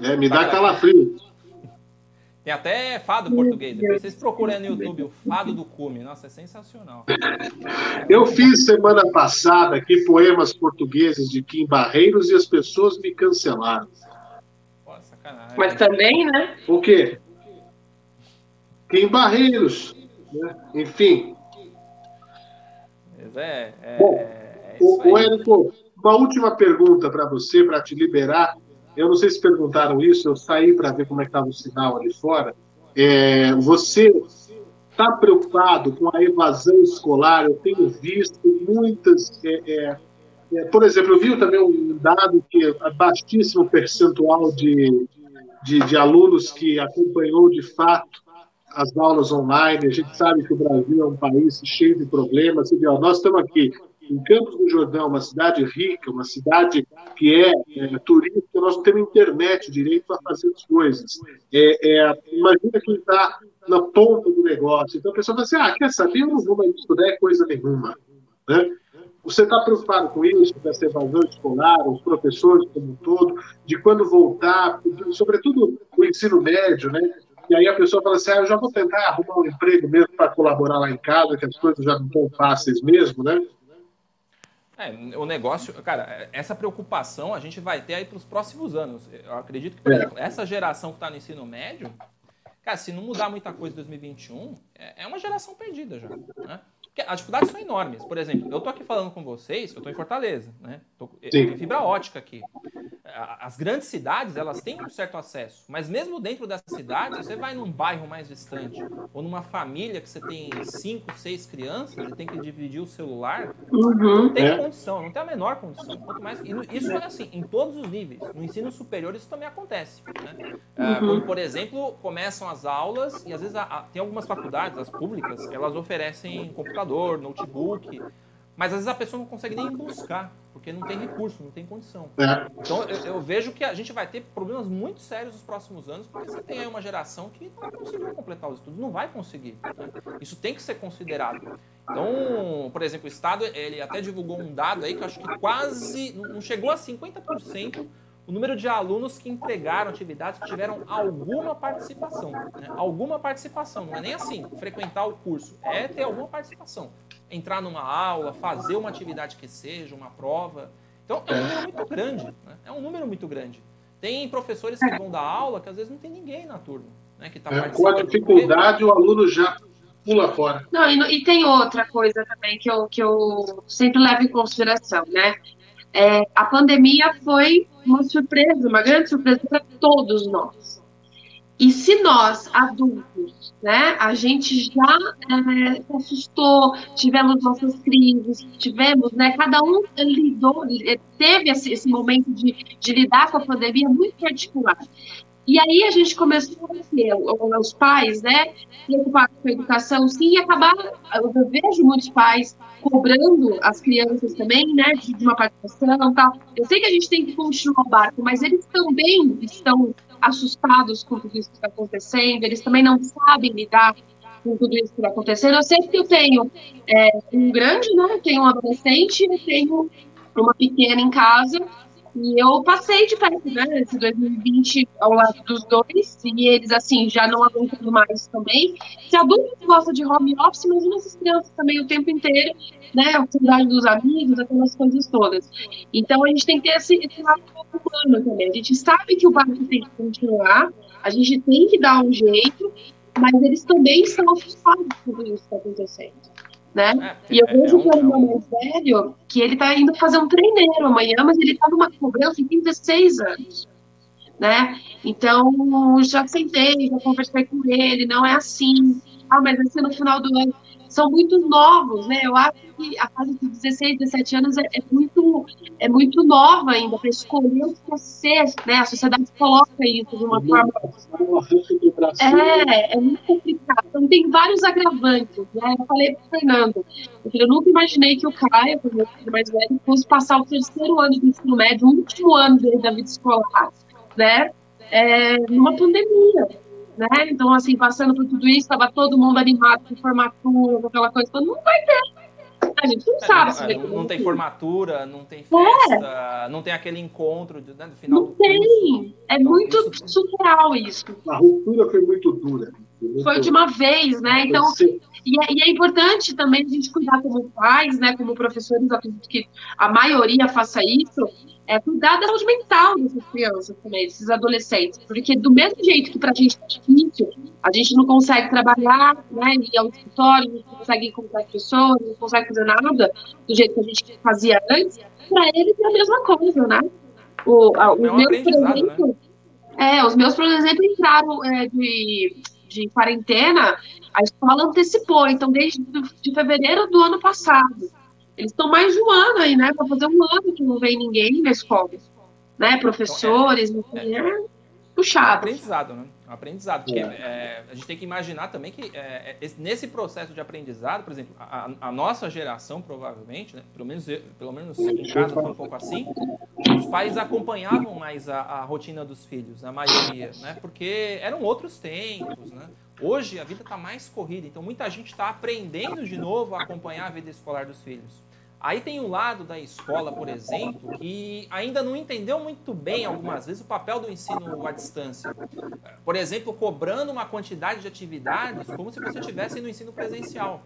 É, me dá calafrio. Tem até fado português. Depois vocês procurem no YouTube o fado do cume. Nossa, é sensacional. Eu fiz semana passada aqui poemas portugueses de Kim Barreiros e as pessoas me cancelaram. Pô, sacanagem. Mas também, né? O quê? Kim Barreiros. né? Enfim. Mas é, é, Bom, é isso O, o. Érico, uma última pergunta para você, para te liberar. Eu não sei se perguntaram isso, eu saí para ver como é estava o sinal ali fora. É, você está preocupado com a evasão escolar? Eu tenho visto muitas. é, é, é, por exemplo, eu vi também um dado que é baixíssimo percentual de, de, de alunos que acompanhou de fato as aulas online. A gente sabe que o Brasil é um país cheio de problemas. Você nós estamos aqui em Campos do Jordão, uma cidade rica, uma cidade que é, é turística, nós não temos internet direito para fazer as coisas. É, é, imagina quem está na ponta do negócio. Então a pessoa fala assim: ah, quer saber? Eu não vou mais estudar coisa nenhuma. Né? Você está preocupado com isso, com essa evasão escolar, os professores como um todo, de quando voltar, sobretudo o ensino médio, né? E aí a pessoa fala assim, ah, eu já vou tentar arrumar um emprego mesmo para colaborar lá em casa, que as coisas já não estão fáceis mesmo, né? É, o negócio, cara, essa preocupação a gente vai ter aí para os próximos anos. Eu acredito que, por É. exemplo, essa geração que está no ensino médio, cara, se não mudar muita coisa em 2021, é é uma geração perdida já. Né? Porque as dificuldades são enormes. Por exemplo, eu tô aqui falando com vocês, eu tô em Fortaleza, né? Tô, tenho fibra ótica aqui. As grandes cidades, elas têm um certo acesso, mas mesmo dentro dessas cidades, você vai num bairro mais distante, ou numa família que você tem cinco, seis crianças e tem que dividir o celular, não tem É. condição, não tem a menor condição. Quanto mais, isso é assim, em todos os níveis. No ensino superior isso também acontece. né? Ah, Uhum. como, por exemplo, começam as aulas e às vezes a- a- tem algumas faculdades, as públicas, que elas oferecem computador, notebook, mas às vezes a pessoa não consegue nem buscar, porque não tem recurso, não tem condição. É. Então eu, eu vejo que a gente vai ter problemas muito sérios nos próximos anos, porque você tem aí uma geração que não conseguiu completar os estudos, não vai conseguir. né? Isso tem que ser considerado. Então, por exemplo, o Estado, ele até divulgou um dado aí que eu acho que quase, não chegou a 50% o número de alunos que entregaram atividades que tiveram alguma participação. né? Alguma participação, não é nem assim, frequentar o curso, é ter alguma participação. Entrar numa aula, fazer uma atividade que seja, uma prova. Então, é um número muito grande. né? É um número muito grande. Tem professores que vão dar aula que às vezes não tem ninguém na turma. Né, que tá É, com a dificuldade, o aluno já pula fora. Não, e, e tem outra coisa também que eu, que eu sempre levo em consideração, né? É, a pandemia foi uma surpresa, uma grande surpresa para todos nós. E se nós, adultos, né, a gente já é, se assustou, tivemos nossas crises, tivemos, né, cada um lidou, teve esse, esse momento de, de lidar com a pandemia muito particular. E aí a gente começou a ter o- os pais, né, preocupados com a educação, sim, e acabar, eu vejo muitos pais cobrando as crianças também, né, de, uma participação tal. Eu sei que a gente tem que continuar o barco, mas eles também estão assustados com tudo isso que está acontecendo, eles também não sabem lidar com tudo isso que está acontecendo. Eu sei que eu tenho é, um grande, né, eu tenho um adolescente, eu tenho uma pequena em casa, E eu passei de perto, né, esse 2020 ao lado dos dois, e eles, assim, já não aguentando mais também. Se adulto gosta de home office, imagina essas crianças também o tempo inteiro, né, a oportunidade dos amigos, aquelas coisas todas. Então, a gente tem que ter esse, esse lado humano também. A gente sabe que o barco tem que continuar, a gente tem que dar um jeito, mas eles também estão assustados com isso que está acontecendo né? É, e eu vejo que é o meu mais velho, que ele tá indo fazer um treineiro amanhã, mas ele tá numa cobrança e tem 16 anos, né? Então, já sentei, já conversei com ele, não é assim. Ah, mas vai ser no final do ano são muito novos, né? Eu acho que a fase de 16, 17 anos é, é muito, é muito nova ainda para escolher o que quer ser, né? A sociedade coloca isso de uma forma. É, é muito complicado. Então tem vários agravantes, né? Eu falei para o Fernando, eu nunca imaginei que o Caio, o meu filho mais velho, fosse passar o terceiro ano do ensino médio, o último ano dele da vida escolar, né? É, numa pandemia né? Então, assim, passando por tudo isso, estava todo mundo animado com formatura, com aquela coisa, então não vai ter. A gente não é, sabe não, se vai ter. Não tem formatura, não tem festa, é. não tem aquele encontro de, né, do final Não tem. Curso. É então, muito isso... surreal isso. A ruptura foi muito dura. Foi de uma vez, né? Então, e é, e é, importante também a gente cuidar como pais, né? Como professores, acredito que a maioria faça isso, é cuidar da saúde mental dessas crianças também, desses adolescentes. Porque do mesmo jeito que para a gente é difícil, a gente não consegue trabalhar, né, ir ao escritório, não consegue encontrar pessoas, não consegue fazer nada do jeito que a gente fazia antes, para eles é a mesma coisa, né? O, a, os é meus, por né? exemplo, né? é, os meus, por exemplo, entraram é, de, de quarentena, a escola antecipou, então desde de fevereiro do ano passado. Eles estão mais de um ano aí, né? Para fazer um ano que não vem ninguém na escola. Né? Professores, então, é, é, puxado. É aprendizado, né? Um aprendizado. Porque é, a gente tem que imaginar também que é, é nesse processo de aprendizado, por exemplo, a, a nossa geração, provavelmente, né? pelo menos, pelo menos em casa foi um pouco assim, os pais acompanhavam mais a, a rotina dos filhos, a maioria, né? Porque eram outros tempos, né? Hoje a vida está mais corrida, então muita gente está aprendendo de novo a acompanhar a vida escolar dos filhos. Aí tem o lado da escola, por exemplo, que ainda não entendeu muito bem, algumas vezes, o papel do ensino à distância. Por exemplo, cobrando uma quantidade de atividades como se você estivesse no ensino presencial.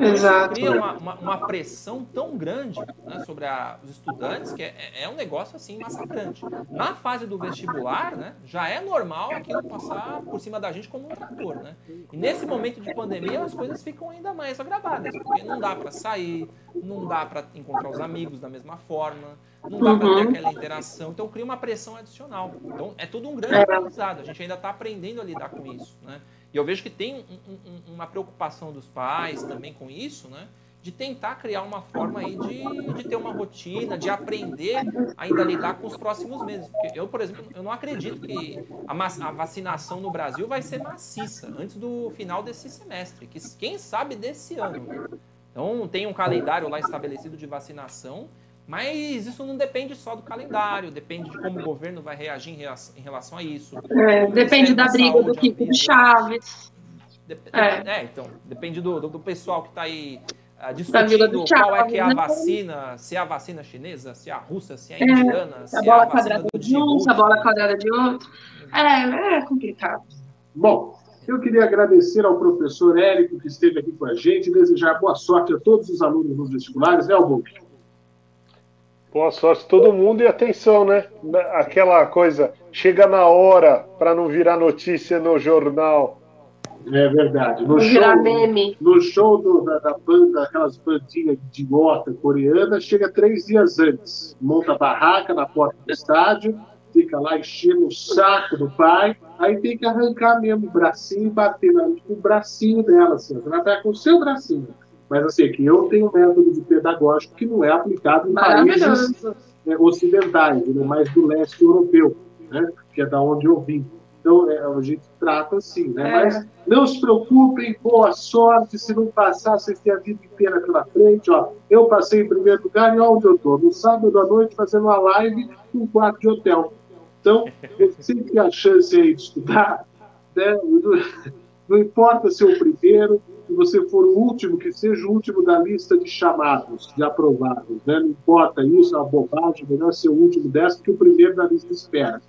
Exato. Cria uma, uma, uma, pressão tão grande né, sobre a, os estudantes que é, é, um negócio assim massacrante. Na fase do vestibular, né, já é normal aquilo passar por cima da gente como um trator. Né? E nesse momento de pandemia as coisas ficam ainda mais agravadas, porque não dá para sair, não dá para encontrar os amigos da mesma forma, não dá uhum. para ter aquela interação. Então cria uma pressão adicional. Então é todo um grande é. aprendizado. A gente ainda está aprendendo a lidar com isso. Né? E eu vejo que tem um, um, uma preocupação dos pais também com isso, né? De tentar criar uma forma aí de, de ter uma rotina, de aprender ainda a lidar com os próximos meses. Porque eu, por exemplo, eu não acredito que a, a vacinação no Brasil vai ser maciça antes do final desse semestre, que quem sabe desse ano. Então tem um calendário lá estabelecido de vacinação mas isso não depende só do calendário, depende de como o governo vai reagir em relação a isso. É, depende da, briga saúde, do Kiko de Chaves. Dep é. é. então, depende do, do, do pessoal que está aí uh, discutindo qual é que é a né? vacina, se é a vacina chinesa, se é a russa, se é a é, indiana, é, se a bola é a quadrada de um, se a bola quadrada de outro. É, é complicado. Bom, eu queria agradecer ao professor Érico que esteve aqui com a gente, desejar boa sorte a todos os alunos nos vestibulares, né, Albuquerque? Boa sorte todo mundo e atenção, né? Aquela coisa, chega na hora para não virar notícia no jornal. É verdade. No show, meme. No show do, da, da, banda, aquelas bandinhas de gota coreana, chega três dias antes. Monta barraca na porta do estádio, fica lá enchendo o saco do pai, aí tem que arrancar mesmo o bracinho e bater no o bracinho dela, assim. Vai estar com o seu bracinho. Mas assim, que eu tenho um método de pedagógico que não é aplicado em países né, ocidentais, né, mais do leste europeu, né, que é da onde eu vim. Então, é, a gente trata assim, né? É. Mas não se preocupem, boa sorte. Se não passar, vocês têm a vida inteira pela frente. Ó, eu passei em primeiro lugar e onde eu estou? No sábado à noite, fazendo uma live num quarto de hotel. Então, você [LAUGHS] tem a chance aí de estudar, né? não importa ser o primeiro, que você for o último, que seja o último da lista de chamados, de aprovados. Né? Não importa isso, é uma bobagem, melhor ser o último dessa que o primeiro da lista espera.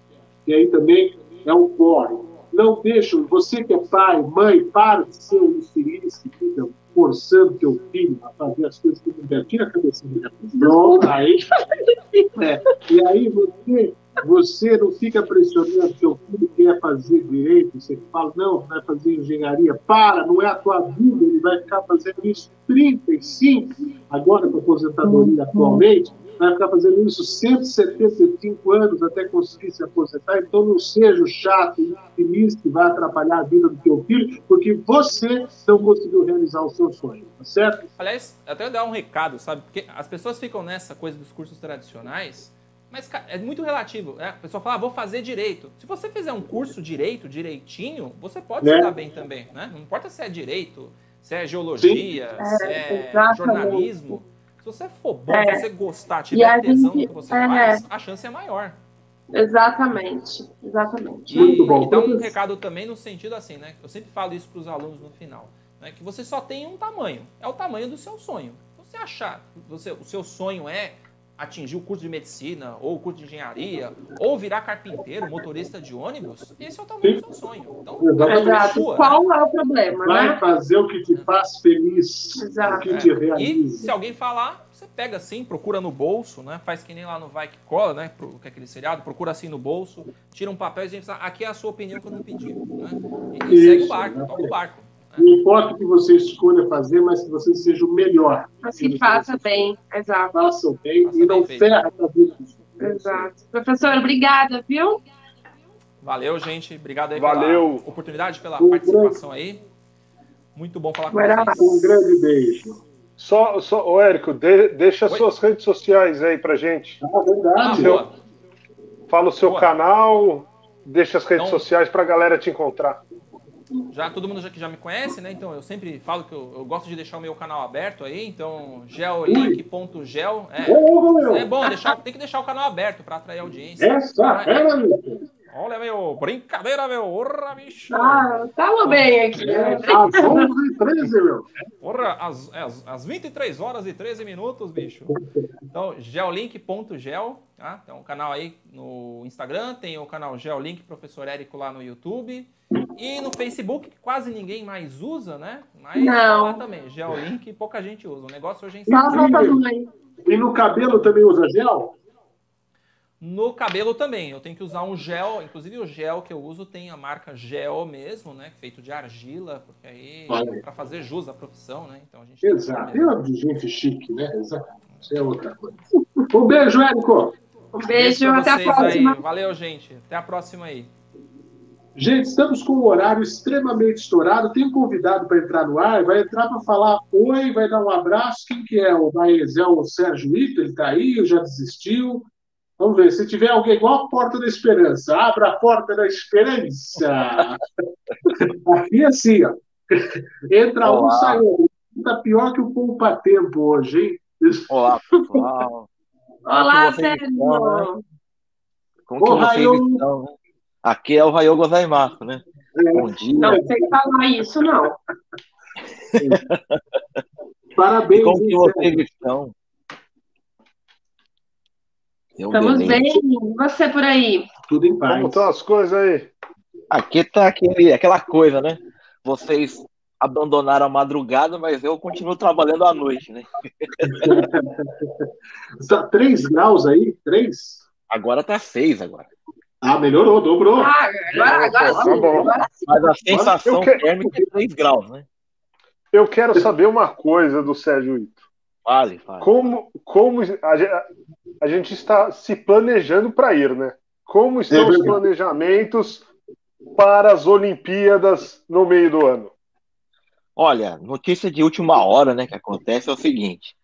E aí também é um corre. Não deixam, você que é pai, mãe, para de ser um infeliz que fica forçando teu filho a fazer as coisas que não quer. Tira a cabeça dele. Pronto, aí. [LAUGHS] É. E aí você, você não fica pressionando teu filho que quer fazer direito, você fala, não, vai fazer engenharia. Para, não é a tua vida, ele vai ficar fazendo isso 35, agora com a aposentadoria atualmente, vai ficar fazendo isso 175 anos até conseguir se aposentar. Então não seja o chato e infeliz que vai atrapalhar a vida do teu filho, porque você não conseguiu realizar o seu sonho, tá certo? Aliás, até dar um recado, sabe? Porque as pessoas ficam nessa coisa dos cursos tradicionais, mas cara, é muito relativo. Né? A pessoa fala, ah, vou fazer direito. Se você fizer um curso direito, direitinho, você pode É. se dar bem também, né? Não importa se é direito, se é geologia, Sim. se É, é jornalismo. Se você for bom, É. se você gostar, tiver a tesão no gente- que você é. faz, a chance é maior. Exatamente, exatamente. E, e dá um recado também no sentido assim, né? Eu sempre falo isso para os alunos no final, né? Que você só tem um tamanho, é o tamanho do seu sonho. Você achar você, o seu sonho é atingir o curso de medicina, ou o curso de engenharia, ou virar carpinteiro, motorista de ônibus, esse é o tamanho do seu sonho. Então, é Exato. sua. Qual é o problema, Vai né? fazer o que te faz feliz, o que te É. E realiza. se alguém falar, você pega assim, procura no bolso, né? Faz que nem lá no Vai que cola, né? Pro- Que é aquele seriado, procura assim no bolso, tira um papel e a gente fala, aqui é a sua opinião que eu não pedi. Né? E, e segue o barco, né? toca o barco. Não importa o que você escolha fazer, mas que você seja o melhor. Mas que faça bem, exato. Faça o bem e não ferra a outros. Exato. Professor, obrigada, viu? Valeu, gente. Obrigado aí Valeu. pela oportunidade, pela Um participação aí. Muito bom falar com vocês. Um grande beijo. Só, só ô Érico, de- deixa suas redes sociais aí pra gente. Ah, verdade. Seu- fala o seu canal, deixa as redes Então- sociais pra galera te encontrar. Já todo mundo já, que já me conhece, né? Então eu sempre falo que eu, eu gosto de deixar o meu canal aberto aí. Então, geolink.gel. É, é bom, deixar, tem que deixar o canal aberto para atrair audiência. Essa meu. Olha, meu, brincadeira, meu. Orra, bicho. Ah, tamo bem aqui. né? Às 11h13, meu. Porra, às, às, às 23 horas e 13 minutos, bicho. Então, geolink.gel, tá? Tem um canal aí no Instagram, tem o canal Geolink Professor Érico lá no YouTube. E no Facebook, que quase ninguém mais usa, né? Mas Não. tá lá também, Geolink, pouca gente usa. O negócio hoje é falta mãe. E no cabelo também usa gel? No cabelo também, eu tenho que usar um gel, inclusive o gel que eu uso tem a marca Gel mesmo, né? Feito de argila, porque aí aí. para fazer jus à profissão, né? Então a gente Exato. É de gente chique, né? Exato. Isso é outra coisa. Um beijo, Érico. Um beijo, até a próxima. Aí. Valeu, gente. Até a próxima aí. Gente, estamos com um horário extremamente estourado. Tem um convidado para entrar no ar, vai entrar para falar oi, vai dar um abraço. Quem que é? O Baez? É o Sérgio Ito? Ele está aí já desistiu? Vamos ver. Se tiver alguém igual a Porta da Esperança, abra a Porta da Esperança. [LAUGHS] Aqui é assim, ó. Entra um, Olá. sai outro. Tá pior que o Poupa Tempo hoje, hein? Olá, pessoal. [LAUGHS] Olá, Como vocês Sérgio. estão, né? Como que Ô, vocês Raio. estão? Aqui é o Raio Gozaimasu, né? Bom dia. Não sei falar isso, não. [LAUGHS] Parabéns, E como que vocês estão? Um Estamos bem. E você por aí? Tudo em Como estão as coisas aí? Aqui tá aquele, aquela coisa, né? Vocês abandonaram a madrugada, mas eu continuo trabalhando à noite, né? [LAUGHS] Está 3 graus aí? 3? Agora tá seis agora. Ah, melhorou, dobrou. Ah, agora, agora Tá sim. bom. Agora sim. Mas a sensação Eu que- térmica é 3 graus, né? Eu quero saber uma coisa do Sérgio Ito. Fale, fale. Como, como a, a gente está se planejando para ir, né? Como estão os planejamentos para as Olimpíadas no meio do ano? Olha, notícia de última hora, né, que acontece é o seguinte.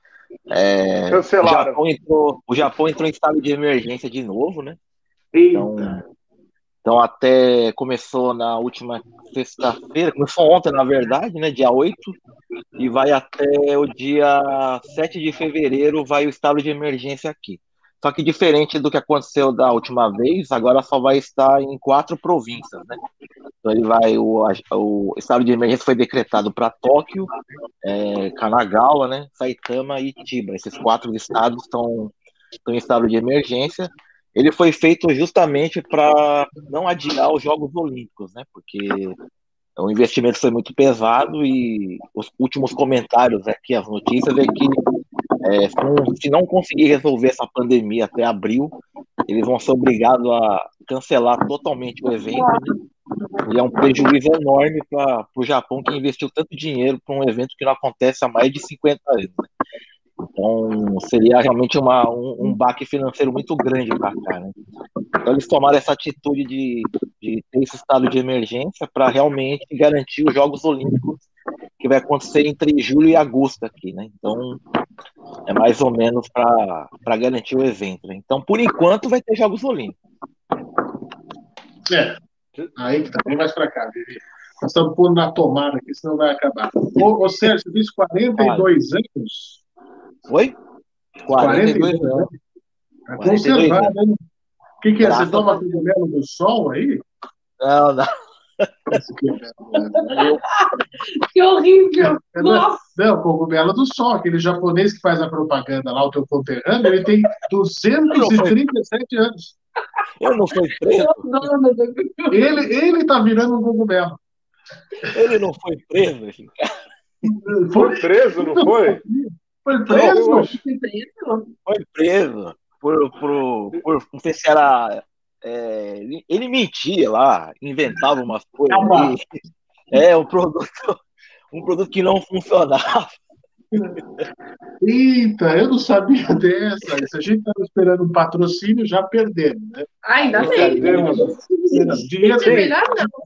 É, o, Cancelaram. Japão entrou, o Japão entrou em estado de emergência de novo, né? Então, então até começou na última sexta-feira, começou ontem, na verdade, né? Dia 8, e vai até o dia 7 de fevereiro, vai o estado de emergência aqui. Só que diferente do que aconteceu da última vez, agora só vai estar em quatro províncias, né? Então ele vai, o, o estado de emergência foi decretado para Tóquio, é, Kanagawa, né, Saitama e Chiba. Esses quatro estados estão, estão em estado de emergência. Ele foi feito justamente para não adiar os Jogos Olímpicos, né? Porque o investimento foi muito pesado e os últimos comentários aqui, as notícias, é que é, se não conseguir resolver essa pandemia até abril, eles vão ser obrigados a cancelar totalmente o evento. Né? E é um prejuízo enorme para o Japão, que investiu tanto dinheiro para um evento que não acontece há mais de 50 anos. Né? Então, seria realmente uma, um, um baque financeiro muito grande para cá. Né? Então, eles tomaram essa atitude de, de ter esse estado de emergência para realmente garantir os Jogos Olímpicos que vai acontecer entre julho e agosto aqui. Né? Então, é mais ou menos para garantir o evento. Né? Então, por enquanto, vai ter Jogos Olímpicos. É, aí que tá bem mais para cá, Vivi. Nós estamos pondo na tomada aqui, senão vai acabar. Ô, ô Sérgio, você disse 42 anos? Oi? 42 anos. Está conservado, hein? O que, que é? Você toma cogumelo do sol aí? Não, não. [LAUGHS] que horrível! Nossa. Não, cogumelo do sol, aquele japonês que faz a propaganda lá, o teu conterrâneo, ele tem 237 anos. Eu não fui preso. Ele, ele tá virando um cogumelo. Ele não foi preso. Foi preso, não foi? Foi preso? Não, foi preso. Por, por, por, não sei se era. É, ele mentia lá, inventava umas coisas. é, um produto, [LAUGHS] um produto que não funcionava. Eita, eu não sabia [LAUGHS] dessa. Se a gente estava esperando um patrocínio, já perdemos, né? ainda bem. Dinheiro,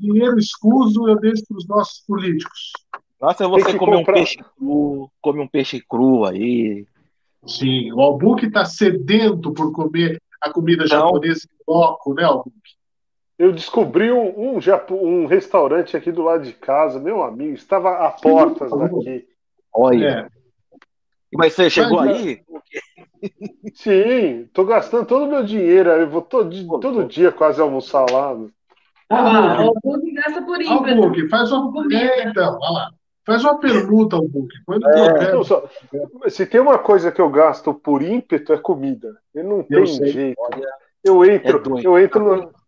dinheiro escuso eu deixo para os nossos políticos. Nossa, você come comprar... um peixe cru, come um peixe cru aí. Sim, o Albuque está sedento por comer a comida japonesa em loco, né, Albuque? Eu descobri um, um, um, restaurante aqui do lado de casa, meu amigo, estava a portas daqui. Olha. É. Mas você chegou Mas, aí? Sim, tô gastando todo o meu dinheiro. Eu vou todo, todo dia quase almoçar lá. Ah, o Albuque gasta por ímpeto. Albuque, faz uma. É, então, olha lá. Faz uma permuta ao Book. É, só, se tem uma coisa que eu gasto por ímpeto é comida. Eu não sei. jeito. Eu entro, é eu entro no...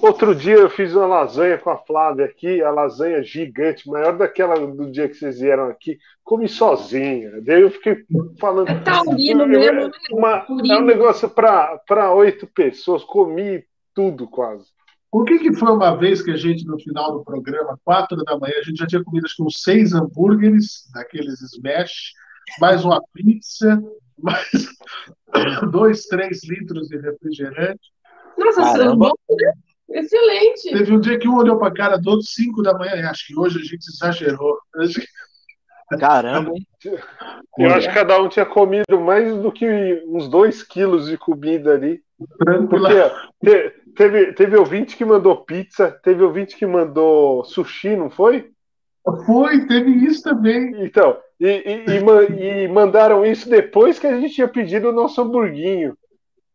Outro dia eu fiz uma lasanha com a Flávia aqui, a lasanha gigante, maior daquela do dia que vocês vieram aqui, comi sozinha. Daí eu fiquei falando. É taurino mesmo, né? uma, É um negócio para oito pessoas, comi tudo quase. Por que, que foi uma vez que a gente, no final do programa, quatro da manhã, a gente já tinha comido com seis hambúrgueres, daqueles smash, mais uma pizza, [LAUGHS] mais dois, três litros de refrigerante. Nossa, Caramba. bom, né? Excelente. Teve um dia que um olhou para a cara do outro, cinco da manhã. Acho que hoje a gente exagerou. Caramba, hein? [LAUGHS] Eu acho que cada um tinha comido mais do que uns dois quilos de comida ali. Porque teve, teve ouvinte que mandou pizza, teve ouvinte que mandou sushi, não foi? Foi, teve isso também. Então, e, e, e, e mandaram isso depois que a gente tinha pedido o nosso hamburguinho.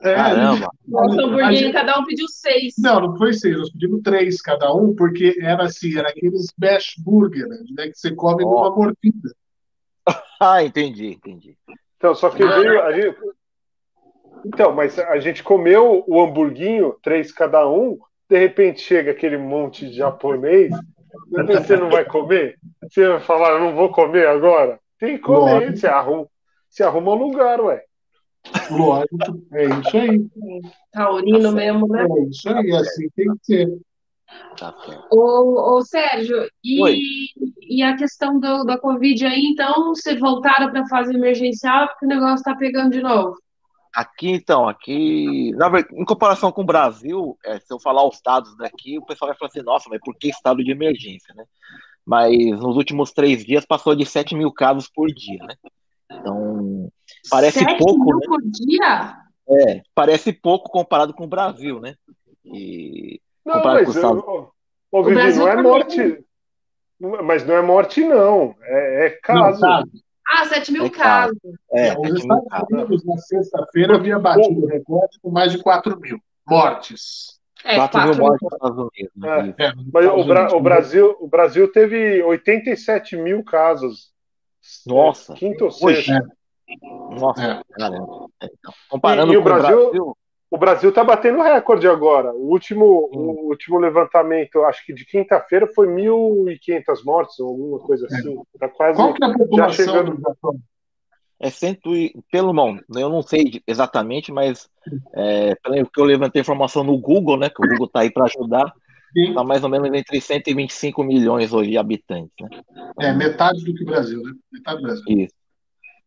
É, Caramba! Nosso hamburguinho, gente... cada um pediu seis. Não, não foi seis, nós pedimos três cada um, porque era assim, era aqueles smash burger, né, que você come oh. numa mordida. ah, entendi, entendi. Então, só que veio, a gente, então, mas a gente comeu o hamburguinho, três cada um, de repente chega aquele monte de japonês, você não vai comer? Você vai falar, eu não vou comer agora? Tem que comer, você arruma, você arruma um lugar, ué. Lógico, é isso aí. Taurino tá mesmo, né? É isso aí, assim tem que ser. Tá ô, ô Sérgio, e, e a questão do, da Covid aí, então, vocês voltaram para a fase emergencial porque o negócio está pegando de novo? Aqui, então, aqui, em comparação com o Brasil, é, se eu falar os dados daqui, o pessoal vai falar assim, nossa, mas por que estado de emergência, né? Mas nos últimos três dias passou de 7 mil casos por dia, né? Então, parece 7 pouco, mil né? por dia? É, parece pouco comparado com o Brasil, né? E, não, mas, eu, ô, Vivi, não é morte, mas não é morte, não. É, é caso. Não, Ah, 7 mil É casos. É, Os 7 mil Estados. Unidos, na sexta-feira, havia batido o recorde com mais de 4 mil mortes. É, 4 mil 4 mil. mortes nos Estados Unidos. né? É. É, Mas o, Bra- o Brasil, o Brasil teve 87 mil casos. Nossa. Quinto ou Hoje. sexto. Nossa, É. caramba. É, então, comparando E- e o com Brasil- o Brasil, O Brasil está batendo recorde agora. O último, o último levantamento, acho que de quinta-feira, foi 1.500 mortes, ou alguma coisa assim. Tá quase Qual que é a já população chegando. do Japão? é cento e, pelo não, eu não sei exatamente, mas é, pelo que eu levantei informação no Google, né, que o Google está aí para ajudar, está mais ou menos entre 125 milhões hoje de habitantes, né? É metade do que o Brasil, né? Metade do Brasil. Isso.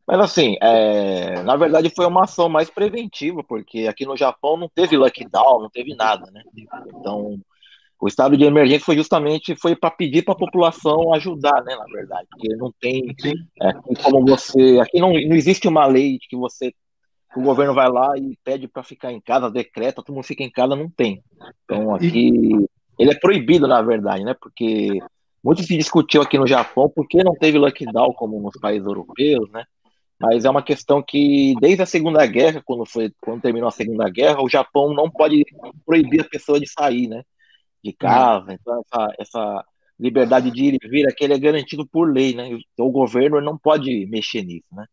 Mas assim, é, na verdade foi uma ação mais preventiva, porque aqui no Japão não teve lockdown, não teve nada, né? Então, o estado de emergência foi justamente foi para pedir para a população ajudar, né? Na verdade, porque não tem, é, como você, aqui não, não existe uma lei que você, que o governo vai lá e pede para ficar em casa, decreta, todo mundo fica em casa, não tem. Então aqui ele é proibido, na verdade, né? Porque muito se discutiu aqui no Japão porque não teve lockdown como nos países europeus, né? Mas é uma questão que, desde a Segunda Guerra, quando, foi, quando terminou a Segunda Guerra, o Japão não pode proibir a pessoa de sair, né? De casa. Então, essa, essa liberdade de ir e vir aqui ele é garantido por lei, né? Então, o governo não pode mexer nisso, né?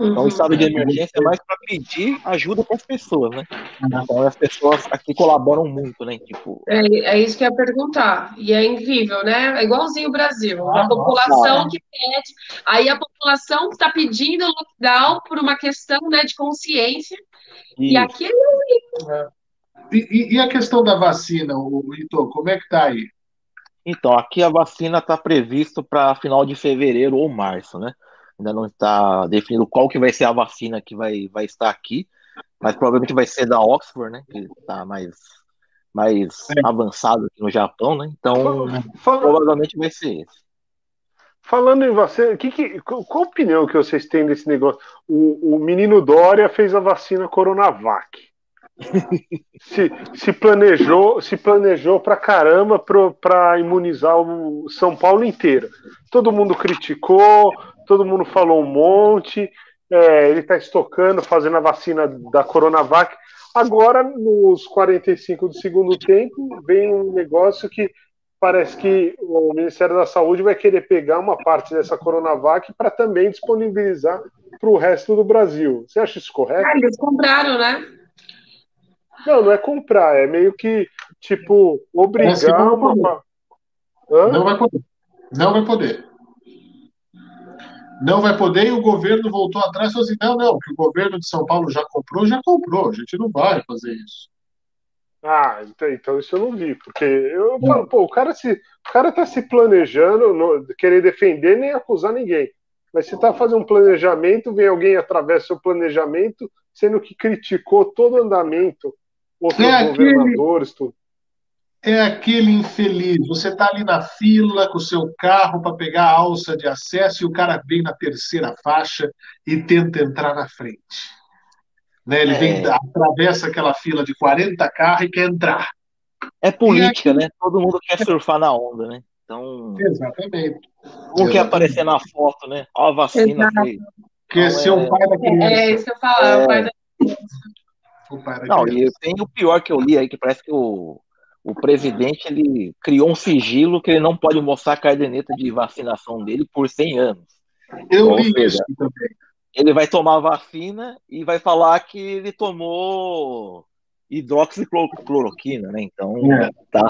Então, o estado de emergência é mais para pedir ajuda para as pessoas, né? Então, as pessoas aqui colaboram muito, né? Tipo, É, é isso que eu ia perguntar. E é incrível, né? É igualzinho o Brasil. A Ah, população nossa. que pede, aí a população está pedindo lockdown por uma questão, né, de consciência. E isso. aqui E, e- e a questão da vacina, o Ito, como é que tá aí? Então, aqui a vacina está previsto para final de fevereiro ou março, né? Ainda não está definido qual que vai ser a vacina que vai, vai estar aqui, mas provavelmente vai ser da Oxford, né? Que está mais, mais avançado aqui no Japão, né? Então, Fala- provavelmente vai ser esse. Falando em vacina, que, que, qual qual a opinião que vocês têm desse negócio? O, o menino Dória fez a vacina Coronavac. Se, se planejou, se planejou pra caramba pra imunizar o São Paulo inteiro. Todo mundo criticou, todo mundo falou um monte. é, ele tá estocando, fazendo a vacina da Coronavac. Agora, nos 45 do segundo tempo, vem um negócio que parece que o Ministério da Saúde vai querer pegar uma parte dessa Coronavac para também disponibilizar para o resto do Brasil. Você acha isso correto? ah, eles compraram, né? Não, não é comprar, é meio que, tipo, obrigar não uma. Hã? Não vai poder. Não vai poder. Não vai poder e o governo voltou atrás e falou assim: não, não, que o governo de São Paulo já comprou, já comprou. A gente não vai fazer isso. Ah, então, então isso eu não vi, porque eu falo, pô, o cara, se, o cara tá se planejando, não, querer defender nem acusar ninguém. Mas se tá fazendo um planejamento, vem alguém atravessa o planejamento, sendo que criticou todo o andamento, outros É aquele- governadores, tudo. É aquele infeliz. Você está ali na fila com o seu carro para pegar a alça de acesso e o cara vem na terceira faixa e tenta entrar na frente. Né? Ele vem, É. atravessa aquela fila de 40 carros e quer entrar. É política, né? Todo mundo quer surfar na onda, né? Então, Exatamente. um quer aparecer na foto, né? Ó, a vacina Exato. Quer Não, ser o é- pai da É, criança. é isso que eu falo, é o pai da O pai da Não, e tem o pior que eu li aí, que parece que o, o presidente ele criou um sigilo que ele não pode mostrar a caderneta de vacinação dele por 100 anos. Eu Ou li seja, isso também. Ele vai tomar a vacina e vai falar que ele tomou hidroxicloroquina, né? Então, É. tá.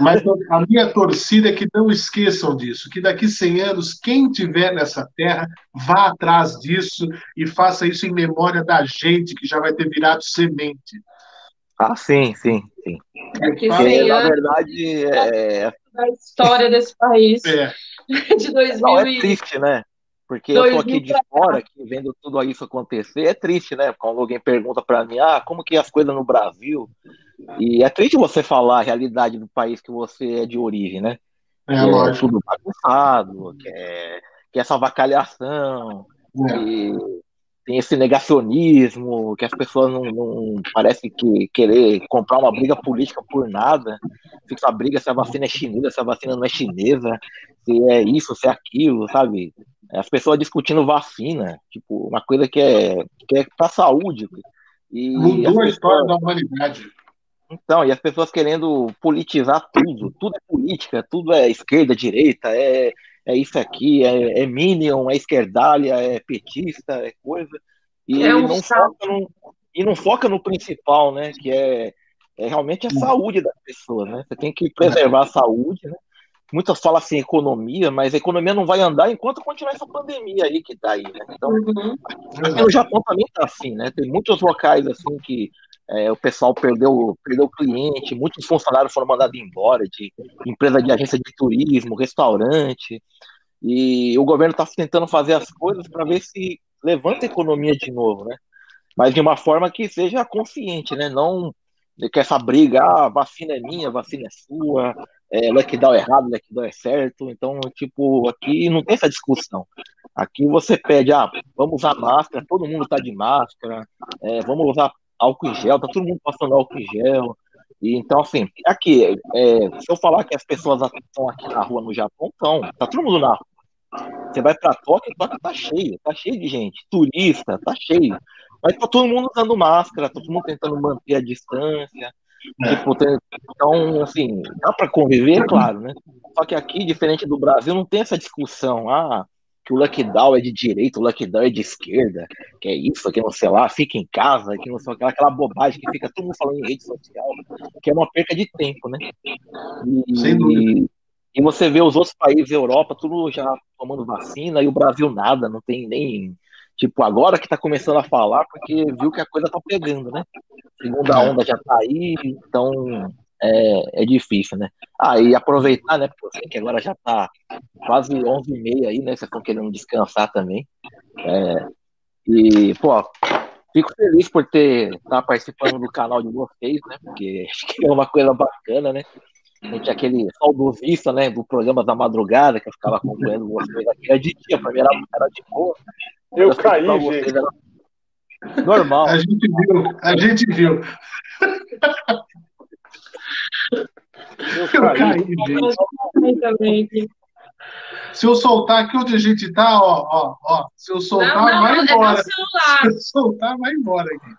Mas a minha torcida é que não esqueçam disso, que daqui 100 anos, quem tiver nessa terra, vá atrás disso e faça isso em memória da gente, que já vai ter virado semente. Ah, sim, sim, sim. Porque 100 na anos verdade, é, da história desse país É, [LAUGHS] de 2000 não, é e... triste, né? Porque eu tô 2000 aqui de fora, aqui, vendo tudo isso acontecer, é triste, né? Quando alguém pergunta pra mim, ah, como que é as coisas no Brasil? E é triste você falar a realidade do país que você é de origem, né? é Que é lógico. tudo bagunçado, que é, que é essa avacalhação, É. que tem esse negacionismo, que as pessoas não, não parecem que querer comprar uma briga política por nada. Fica a briga se a vacina é chinesa, se a vacina não é chinesa, se é isso, se é aquilo, sabe? As pessoas discutindo vacina, tipo, uma coisa que é, que é para saúde. E Mudou a história pessoas- da humanidade. Então, e as pessoas querendo politizar tudo, tudo é política, tudo é esquerda, direita, é, é isso aqui, é, é Minion, é esquerdalha, é petista, é coisa, e É um não foca no, e não foca no principal, né, que é, é realmente a saúde das pessoas, né, você tem que preservar a saúde, né, muitas falam assim economia, mas a economia não vai andar enquanto continuar essa pandemia aí que tá aí, né, então Uhum. Aqui no Japão também tá assim, né? Tem muitos locais assim que é, o pessoal perdeu, perdeu cliente, muitos funcionários foram mandados embora de empresa de agência de turismo, restaurante, e o governo está tentando fazer as coisas para ver se levanta a economia de novo, né? Mas de uma forma que seja consciente, né? Não que essa briga, ah, vacina é minha, vacina é sua, é, lockdown é errado, lockdown é certo. Então, tipo, aqui não tem essa discussão. Aqui você pede, ah, vamos usar máscara, todo mundo tá de máscara, é, vamos usar álcool em gel, tá todo mundo passando álcool em gel. E, então, assim, aqui, é, se eu falar que as pessoas estão aqui na rua no Japão, estão, tá todo mundo na rua. Você vai pra Tóquio, Tóquio tá cheio, tá cheio de gente, turista, tá cheio. Mas tá todo mundo usando máscara, tá todo mundo tentando manter a distância. Tipo, tem- então, assim, dá pra conviver, claro, né? Só que aqui, diferente do Brasil, não tem essa discussão, ah, que o lockdown é de direita, o lockdown é de esquerda, que é isso, que não sei lá, fica em casa, que não sei o que, aquela bobagem que fica todo mundo falando em rede social, que é uma perca de tempo, né? E, Sem dúvida. e você vê os outros países, Europa, tudo já tomando vacina, e o Brasil nada, não tem nem. Tipo, agora que tá começando a falar, porque viu que a coisa tá pegando, né? Segunda onda já tá aí, então é, é difícil, né? Ah, e aproveitar, né? Porque que agora já tá quase 11h30 aí, né? Vocês estão querendo descansar também. É, e, pô, fico feliz por ter estar participando do canal de vocês, né? Porque [LAUGHS] acho que é uma coisa bacana, né? A gente é aquele saudosista, né? Do programa da madrugada, que eu ficava acompanhando vocês aqui. Era de dia, pra mim era, era de boa. Eu caí, gente. Normal. A gente viu, a gente viu. Eu Eu caí. caí, gente. Se eu soltar aqui onde a gente tá, ó, ó, ó. Se eu soltar, Não, não, vai é embora. celular. Se eu soltar, vai embora aqui.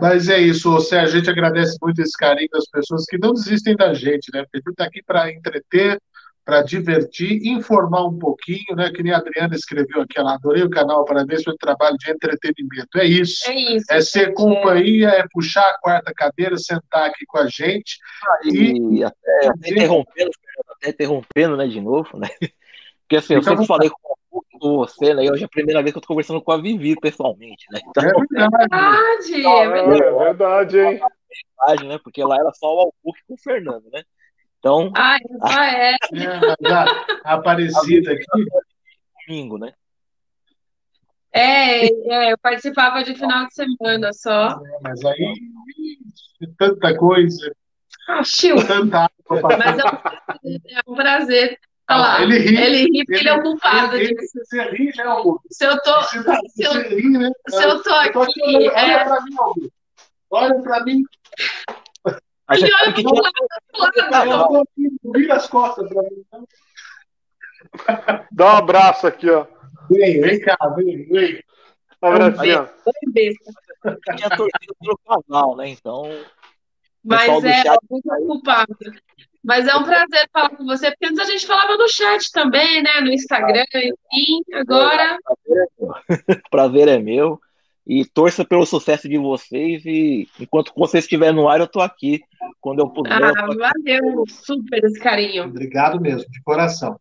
Mas é isso, Sérgio, a gente agradece muito esse carinho das pessoas que não desistem da gente, né? Porque a gente está aqui para entreter, para divertir, informar um pouquinho, né? Que nem a Adriana escreveu aqui, ela adorei o canal, parabéns pelo trabalho de entretenimento. É isso. É isso. É ser companhia, é puxar a quarta cadeira, sentar aqui com a gente. E até, até interrompendo, até interrompendo, né, de novo, né? [LAUGHS] Porque assim, eu à sempre falei com, com você, né? E hoje é a primeira vez que eu tô conversando com a Vivi pessoalmente, né? Então, É verdade. Verdade, é verdade. É verdade, hein? verdade, né? Porque lá era só o Albuque com o Fernando, né? Então, Ah, é. É, a, a Aparecida aqui. domingo, né? É, é, eu participava de final de semana só. Mas aí, tanta coisa, Ah, chiu. tanta água Mas é um prazer, é um prazer falar. Ele ri. Ele ri porque ele é o culpado Ele- ele- disso. Você ri, né, Augusto? Se eu tô, Você, tá- se eu, ri, né? se eu tô Eu aqui, te olhando, é, Olha pra mim, Augusto. Olha pra mim. Ele você olha pro lado, aqui, vira as costas pra mim. Dá um abraço aqui, ó. Vem, vem cá, vem, vem. Um abracinho. tinha torcida pelo casal, né? Então, Mas é chat muito culpado. Mas é um prazer falar com você, porque antes a gente falava no chat também, né? No Instagram, enfim. Agora, prazer é meu. E torça pelo sucesso de vocês. E enquanto vocês estiverem no ar, eu tô aqui. Quando eu puder, eu ah, aqui. valeu super esse carinho. Obrigado mesmo, de coração.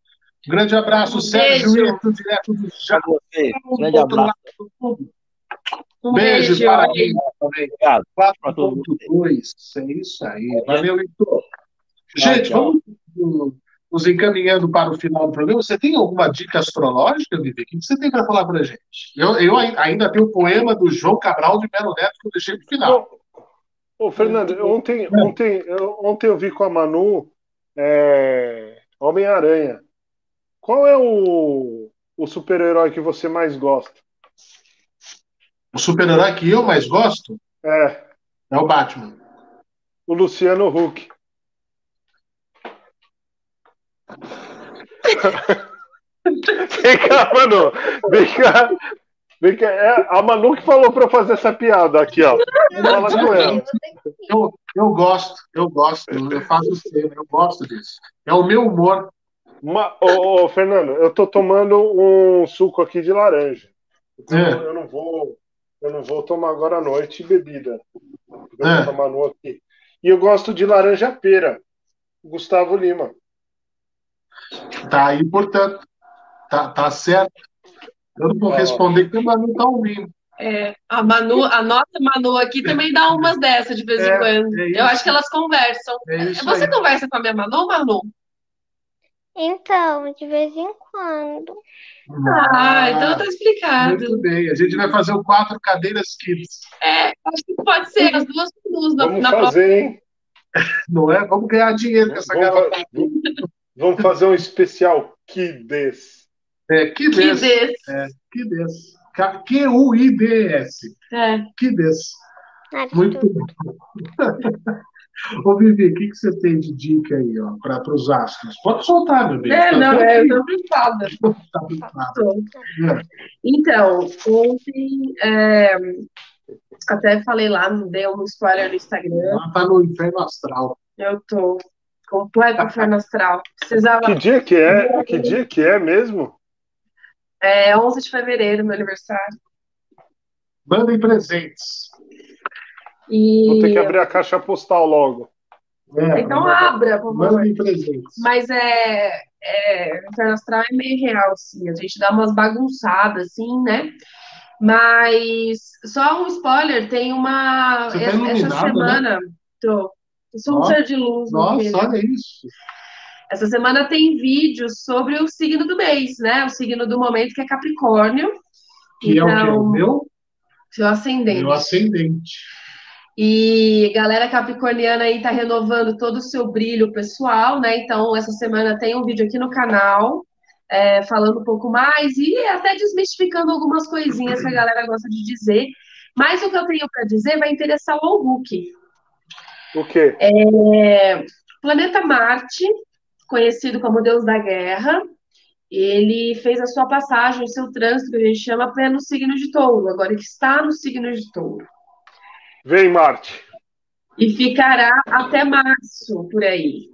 Um grande abraço, Um Sérgio beijo. Ito, direto do Japão. Grande abraço. Um Beijo, beijo. para mim também. Obrigado. Pra todo mundo. 4.2, é isso aí. Valeu, Heitor. Gente, vamos nos encaminhando para o final do programa. Você tem alguma dica astrológica, Vivi? O que você tem para falar para gente? Eu, eu ai- ainda tenho o poema do João Cabral de Melo Neto que eu deixei para o final. Ô, Fernando, ontem, ontem, eu- ontem eu vi com a Manu é, Homem-Aranha. Qual é o, o super-herói que você mais gosta? O super-herói que eu mais gosto É, é o Batman. o Luciano Huck. Vem cá, Manu. Vem cá. Vem cá. É a Manu que falou pra eu fazer essa piada aqui, ó. Fala com ela. Eu, eu gosto, eu gosto, eu faço sempre, eu gosto disso. É o meu humor. Ma- Ô, ô, Fernando, eu tô tomando um suco aqui de laranja. Então, É. eu não vou, eu não vou tomar agora à noite bebida. Eu É. vou tomar no aqui. E eu gosto de laranja pera. Gustavo Lima. Tá aí, portanto. Tá, tá certo. Eu não vou responder porque o Manu tá ouvindo. É, a Manu, a nossa Manu aqui também dá umas dessas de vez em É, quando. é. Eu acho que elas conversam. É Você aí. conversa com a minha Manu, Manu? Então, de vez em quando. Ah, então tá explicado. Muito bem. A gente vai fazer o quatro cadeiras kids. É, acho que pode ser as duas Manus na, Vamos na próxima. fazer, hein? Não é? Vamos ganhar dinheiro com essa garota. Vamos fazer um especial Kids. É, kids. Kids. É, kids. Q-U-I-D-S. É. Kids. Ah, Muito bom. [LAUGHS] Ô, Vivi, o que, que você tem de dica aí, ó, para os astros? Pode soltar, meu bem. É, Tá não, é, eu tô preocupada. [LAUGHS] Tá. Então, ontem, é, até falei lá, dei um spoiler no Instagram. Ela tá no inferno astral. Eu tô completo inferno astral. Precisava. Que dia que é? Que dia que é mesmo? É 11 de fevereiro, meu aniversário. Mandem presentes. E... Vou ter que abrir a caixa postal logo. É, Então manda- abra, por favor. Mandem presentes. Mas é, é, o Inferno Astral é meio real, assim. A gente dá umas bagunçadas, assim, né? Mas só um spoiler, tem uma. Você tá essa- essa semana. Tô. Eu sou um ser de luz, Nossa, olha isso. Essa semana tem vídeos sobre o signo do mês, né? O signo do momento, que é Capricórnio. Que é o que? Então, O meu? seu ascendente. Meu ascendente. E galera capricorniana aí tá renovando todo o seu brilho pessoal, né? Então, essa semana tem um vídeo aqui no canal é, falando um pouco mais e até desmistificando algumas coisinhas que a galera gosta de dizer. Mas o que eu tenho para dizer vai interessar o Hulk. O quê? É, planeta Marte, conhecido como Deus da Guerra, ele fez a sua passagem, o seu trânsito, que a gente chama, pelo signo de touro, agora que está no signo de touro. Vem, Marte. E ficará até março, por aí.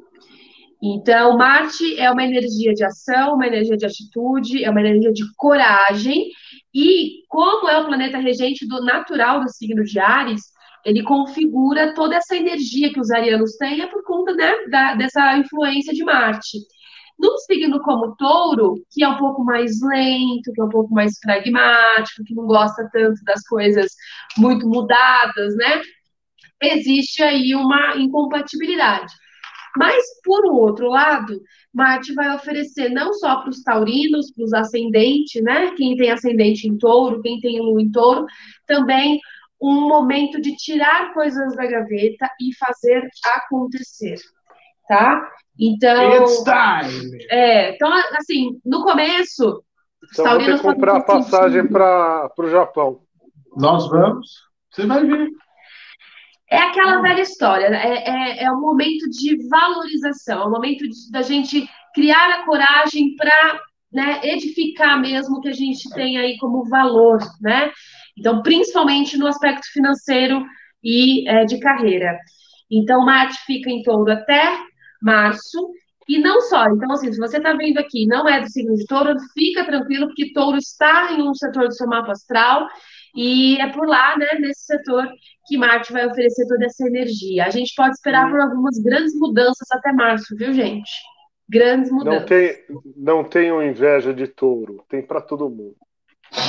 Então, Marte é uma energia de ação, uma energia de atitude, é uma energia de coragem. E como é o planeta regente do natural do signo de Ares, ele configura toda essa energia que os arianos têm é por conta né, da- dessa influência de Marte. Num signo como touro, que é um pouco mais lento, que é um pouco mais pragmático, que não gosta tanto das coisas muito mudadas, né? Existe aí uma incompatibilidade. Mas, por um outro lado, Marte vai oferecer não só para os taurinos, para os ascendentes, né? Quem tem ascendente em touro, quem tem lua em touro, também um momento de tirar coisas da gaveta e fazer acontecer, tá? Então, It's time. é, então assim, no começo, Então vou ter que comprar a passagem para o Japão. Nós vamos. Você vai ver. É aquela velha história, né? é, é, é um momento de valorização, é um momento de- da gente criar a coragem para né, edificar mesmo o que a gente tem aí como valor, né? Então, principalmente no aspecto financeiro e é, de carreira. Então, Marte fica em touro até março, e não só. Então, assim, se você está vendo aqui, não é do signo de touro, fica tranquilo, porque touro está em um setor do seu mapa astral, e é por lá, né, nesse setor, que Marte vai oferecer toda essa energia. A gente pode esperar por algumas grandes mudanças até março, viu, gente? Grandes Não, mudanças. tem, não tenho inveja de touro. Tem para todo mundo.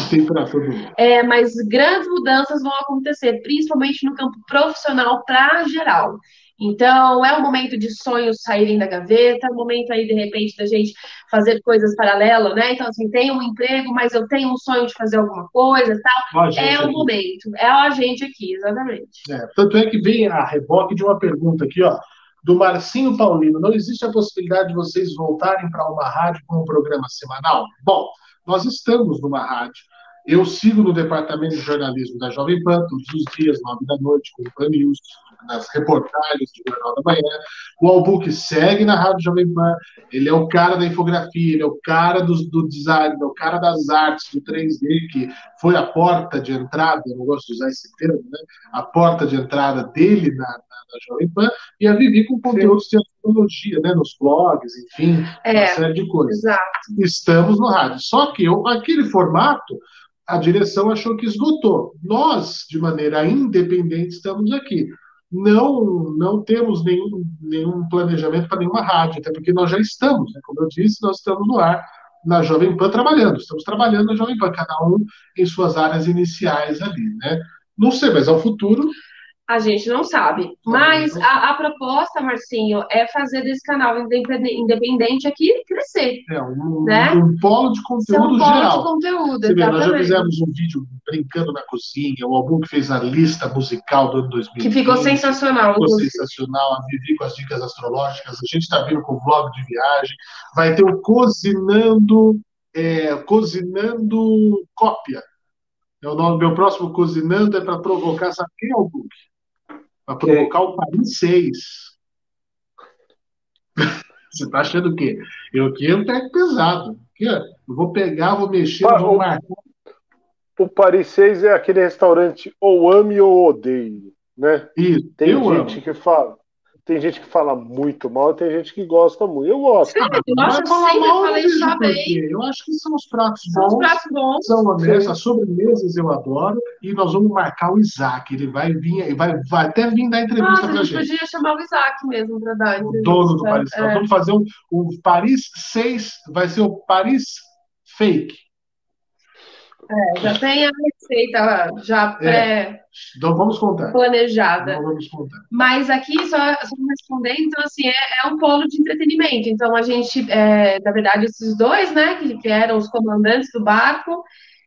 Tem para todo mundo. É, mas grandes mudanças vão acontecer, principalmente no campo profissional para geral. Então, é um momento de sonhos saírem da gaveta, é um momento aí, de repente, da gente fazer coisas paralelas, né? Então, assim, tenho um emprego, mas eu tenho um sonho de fazer alguma coisa tal. É o aqui. momento, é a gente aqui, exatamente. É, tanto é que vem a reboque de uma pergunta aqui, ó, do Marcinho Paulino. Não existe a possibilidade de vocês voltarem para uma rádio com um programa semanal? Bom, nós estamos numa rádio. Eu sigo no departamento de jornalismo da Jovem Pan, todos os dias, nove da noite, com o Pan News, nas reportagens do Jornal da Manhã. O Albuque segue na Rádio Jovem Pan. Ele é o cara da infografia, ele é o cara do, do design, é o cara das artes, do 3D, que foi a porta de entrada, eu não gosto de usar esse termo, né? A porta de entrada dele na, na, na Jovem Pan, e a Vivi com conteúdos de tecnologia, né? Nos blogs, enfim, É, uma série de coisas. exato. Estamos no rádio. Só que eu- aquele formato, a direção achou que esgotou. Nós, de maneira independente, estamos aqui. Não, não temos nenhum, nenhum planejamento para nenhuma rádio, até porque nós já estamos, né? como eu disse, nós estamos no ar na Jovem Pan trabalhando. Estamos trabalhando na Jovem Pan, cada um em suas áreas iniciais ali, né? Não sei, mas ao futuro A gente não sabe. Mas a, a proposta, Marcinho, é fazer desse canal independe- independente aqui crescer. é um, Né? um polo de conteúdo um polo geral. de conteúdo, Você vê, nós já exatamente. fizemos um vídeo brincando na cozinha, o álbum que fez a lista musical do ano 2020. Que ficou sensacional, Ficou inclusive. sensacional, a Vivi com as dicas astrológicas, a gente está vindo com o vlog de viagem, vai ter o Cozinhando, é, Cozinando Cópia. É o nome, meu próximo Cozinando é para provocar, sabe quem é o Book? Para provocar o Paris 6. [LAUGHS] Você tá achando o quê? Eu aqui eu pego pesado. Aqui, ó, eu vou pegar, vou mexer, Pa- vou o- marcar. O Paris 6 é aquele restaurante ou ame ou odeie, né? Isso, Tem gente que fala, tem gente que fala muito mal, tem gente que gosta muito. Eu gosto. Nossa, eu falar sempre mal, eu falei por bem. Eu acho que são os pratos São os bons. pratos bons. São honestos, Sim. as sobremesas eu adoro, e nós vamos marcar o Isaac. Ele vai vir, ele vai, vai até vir dar entrevista Nossa, a pra gente gente. podia chamar o Isaac mesmo para dar O entrevista. dono do Paris. Nós É. vamos fazer um, o Paris 6, vai ser o Paris Fake. É, já tem a receita já É. Então vamos contar. pré-planejada. Então vamos contar. Mas aqui, só, só respondendo, então, assim, é, é um polo de entretenimento. Então, a gente, é, na verdade, esses dois, né, que, que eram os comandantes do barco,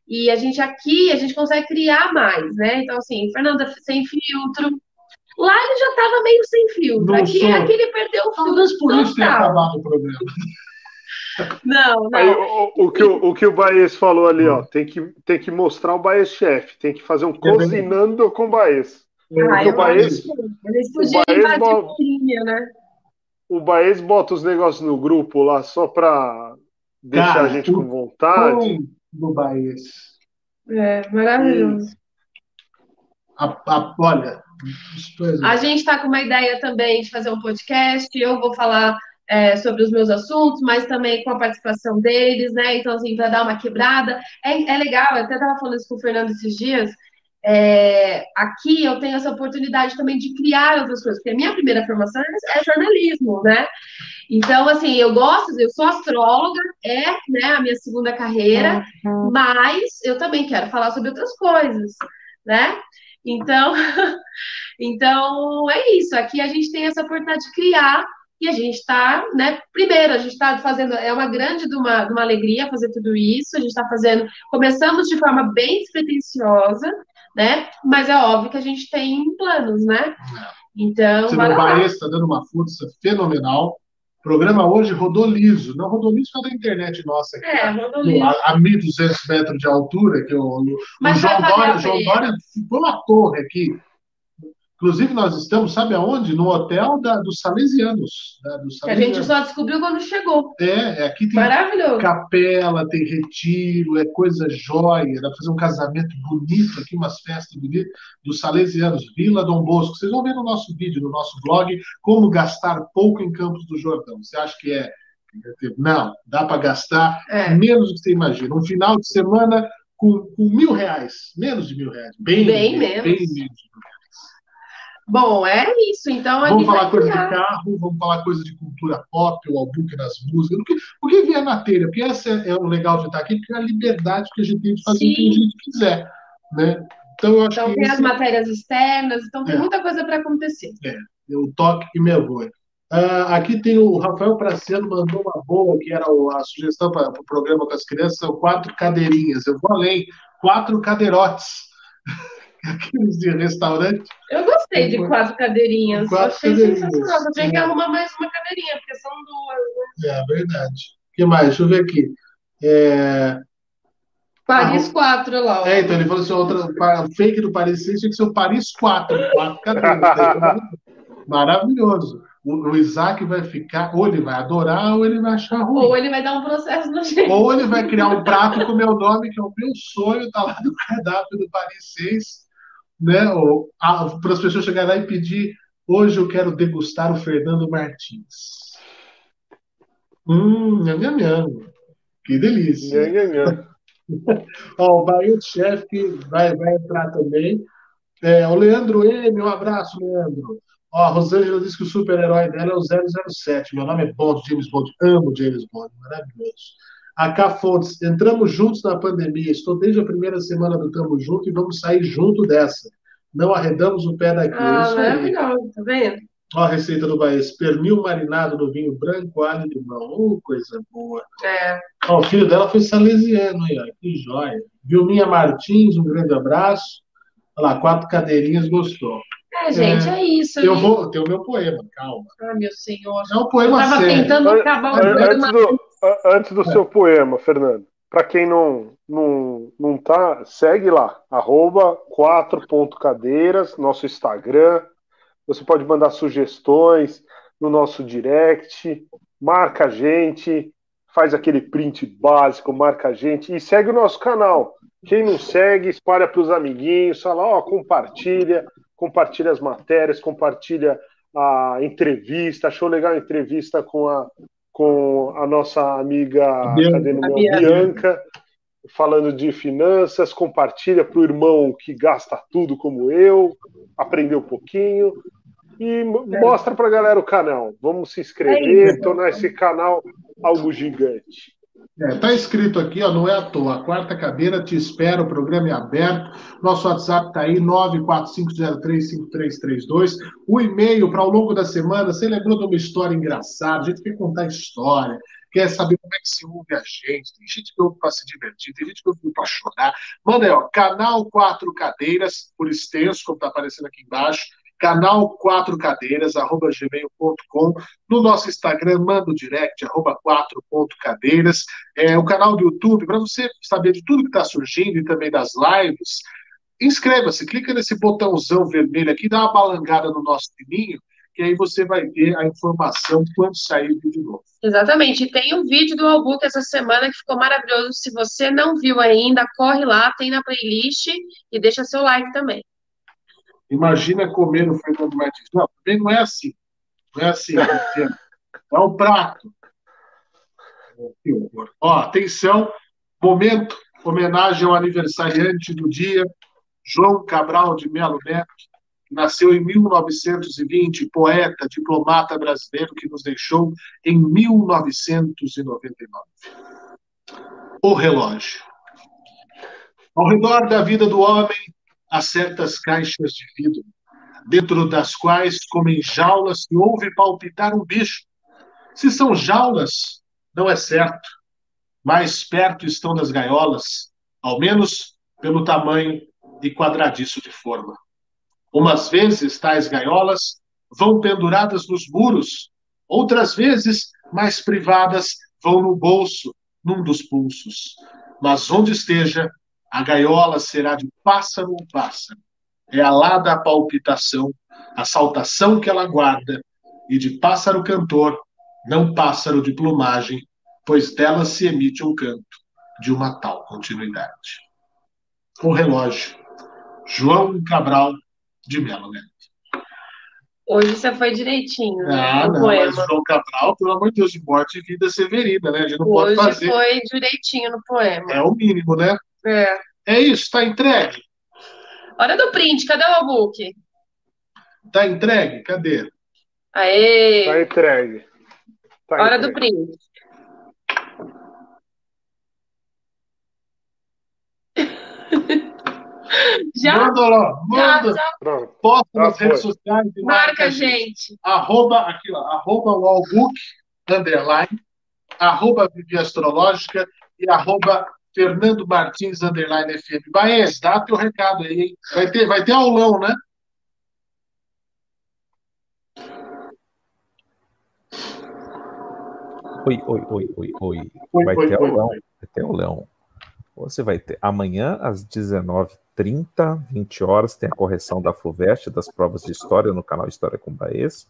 e a gente aqui, a gente consegue criar mais, né? Então, assim, Fernanda sem filtro. Lá ele já estava meio sem filtro. Não Aqui, sou. aqui ele perdeu o filtro Talvez por isso tenha acabado o programa. Não, Aí, não. o, o que o, o que o Baez falou ali, ó, tem que, tem que mostrar o Baez chefe, tem que fazer um cozinhando com o Baez. Ah, o Baez, eles podiam Baez invadir bom. a linha, né? o Baez bota os negócios no grupo lá só pra deixar Cara, a gente com vontade. do Baez. É, maravilhoso. A, a, olha, A gente está com uma ideia também de fazer um podcast. Eu vou falar é, sobre os meus assuntos, mas também com a participação deles, né? Então, assim, para dar uma quebrada. É, é legal, eu até estava falando isso com o Fernando esses dias. é, aqui eu tenho essa oportunidade também de criar outras coisas, porque a minha primeira formação é jornalismo, né? Então, assim, eu gosto, eu sou astróloga, é né, a minha segunda carreira, mas eu também quero falar sobre outras coisas, né? Então, [LAUGHS] então é isso. Aqui a gente tem essa oportunidade de criar e a gente está, né? Primeiro, a gente está fazendo, é uma grande de uma, de uma alegria fazer tudo isso. A gente está fazendo, começamos de forma bem despretensiosa, né? Mas é óbvio que a gente tem planos, né? Então, Você o. Baez está dando uma força fenomenal. O programa hoje rodou liso. Não rodou liso da internet nossa aqui. É, rodou no- liso. a, a 1.200 metros de altura, que o, o Mas João Dória, João. Dória ficou uma torre aqui. Inclusive, nós estamos, sabe aonde? No hotel da, dos Salesianos. da- dos Que a gente Salesianos. só descobriu quando chegou. É, é, aqui tem capela, tem retiro, é coisa jóia. Dá pra fazer um casamento bonito aqui, umas festas bonitas dos Salesianos, Vila Dom Bosco. Vocês vão ver no nosso vídeo, no nosso blog, como gastar pouco em Campos do Jordão. Você acha que é. Não, dá para gastar É. menos do que você imagina. Um final de semana com, com mil reais, menos de mil reais. Bem, Bem menos. Bem menos. Bom, é isso. Então, a Vamos falar coisa de carro, vamos falar coisa de cultura pop, o albuque nas músicas, o que, o que vier na telha, porque esse é, é o legal de estar aqui, porque é a liberdade que a gente tem de fazer o que a Sim. gente quiser, né? Então eu acho Então, que tem as matérias externas, então tem É. muita coisa para acontecer. é o toque e avô. Ah, aqui tem o Rafael Praciano, mandou uma boa, que era o- a sugestão para o programa com as crianças, são quatro cadeirinhas. Eu vou além, quatro cadeirotes. Aqueles de restaurante. Eu gostei de quatro cadeirinhas. Quatro Achei cadeirinhas. sensacional. Só tinha que É. arrumar mais uma cadeirinha, porque são duas. né? É verdade. O que mais? Deixa eu ver aqui. É, Paris 4 lá. ó. É, então ele falou assim: outra, fake do Paris 6 tinha que ser o Paris 4. 4 cadeiras. [LAUGHS] Maravilhoso. O, o Isaac vai ficar, ou ele vai adorar, ou ele vai achar ruim. Ou ele vai dar um processo no gente. Ou ele vai criar um prato com o meu nome, que é o meu sonho, tá lá no cardápio do Paris 6, né? Para as pessoas chegarem lá e pedir, hoje eu quero degustar o Fernando Martins. Hum, nham, nham, nham. Que delícia. Nham, nham, nham. [LAUGHS] Ó, o Bahia Chef vai, vai entrar também. É, o Leandro M, um abraço, Leandro. Ó, a Rosângela disse que o super-herói dela é o 007. Meu nome é Bond, James Bond. Amo James Bond, maravilhoso. A K Fontes, entramos juntos na pandemia. Estou desde a primeira semana do Tamo Junto e vamos sair junto dessa. Não arredamos o pé daqui. É Ah, aí. maravilhoso, tá vendo? Ó, a receita do Bahia. Pernil marinado no vinho branco, alho e limão. Uh, coisa boa. É. Ó, o filho dela foi salesiano aí, ó. Que joia. Vilminha Martins, um grande abraço. Olha lá, quatro cadeirinhas, gostou. É, gente, é, isso. Eu né? vou ter o meu poema, calma. Ah, meu senhor. É um poema Eu tava sério. tentando acabar o programa. Antes do, do seu poema, Fernando, para quem não, não, não tá, segue lá, arroba 4.cadeiras, nosso Instagram. Você pode mandar sugestões no nosso direct, marca a gente, faz aquele print básico, marca a gente e segue o nosso canal. Quem não segue, espalha para os amiguinhos, fala, ó, compartilha, compartilha as matérias, compartilha a entrevista. Achou legal a entrevista com a, com a nossa amiga Bianca. meu? Bianca. Bianca, falando de finanças. Compartilha para o irmão que gasta tudo como eu, aprender um pouquinho. E mo- mostra para a galera o canal. Vamos se inscrever, É tornar esse canal algo gigante. É, tá escrito aqui, ó, não é à toa. A quarta cadeira te espera, o programa é aberto. Nosso WhatsApp tá aí, 945035332. O e-mail para ao longo da semana, você lembrou de uma história engraçada? A gente quer contar história, quer saber como é que se ouve a gente. Tem gente que ouve para se divertir, tem gente que ouve para chorar. Manda aí, ó, canal Quatro Cadeiras, por extenso, como tá aparecendo aqui embaixo. Canal Quatro Cadeiras, arroba gmail.com. No nosso Instagram, manda o direct, arroba 4.cadeiras. É, o canal do YouTube, para você saber de tudo que está surgindo e também das lives, inscreva-se, clica nesse botãozão vermelho aqui, dá uma balangada no nosso sininho, que aí você vai ver a informação quando sair o vídeo novo. Exatamente. Tem um vídeo do Albuque essa semana que ficou maravilhoso. Se você não viu ainda, corre lá, tem na playlist e deixa seu like também. Imagina comer no Fernando Martins. Não, também não é assim. Não é assim. [LAUGHS] É um prato. Que horror. Ó, atenção, momento, homenagem ao aniversariante do dia, João Cabral de Melo Neto, que nasceu em 1920, poeta, diplomata brasileiro que nos deixou em 1999. O relógio. Ao redor da vida do homem, há certas caixas de vidro, dentro das quais, como em jaulas, se ouve palpitar um bicho. Se são jaulas, não é certo. Mais perto estão das gaiolas, ao menos pelo tamanho e quadradiço de forma. Umas vezes, tais gaiolas vão penduradas nos muros, outras vezes, mais privadas, vão no bolso, num dos pulsos. Mas onde esteja, a gaiola será de pássaro ou pássaro. É alada a palpitação, a saltação que ela guarda, e de pássaro cantor, não pássaro de plumagem, pois dela se emite um canto de uma tal continuidade. O relógio. João Cabral de Melo Neto. Hoje você foi direitinho, né? Ah, não, poema. mas João Cabral, pelo amor de Deus, de morte e vida severina, né? A gente não pode Hoje fazer. foi direitinho no poema. É o mínimo, né? É. É isso, tá entregue? Hora do print, cadê o Albuque? Tá entregue? Cadê? Aê! Tá entregue. Tá Hora do entregue. print. [LAUGHS] Já? Manda lá, manda. Já, já. Posta Já nas foi. redes sociais e Marca a gente. Arroba, aqui, ó, arroba Wallbook, underline, arroba Vivi Astrológica e arroba Fernando Martins, underline FM. Baez, dá teu recado aí, hein? Vai ter, vai ter aulão, né? Oi, oi, oi, oi, oi. Oi, Vai oi, ter oi, o leão. oi. Vai ter o leão. Você vai ter amanhã às 19h30, 20 horas, tem a correção da FUVEST das provas de história no canal História com Baez.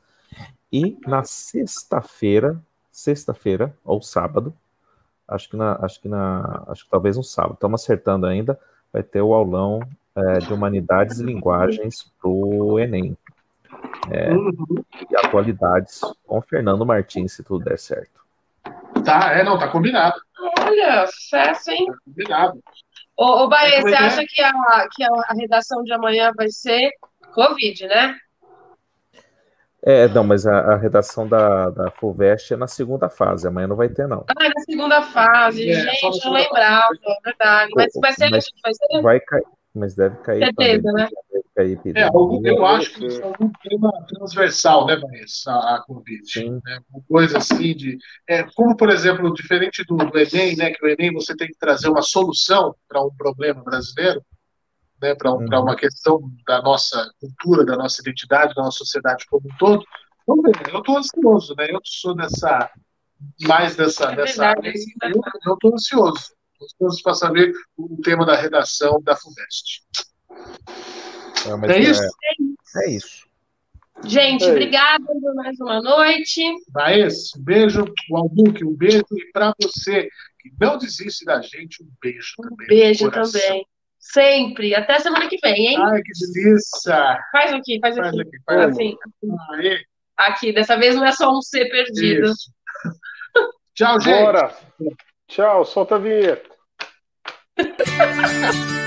E na sexta-feira, sexta-feira ou sábado, acho que na, acho que na, acho que talvez um sábado, estamos acertando ainda, vai ter o aulão é, de Humanidades e Linguagens para o Enem. É, E atualidades com Fernando Martins, se tudo der certo. Tá, é, não, tá combinado. Olha, sucesso, hein? Tá combinado. Ô, ô Baê, É, você acha que, a, que a redação de amanhã vai ser Covid, né? É, não, mas a, a redação da, da FUVEST é na segunda fase, amanhã não vai ter, não. Ah, é na segunda fase, É, gente, não segunda lembrava, é verdade. Mas vai ser, Mas vai ser vai cair, mas deve cair certeza, também. né? Deve cair É, algum- eu acho que isso é algum tema transversal, né, Vanessa, a, a Covid. Sim. Né? Uma coisa assim de. É, como, por exemplo, diferente do, do Enem, né, que o Enem você tem que trazer uma solução para um problema brasileiro, né, para um, pra uma questão da nossa cultura, da nossa identidade, da nossa sociedade como um todo. Vamos ver, eu estou ansioso, né? Eu sou dessa. Mais dessa. É dessa verdade, eu estou ansioso. Estou ansioso para saber o tema da redação da FUVEST. É, mas É isso? É isso. Gente, É. obrigada por mais uma noite. Baez, um beijo. O Albuque, um beijo. E para você que não desiste da gente, um beijo também. Beijo no coração. também. Sempre. Até semana que vem, hein? Ai, que delícia! Faz aqui, faz Faz aqui. aqui, faz Assim, Aê, aqui. Dessa vez não é só um C perdido. isso. Tchau, gente. Bora! Tchau, solta a vinheta. [LAUGHS]